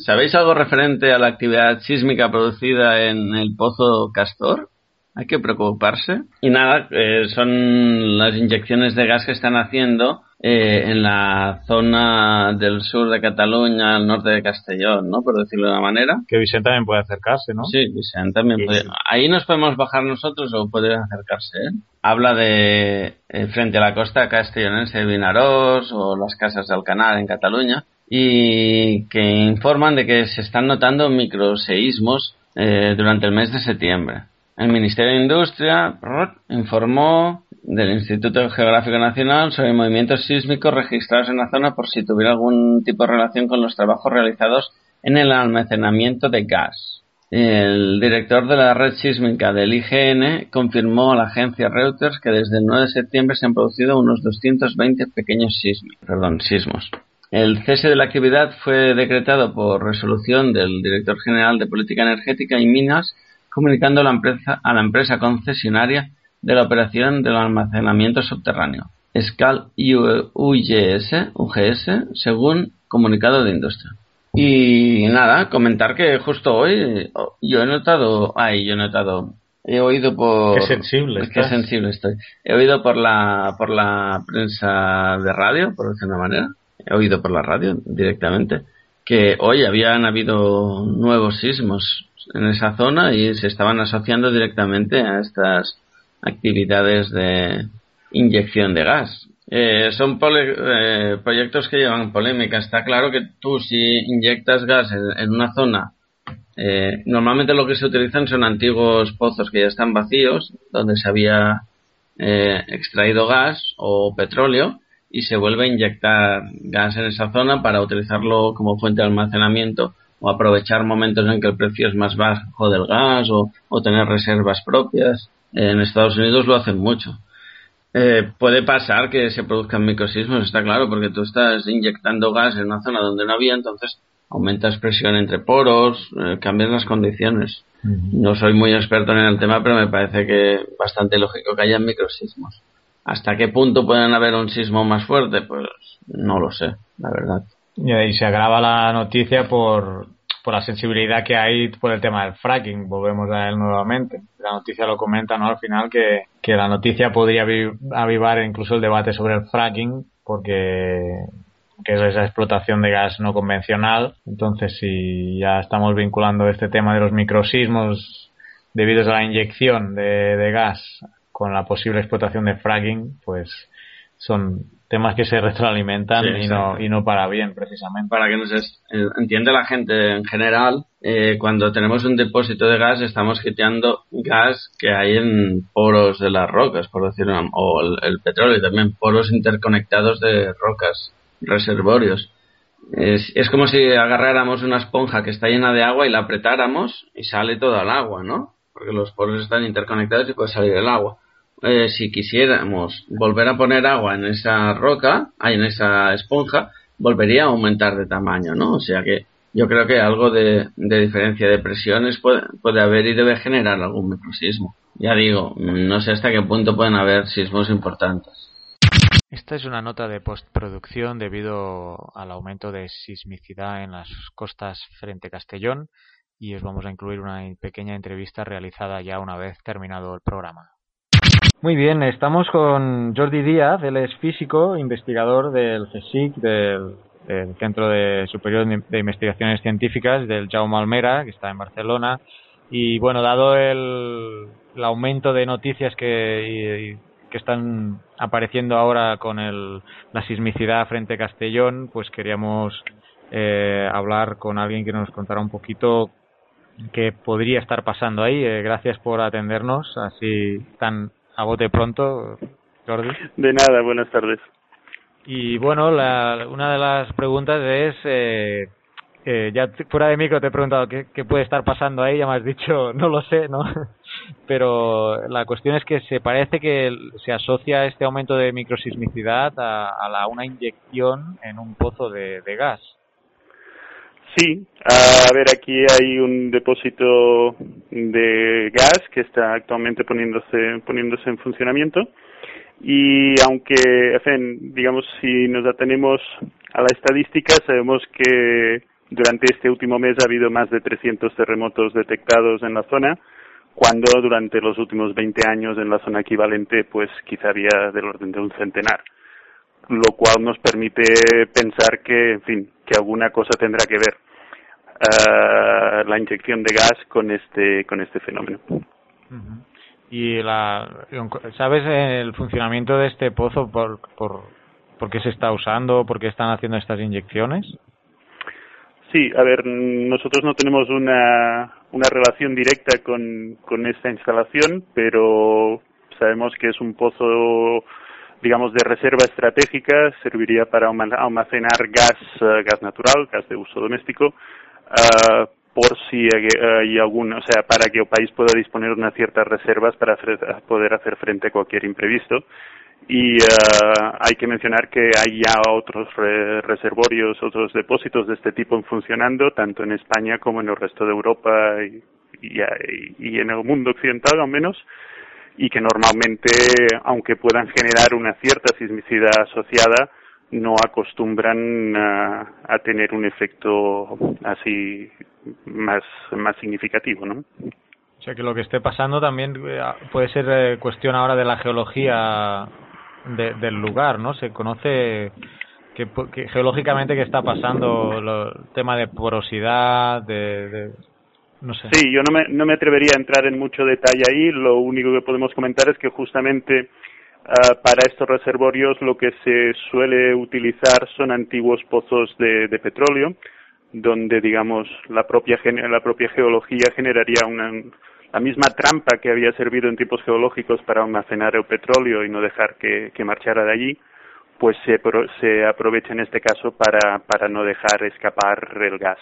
¿Sabéis algo referente a la actividad sísmica producida en el Pozo Castor? Hay que preocuparse. Y nada, eh, son las inyecciones de gas que están haciendo eh, en la zona del sur de Cataluña, al norte de Castellón, ¿no? Por decirlo de una manera. Que Vicente también puede acercarse, ¿no? Sí, Vicente también sí, puede. Sí. Ahí nos podemos bajar nosotros o puede acercarse, ¿eh? Habla de eh, frente a la costa castellonense de Vinarós o las casas del Canal en Cataluña y que informan de que se están notando microseísmos eh, durante el mes de septiembre. El Ministerio de Industria informó del Instituto Geográfico Nacional sobre movimientos sísmicos registrados en la zona por si tuviera algún tipo de relación con los trabajos realizados en el almacenamiento de gas. El director de la red sísmica del IGN confirmó a la agencia Reuters que desde el 9 de septiembre se han producido unos 220 pequeños sismos, perdón, sismos. El cese de la actividad fue decretado por resolución del director general de Política Energética y Minas comunicando a la empresa, a la empresa concesionaria de la operación del almacenamiento subterráneo, SCAL UGS, UGS, según comunicado de industria. Y nada, comentar que justo hoy yo he notado, ay, yo he notado, he oído por qué sensible, qué sensible estoy. He oído por la por la prensa de radio, por decirlo de una manera, he oído por la radio directamente que hoy habían habido nuevos sismos en esa zona y se estaban asociando directamente a estas actividades de inyección de gas. Eh, son eh, proyectos que llevan polémica. Está claro que tú si inyectas gas en, una zona, eh, normalmente lo que se utilizan son antiguos pozos que ya están vacíos, donde se había eh, extraído gas o petróleo y se vuelve a inyectar gas en esa zona para utilizarlo como fuente de almacenamiento o aprovechar momentos en que el precio es más bajo del gas o, o tener reservas propias. En Estados Unidos lo hacen mucho. Eh, puede pasar que se produzcan microsismos, está claro, porque tú estás inyectando gas en una zona donde no había, entonces aumentas presión entre poros, eh, cambian las condiciones. Uh -huh. No soy muy experto en el tema, pero me parece que bastante lógico que haya microsismos. ¿Hasta qué punto pueden haber un sismo más fuerte? Pues no lo sé, la verdad. Y ahí se agrava la noticia por, por la sensibilidad que hay por el tema del fracking. Volvemos a él nuevamente. La noticia lo comenta, ¿no? Al final que, que la noticia podría avivar incluso el debate sobre el fracking porque que es esa explotación de gas no convencional. Entonces, si ya estamos vinculando este tema de los microsismos debidos a la inyección de, de gas con la posible explotación de fracking, pues son temas que se retroalimentan Sí, y, no, y no para bien, precisamente. Para que nos es- eh, entiende la gente en general, eh, cuando tenemos un depósito de gas estamos quitando gas que hay en poros de las rocas, por decirlo, o el, el petróleo también, poros interconectados de rocas, reservorios. Es, es como si agarráramos una esponja que está llena de agua y la apretáramos y sale toda el agua, ¿no? Porque los poros están interconectados y puede salir el agua. Eh, si quisiéramos volver a poner agua en esa roca, ahí en esa esponja, volvería a aumentar de tamaño, ¿no? O sea que yo creo que algo de, de diferencia de presiones puede, puede haber y debe generar algún microsismo. Ya digo, no sé hasta qué punto pueden haber sismos importantes. Esta es una nota de postproducción debido al aumento de sismicidad en las costas frente a Castellón y os vamos a incluir una pequeña entrevista realizada ya una vez terminado el programa. Muy bien, estamos con Jordi Díaz, él es físico, investigador del CSIC, del, Centro de Superior de Investigaciones Científicas del Jaume Almera, que está en Barcelona. Y bueno, dado el, el aumento de noticias que, y- que están apareciendo ahora con el, la sismicidad frente a Castellón, pues queríamos eh, hablar con alguien que nos contara un poquito qué podría estar pasando ahí. Eh, gracias por atendernos así tan a bote pronto, Jordi. De nada, buenas tardes. Y bueno, la, una de las preguntas es, eh, eh, ya fuera de micro te he preguntado qué, qué puede estar pasando ahí, ya me has dicho, no lo sé, ¿no? Pero la cuestión es que se parece que se asocia este aumento de microsismicidad a, a la, una inyección en un pozo de, de gas. Sí, a ver, aquí hay un depósito de gas que está actualmente poniéndose, poniéndose en funcionamiento. Y aunque, en fin, digamos, si nos atenemos a la estadística, sabemos que durante este último mes ha habido más de 300 terremotos detectados en la zona, cuando durante los últimos 20 años en la zona equivalente, pues quizá había del orden de un centenar lo cual nos permite pensar que, en fin, que alguna cosa tendrá que ver eh, la inyección de gas con este con este fenómeno. Y la, ¿sabes el funcionamiento de este pozo por, por, por qué se está usando, por qué están haciendo estas inyecciones? Sí, a ver, nosotros no tenemos una, una relación directa con, con esta instalación, pero sabemos que es un pozo, digamos, de reserva estratégica, serviría para alma- almacenar gas, eh, gas natural, gas de uso doméstico, ah, por si hay, algún, o sea, para que el país pueda disponer de unas ciertas reservas para poder hacer frente a cualquier imprevisto. Y ah, hay que mencionar que hay ya otros re- reservorios, otros depósitos de este tipo funcionando, tanto en España como en el resto de Europa y en el mundo occidental al menos, y que normalmente, aunque puedan generar una cierta sismicidad asociada, no acostumbran a, a tener un efecto así más, más significativo, ¿no? O sea que lo que esté pasando también eh, puede ser eh, cuestión ahora de la geología de- del lugar, ¿no? Se conoce que, que geológicamente qué está pasando, lo- el tema de porosidad, de- no. Sí, yo no me, no me atrevería a entrar en mucho detalle ahí. Lo único que podemos comentar es que justamente ah, para estos reservorios lo que se suele utilizar son antiguos pozos de, de petróleo, donde digamos la propia la propia geología generaría una la misma trampa que había servido en tiempos geológicos para almacenar el petróleo y no dejar que, que marchara de allí, pues se, se aprovecha en este caso para, para no dejar escapar el gas.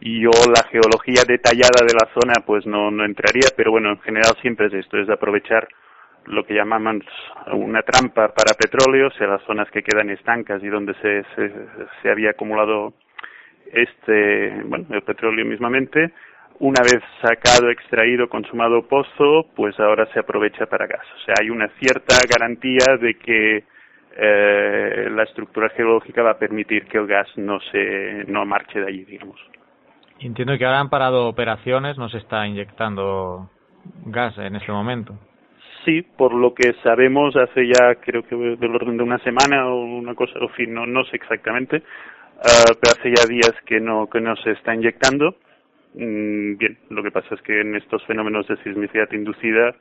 Y yo la geología detallada de la zona pues no, no entraría, pero bueno, en general siempre es esto, es aprovechar lo que llamamos una trampa para petróleo, o sea, las zonas que quedan estancas y donde se, se, se había acumulado este, bueno, el petróleo mismamente, una vez sacado, extraído, consumado pozo, pues ahora se aprovecha para gas. O sea, hay una cierta garantía de que eh, la estructura geológica va a permitir que el gas no se no marche de allí, digamos. Entiendo que ahora han parado operaciones, no se está inyectando gas en este momento. Sí, por lo que sabemos hace ya creo que del orden de una semana o una cosa, en fin, no, no sé exactamente, ah, pero hace ya días que no que no se está inyectando. Mm, bien, lo que pasa es que en estos fenómenos de sismicidad inducida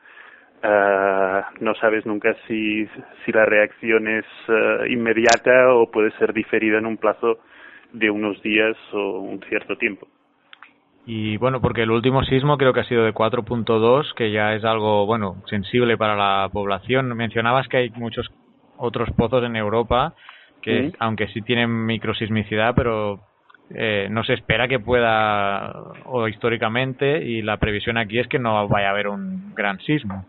Ah, no sabes nunca si, si la reacción es ah, inmediata o puede ser diferida en un plazo de unos días o un cierto tiempo. Y bueno, porque el último sismo creo que ha sido de 4.2, que ya es algo, bueno, sensible para la población. Mencionabas que hay muchos otros pozos en Europa que, aunque sí tienen microsismicidad, pero eh, no se espera que pueda, o históricamente, y la previsión aquí es que no vaya a haber un gran sismo.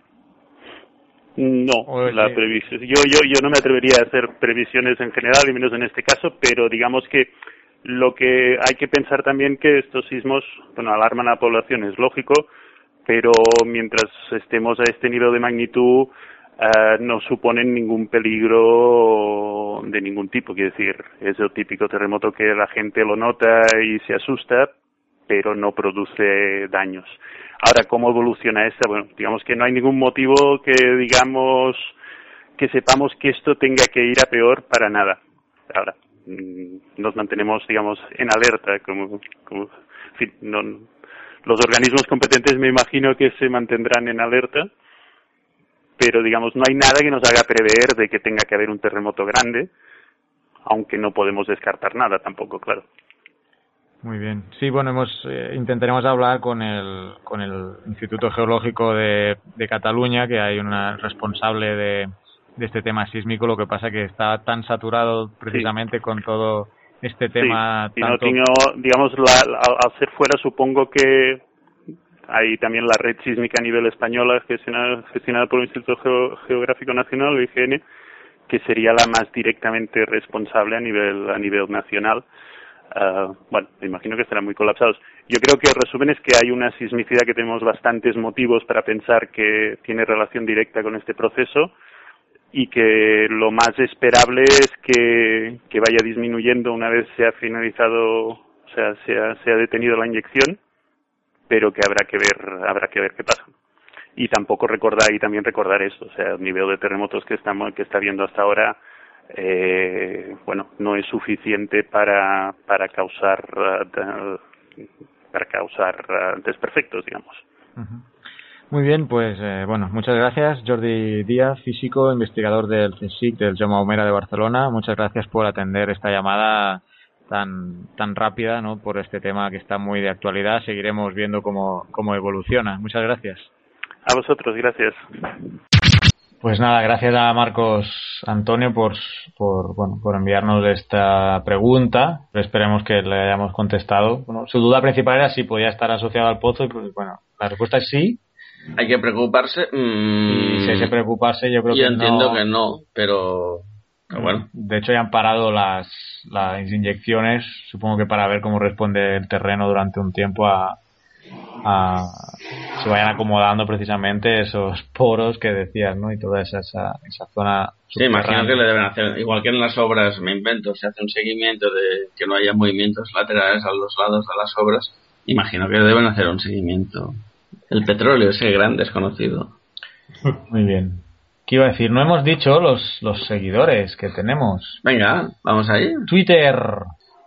No, la previsión. Yo, yo, yo no me atrevería a hacer previsiones en general, y menos en este caso, pero digamos que lo que hay que pensar también que estos sismos, bueno, alarman a la población, es lógico, pero mientras estemos a este nivel de magnitud, eh, no suponen ningún peligro de ningún tipo. Quiero decir, es el típico terremoto que la gente lo nota y se asusta, pero no produce daños. Ahora, ¿cómo evoluciona esta? Bueno, digamos que no hay ningún motivo que digamos que sepamos que esto tenga que ir a peor para nada. Ahora, nos mantenemos, digamos, en alerta, como, los organismos competentes me imagino que se mantendrán en alerta, pero digamos, no hay nada que nos haga prever de que tenga que haber un terremoto grande, aunque no podemos descartar nada tampoco, claro. Muy bien. Sí, bueno, hemos, eh, intentaremos hablar con el, con el Instituto Geológico de Cataluña, que hay una responsable de, de este tema sísmico. Lo que pasa que está tan saturado precisamente con todo este tema. Sí, y no tanto... tengo, digamos, la- la- al, ser fuera supongo que hay también la red sísmica a nivel española gestionada, gestionada por el Instituto Geo- Geográfico Nacional, el IGN, que sería la más directamente responsable a nivel a nivel nacional. Ah, bueno, me imagino que estarán muy colapsados. Yo creo que el resumen es que hay una sismicidad que tenemos bastantes motivos para pensar que tiene relación directa con este proceso y que lo más esperable es que, que vaya disminuyendo una vez se ha finalizado, o sea, se ha, se ha detenido la inyección, pero que habrá que ver, habrá que ver qué pasa. Y tampoco recordar, y también recordar esto, o sea, el nivel de terremotos que estamos, que está viendo hasta ahora, eh, bueno, no es suficiente para, para causar, da- para causar ah, desperfectos, digamos. Ujú. Muy bien, pues eh, bueno, muchas gracias Jordi Díaz, físico, investigador del CSIC del Jaume Humera de Barcelona. Muchas gracias por atender esta llamada tan tan rápida, ¿no? Por este tema que está muy de actualidad. Seguiremos viendo cómo cómo evoluciona. Muchas gracias. A vosotros, gracias. Pues nada, gracias a Marcos Antonio por, por, bueno, por enviarnos esta pregunta. Esperemos que le hayamos contestado. Bueno, su duda principal era si podía estar asociado al pozo y pues bueno, la respuesta es sí. Hay que preocuparse. mm, Y si hay que preocuparse, yo creo yo que entiendo no. que no, pero, pero bueno. De hecho, ya han parado las, las inyecciones, supongo que para ver cómo responde el terreno durante un tiempo a, a se vayan acomodando precisamente esos poros que decías, ¿no? Y toda esa, esa, esa zona. Sí, imagino que le deben hacer, igual que en las obras, me invento, se hace un seguimiento de que no haya movimientos laterales a los lados de las obras. Imagino que deben hacer un seguimiento. El petróleo, ese gran desconocido. Muy bien. ¿Qué iba a decir? No hemos dicho los, los seguidores que tenemos. Venga, vamos ahí. Twitter.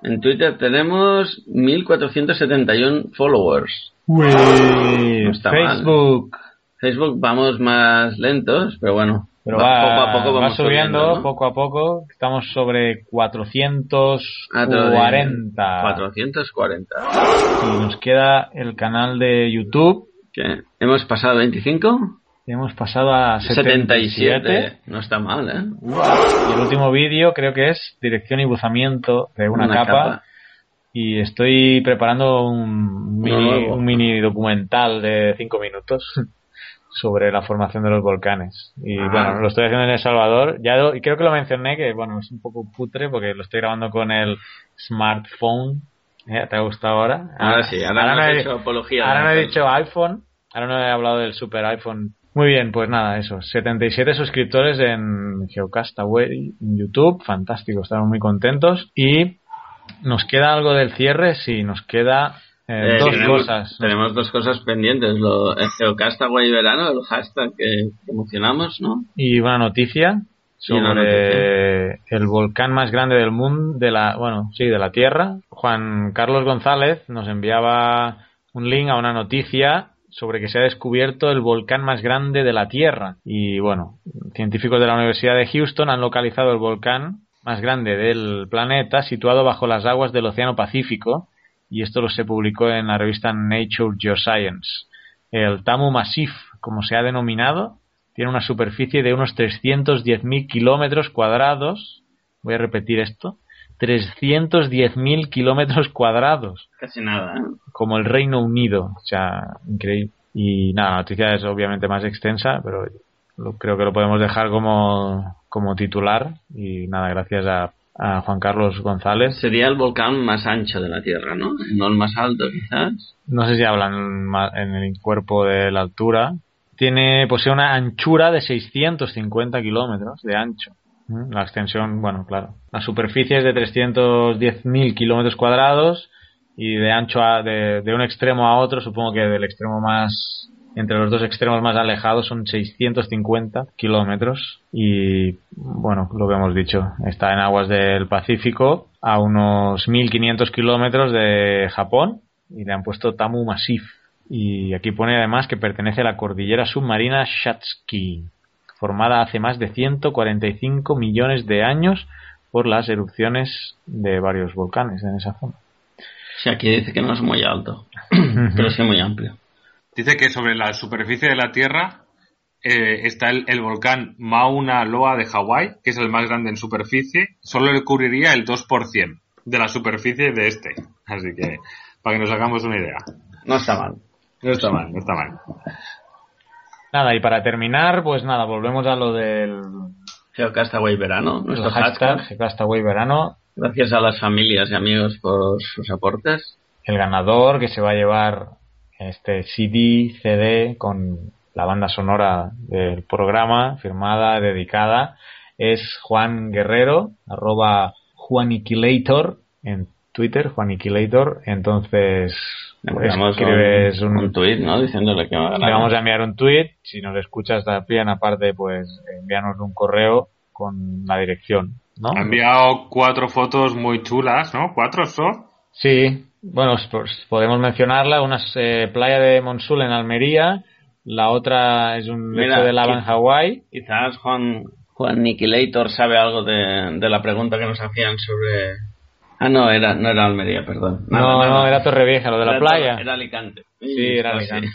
En Twitter tenemos 1471 followers. Uy, No está mal. Facebook. Facebook vamos más lentos, pero bueno. Pero va- poco a poco va vamos subiendo, ¿no? poco a poco. Estamos sobre 440. 440. Y nos queda el canal de YouTube. ¿Qué? ¿Hemos pasado a 25? Y hemos pasado a 77. 77. No está mal, ¿eh? Y el último vídeo creo que es dirección y buzamiento de una, Una capa. capa. Y estoy preparando un mini, nuevo. un mini documental de 5 minutos sobre la formación de los volcanes. Y Ah. bueno, lo estoy haciendo en El Salvador. Ya y creo que lo mencioné, que bueno, es un poco putre porque lo estoy grabando con el smartphone. ¿Eh? ¿Te ha gustado ahora? Ahora sí, ahora no he- hecho apología Ahora no he dicho iPhone. Ahora no he hablado del super iPhone. Muy bien, pues nada, eso. 77 suscriptores en Geocastaway en YouTube. Fantástico, estamos muy contentos. Y nos queda algo del cierre, sí, nos queda eh, Eh, dos tenemos, cosas. Tenemos dos cosas pendientes. Lo, el Geocastaway verano, el hashtag que promocionamos, ¿no? Y una noticia Y una sobre el volcán más grande del mundo, de la, bueno, sí, de la Tierra. Juan Carlos González nos enviaba un link a una noticia sobre que se ha descubierto el volcán más grande de la Tierra. Y bueno, científicos de la Universidad de Houston han localizado el volcán más grande del planeta situado bajo las aguas del Océano Pacífico y esto lo se publicó en la revista Nature Geoscience. El Tamu Massif, como se ha denominado, tiene una superficie de unos 310.000 kilómetros cuadrados. Voy a repetir esto. 310.000 kilómetros cuadrados. Casi nada. ¿eh? Como el Reino Unido. O sea, increíble. Y nada, la noticia es obviamente más extensa, pero lo, creo que lo podemos dejar como, como titular. Y nada, gracias a, a Juan Carlos González. Sería el volcán más ancho de la Tierra, ¿no? No el más alto, quizás. No sé si hablan en el cuerpo de la altura. Tiene, posee una anchura de 650 kilómetros de ancho. La extensión, bueno, claro. La superficie es de 310.000 kilómetros cuadrados y de ancho a- de, de un extremo a otro, supongo que del extremo más, entre los dos extremos más alejados son 650 kilómetros y, bueno, lo que hemos dicho, está en aguas del Pacífico a unos 1.500 kilómetros de Japón y le han puesto Tamu Massif. Y aquí pone además que pertenece a la cordillera submarina Shatsky, formada hace más de 145 millones de años por las erupciones de varios volcanes en esa zona. Sí, aquí dice que no es muy alto, pero sí muy amplio. Dice que sobre la superficie de la Tierra eh, está el, el volcán Mauna Loa de Hawái, que es el más grande en superficie. Solo le cubriría el 2% de la superficie de este. Así que, para que nos hagamos una idea. No está mal. No está mal, no está mal. Nada, y para terminar, pues nada, volvemos a lo del Geocastaway Verano, nuestro hashtag hashtag. Geocastaway Verano. Gracias a las familias y amigos por sus aportes. El ganador que se va a llevar este CD, CD con la banda sonora del programa, firmada, dedicada, es Juan Guerrero, arroba Juaniquilator en Twitter, Juaniquilator. Entonces, escribes un, un, ¿no? Diciéndole que va a ganar. le vamos a enviar un tweet. Si nos escuchas también, aparte, pues envíanos un correo con la dirección, ¿no? Ha enviado cuatro fotos muy chulas, ¿no? ¿Cuatro son? Sí, bueno, pues podemos mencionarla. Una es eh, playa de Monsul en Almería, la otra es un lecho Mira, de lava en Hawái. Quizás Juan, Juan Niquilator sabe algo de, de la pregunta que nos hacían sobre... Ah, no, era, no era Almería, perdón. No, nada. no, era Torrevieja, lo de la Era playa. Era Alicante. Sí, era Alicante.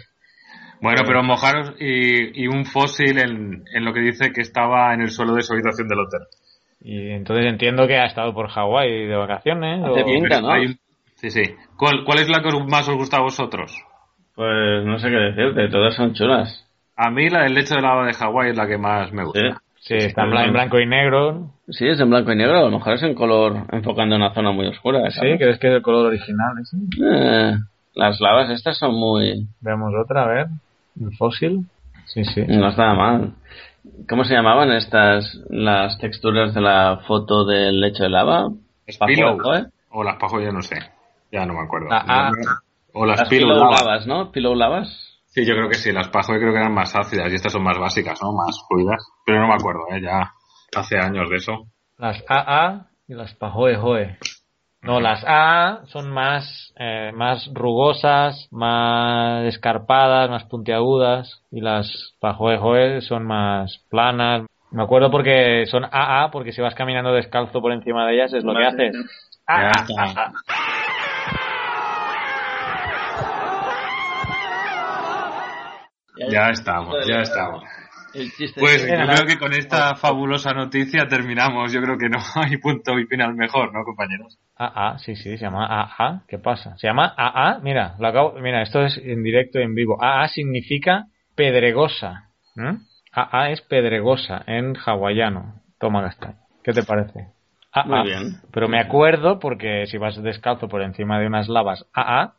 Bueno, pero mojaros y, y un fósil en, en lo que dice que estaba en el suelo de su habitación del hotel. Y entonces entiendo que ha estado por Hawái de vacaciones. o- Hay un- Sí, sí. ¿Cuál, ¿Cuál es la que más os gusta a vosotros? Pues no sé qué decirte, todas son chulas. A mí la del lecho de lava de Hawái es la que más me gusta. Sí, está en blan- en blanco y negro. Sí, es en blanco y negro, a lo mejor es en color enfocando en una zona muy oscura. Sí. ¿crees que es el color original? ese? Eh, las lavas estas son muy... Veamos otra, a ver. El fósil. Sí, sí. No está mal. ¿Cómo se llamaban estas, las texturas de la foto del lecho de lava? Pillow. Pajo, ¿eh? O las pajo, ya no sé. Ya no me acuerdo. Ah, ah. o las, Las pillow pillow lava. lavas, ¿no? Pillow lavas. Sí, yo creo que sí. Las pajo creo que eran más ácidas y estas son más básicas, ¿no? Más fluidas. Pero no me acuerdo, ¿eh? Ya hace años de eso. Las AA y las Pajoe Joe. No, las AA son más, eh, más rugosas, más escarpadas, más puntiagudas. Y las Pajoe Joe son más planas. Me acuerdo porque son AA, porque si vas caminando descalzo por encima de ellas es lo que haces. Ah, Ya ah, está. ah, ah. Ya estamos, ya estamos. Pues es yo creo que con esta fabulosa noticia terminamos. Yo creo que no hay punto y final mejor, ¿no, compañeros? AA, sí, sí, se llama AA. ¿Qué pasa? Se llama AA, mira, lo acabo, mira, esto es en directo y en vivo. AA significa pedregosa. AA es pedregosa en hawaiano. Toma castaño. ¿Qué te parece? AA. Muy bien. Pero me acuerdo porque si vas descalzo por encima de unas lavas AA,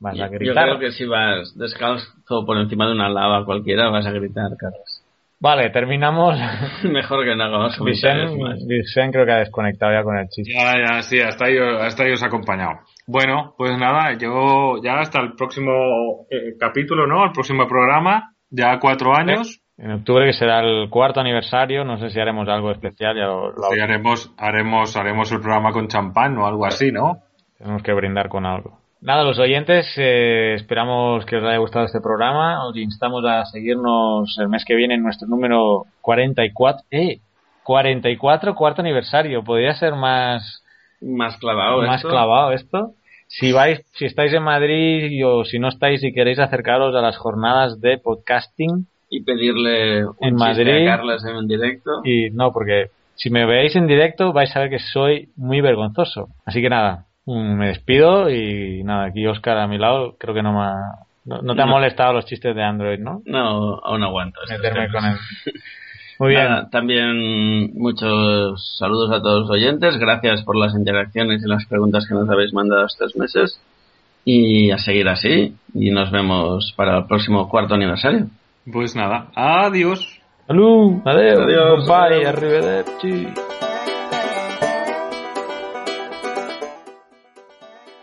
vas a Yo gritar. creo que si vas descalzo por encima de una lava cualquiera vas a gritar, Carlos. Vale, terminamos. Mejor que no hagamos. Vicen, Vicen creo que ha desconectado ya con el chiste. Ya, ya, sí, hasta ahí, hasta ahí os ha acompañado. Bueno, pues nada, yo ya hasta el próximo eh, capítulo, ¿no? El próximo programa, ya cuatro años. En octubre, que será el cuarto aniversario, no sé si haremos algo especial. Ya lo- lo- Sí, haremos, haremos, haremos el programa con champán o algo así, ¿no? Tenemos que brindar con algo. Nada, los oyentes, eh, esperamos que os haya gustado este programa. Os instamos a seguirnos el mes que viene en nuestro número 44. ¡Eh! 44, cuarto aniversario. Podría ser más. Más clavado Más esto. clavado esto. Si vais, si estáis en Madrid o si no estáis y queréis acercaros a las jornadas de podcasting Y pedirle un en Madrid. a Carlas en directo. Y no, porque si me veis en directo vais a ver que soy muy vergonzoso. Así que nada, me despido y nada, aquí Oscar a mi lado, creo que no me ha, no, no te ha No. molestado los chistes de Android, ¿no? No, aún aguanto. Meterme con él. Muy bien. Nada, también muchos saludos a todos los oyentes. Gracias por las interacciones y las preguntas que nos habéis mandado estos meses. Y a seguir así. Y nos vemos para el próximo cuarto aniversario. Pues nada, adiós. Salud, adiós, Adiós, bye, arrivederci.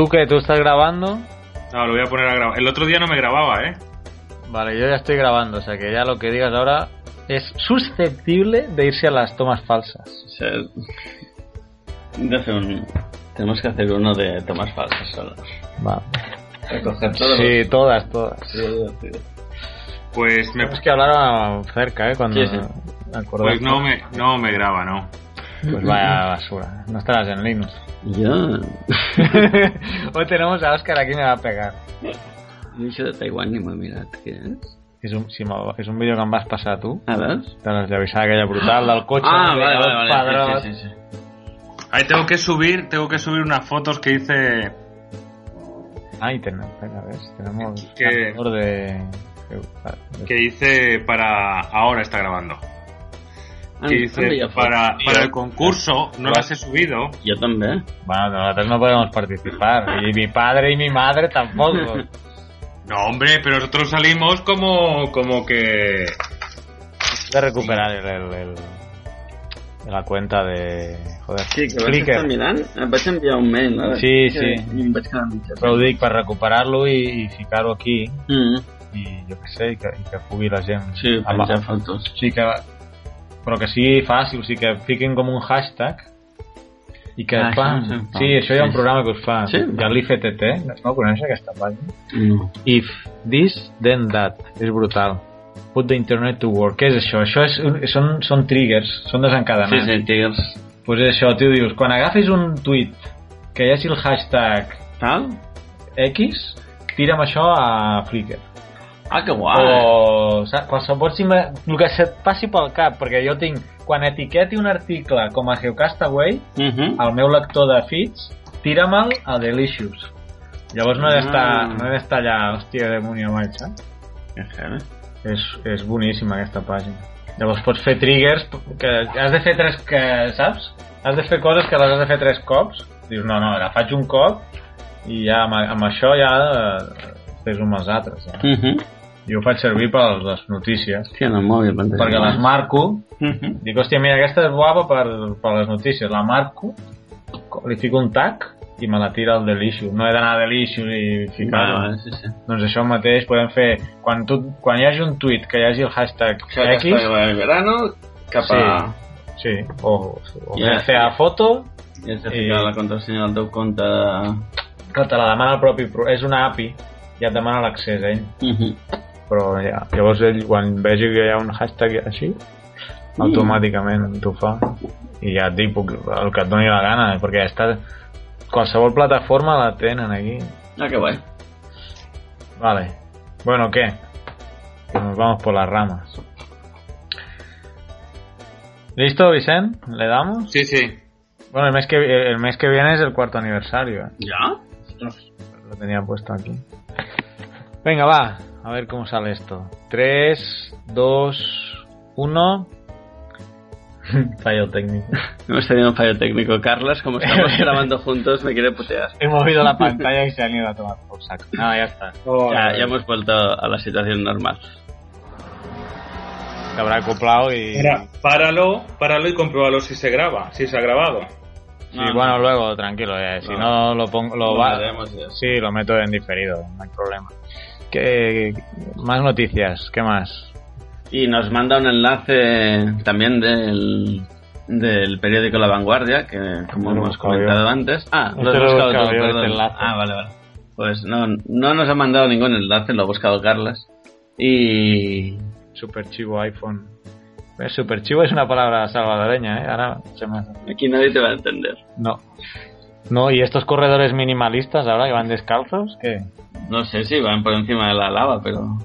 ¿Tú qué? ¿Tú estás grabando? No, lo voy a poner a grabar. El otro día no me grababa, ¿eh? Vale, yo ya estoy grabando, o sea que ya lo que digas ahora es susceptible de irse a las tomas falsas. O sea, de hacer un- tenemos que hacer uno de tomas falsas solo. Va. Recoger todos Sí, los- todas, todas. Pues me, Tenemos que hablar cerca, ¿eh? Cuando Sí, sí. pues no me, no me graba, no. Pues vaya basura. No estarás en Linux. Yo. Hoy tenemos a Oscar aquí me va a pegar. Això de Taiwan ni he mirat, què és? És un, sí, me- és un vídeo que em vas passar tu. A veure? De l'esllavisada aquella brutal del cotxe. Ah, vale, vale, vale. Sí, sí, sí. Ahí tengo que subir, tengo que subir unas fotos que hice. Ahí tenemos, venga, ves, tenemos Que- de, que hice para ahora está grabando. Ah, Que hi ha para, para el concurso, no las he subido. Yo también. Bueno, nosotros no podemos participar. Y mi padre y mi madre tampoco. No, hombre, pero nosotros salimos como, como que. de recuperar el, el- el- la cuenta de... Joder, Sí, que vaig Flickr. estar mirant. Em vaig enviar un mail, no? Sí, Que- sí. I em vaig quedar mitja. Però ho dic per recuperar-lo i, i ficar-ho aquí Mm. i jo què sé, i que, i que pugui la gent Sí, Amb- penjar fotos. sí que però que sigui fàcil, o sigui que fiquin com un hashtag i que Ah, això sí, sí, això hi ha un programa que us fa Sí? ja l'IFTT, no coneixes aquesta pàgina? No. If this then that és brutal put the internet to work, què és això? això és, són, són triggers, són desencadenants Sí, sí, triggers. pues és això, tio, dius, quan agafis un tuit que hi hagi el hashtag Tal? X, tira'm això a Flickr. Ah, que guai. O saps, qualsevol cima, el que se't passi pel cap, perquè jo tinc, quan etiqueti un article com a Geocastaway, Uh -huh. al meu lector de feeds, tira-me'l a Delicious. Llavors no he d'estar Ah. no he d'estar allà, hòstia, demonio avall, saps? Que heavy. És, és boníssima aquesta pàgina. Llavors pots fer triggers que has de fer tres que, saps? Has de fer coses que les has de fer tres cops. Dius, no, no, la faig un cop i ja amb, amb això ja eh, fes un amb els altres. Ja. Uh -huh. Jo ho faig servir per les notícies. Hòstia, en el mòbil. Perquè les marco, Uh -huh. dic, hòstia, mira, aquesta és guapa per, per les notícies. La marco, li fico un tag i me la tira al Delicious. No he d'anar a Delicious i ficar-ho. Vale, vale, sí, sí. Doncs això mateix podem fer... Quan, tu, quan hi hagi un tuit que hi hagi el hashtag Que X... està el verano cap a... Sí, sí. O, o Ja. CCA foto, I has de ficar I- la contrasenya del teu compte... que te la demana el propi... pro- És una API, ja et demana l'accés a ell. Uh -huh. Però ja, llavors ell, quan vegi que hi ha un hashtag així, automàticament t'ho fa. I ja et dic, puc, el que et doni la gana, perquè està... Qualsevol plataforma la tenen aquí. Ah, que guai. Vale. Bueno, què? Que nos vamos por las ramas. ¿Listo, Vicente? ¿Le damos? Sí, sí. Bueno, el mes que, el mes que viene es el cuarto aniversario. ¿eh? ¿Ya? Lo tenía puesto aquí. Venga, va. A ver cómo sale esto. 3, 2, 1. Fallo técnico. Hemos tenido un fallo técnico. Carlas, como estamos grabando juntos, me quiere putear. He movido la pantalla y se han ido a tomar por saco. Nada, ya está. Ya, ya hemos vuelto a la situación normal. Se habrá acoplado y... Mira, páralo, páralo y compruébalo si se graba, si se ha grabado. Sí, bueno, luego, tranquilo. eh, Si no, lo pongo... Lo, Lo va-. Sí, lo meto en diferido. No hay problema. ¿Qué, más noticias. ¿Qué más? Y nos manda un enlace también del, del periódico La Vanguardia, que como hemos comentado yo. antes. Ah, Este lo he lo he buscado buscado yo, este perdón. enlace. Ah, vale, vale. Pues no, no nos ha mandado ningún enlace, lo ha buscado Carlas. Y Super chivo iPhone. Eh, Super chivo es una palabra salvadoreña, ¿eh? Ahora se me hace- aquí nadie te va a entender. No. No, y estos corredores minimalistas ahora que van descalzos, ¿qué? No sé si van por encima de la lava, pero...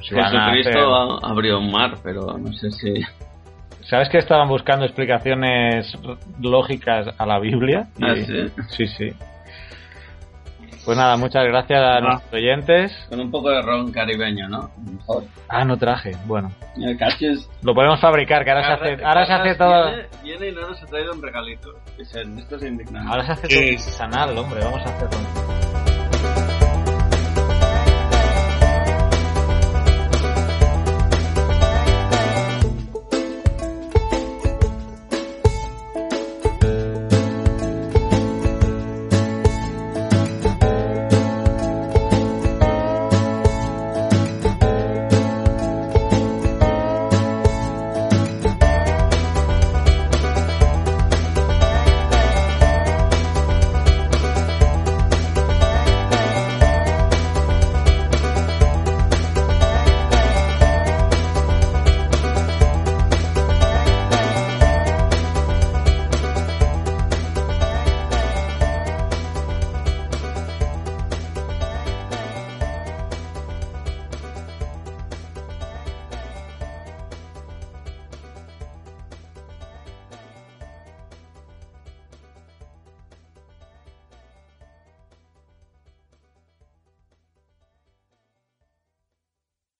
Si Jesucristo hacer- abrió un mar, pero no sé si... ¿Sabes que estaban buscando explicaciones lógicas a la Biblia? Ah, Y- ¿sí? Sí, sí. Pues nada, muchas gracias a nuestros oyentes. Con un poco de ron caribeño, ¿no? Mejor. Ah, no traje. Bueno, El lo podemos fabricar, que ahora se hace, ahora se hace todo... Viene, viene y no nos ha traído un regalito. Dicen, esto es indignante. Ahora se hace todo artesanal, hombre. Vamos a hacerlo.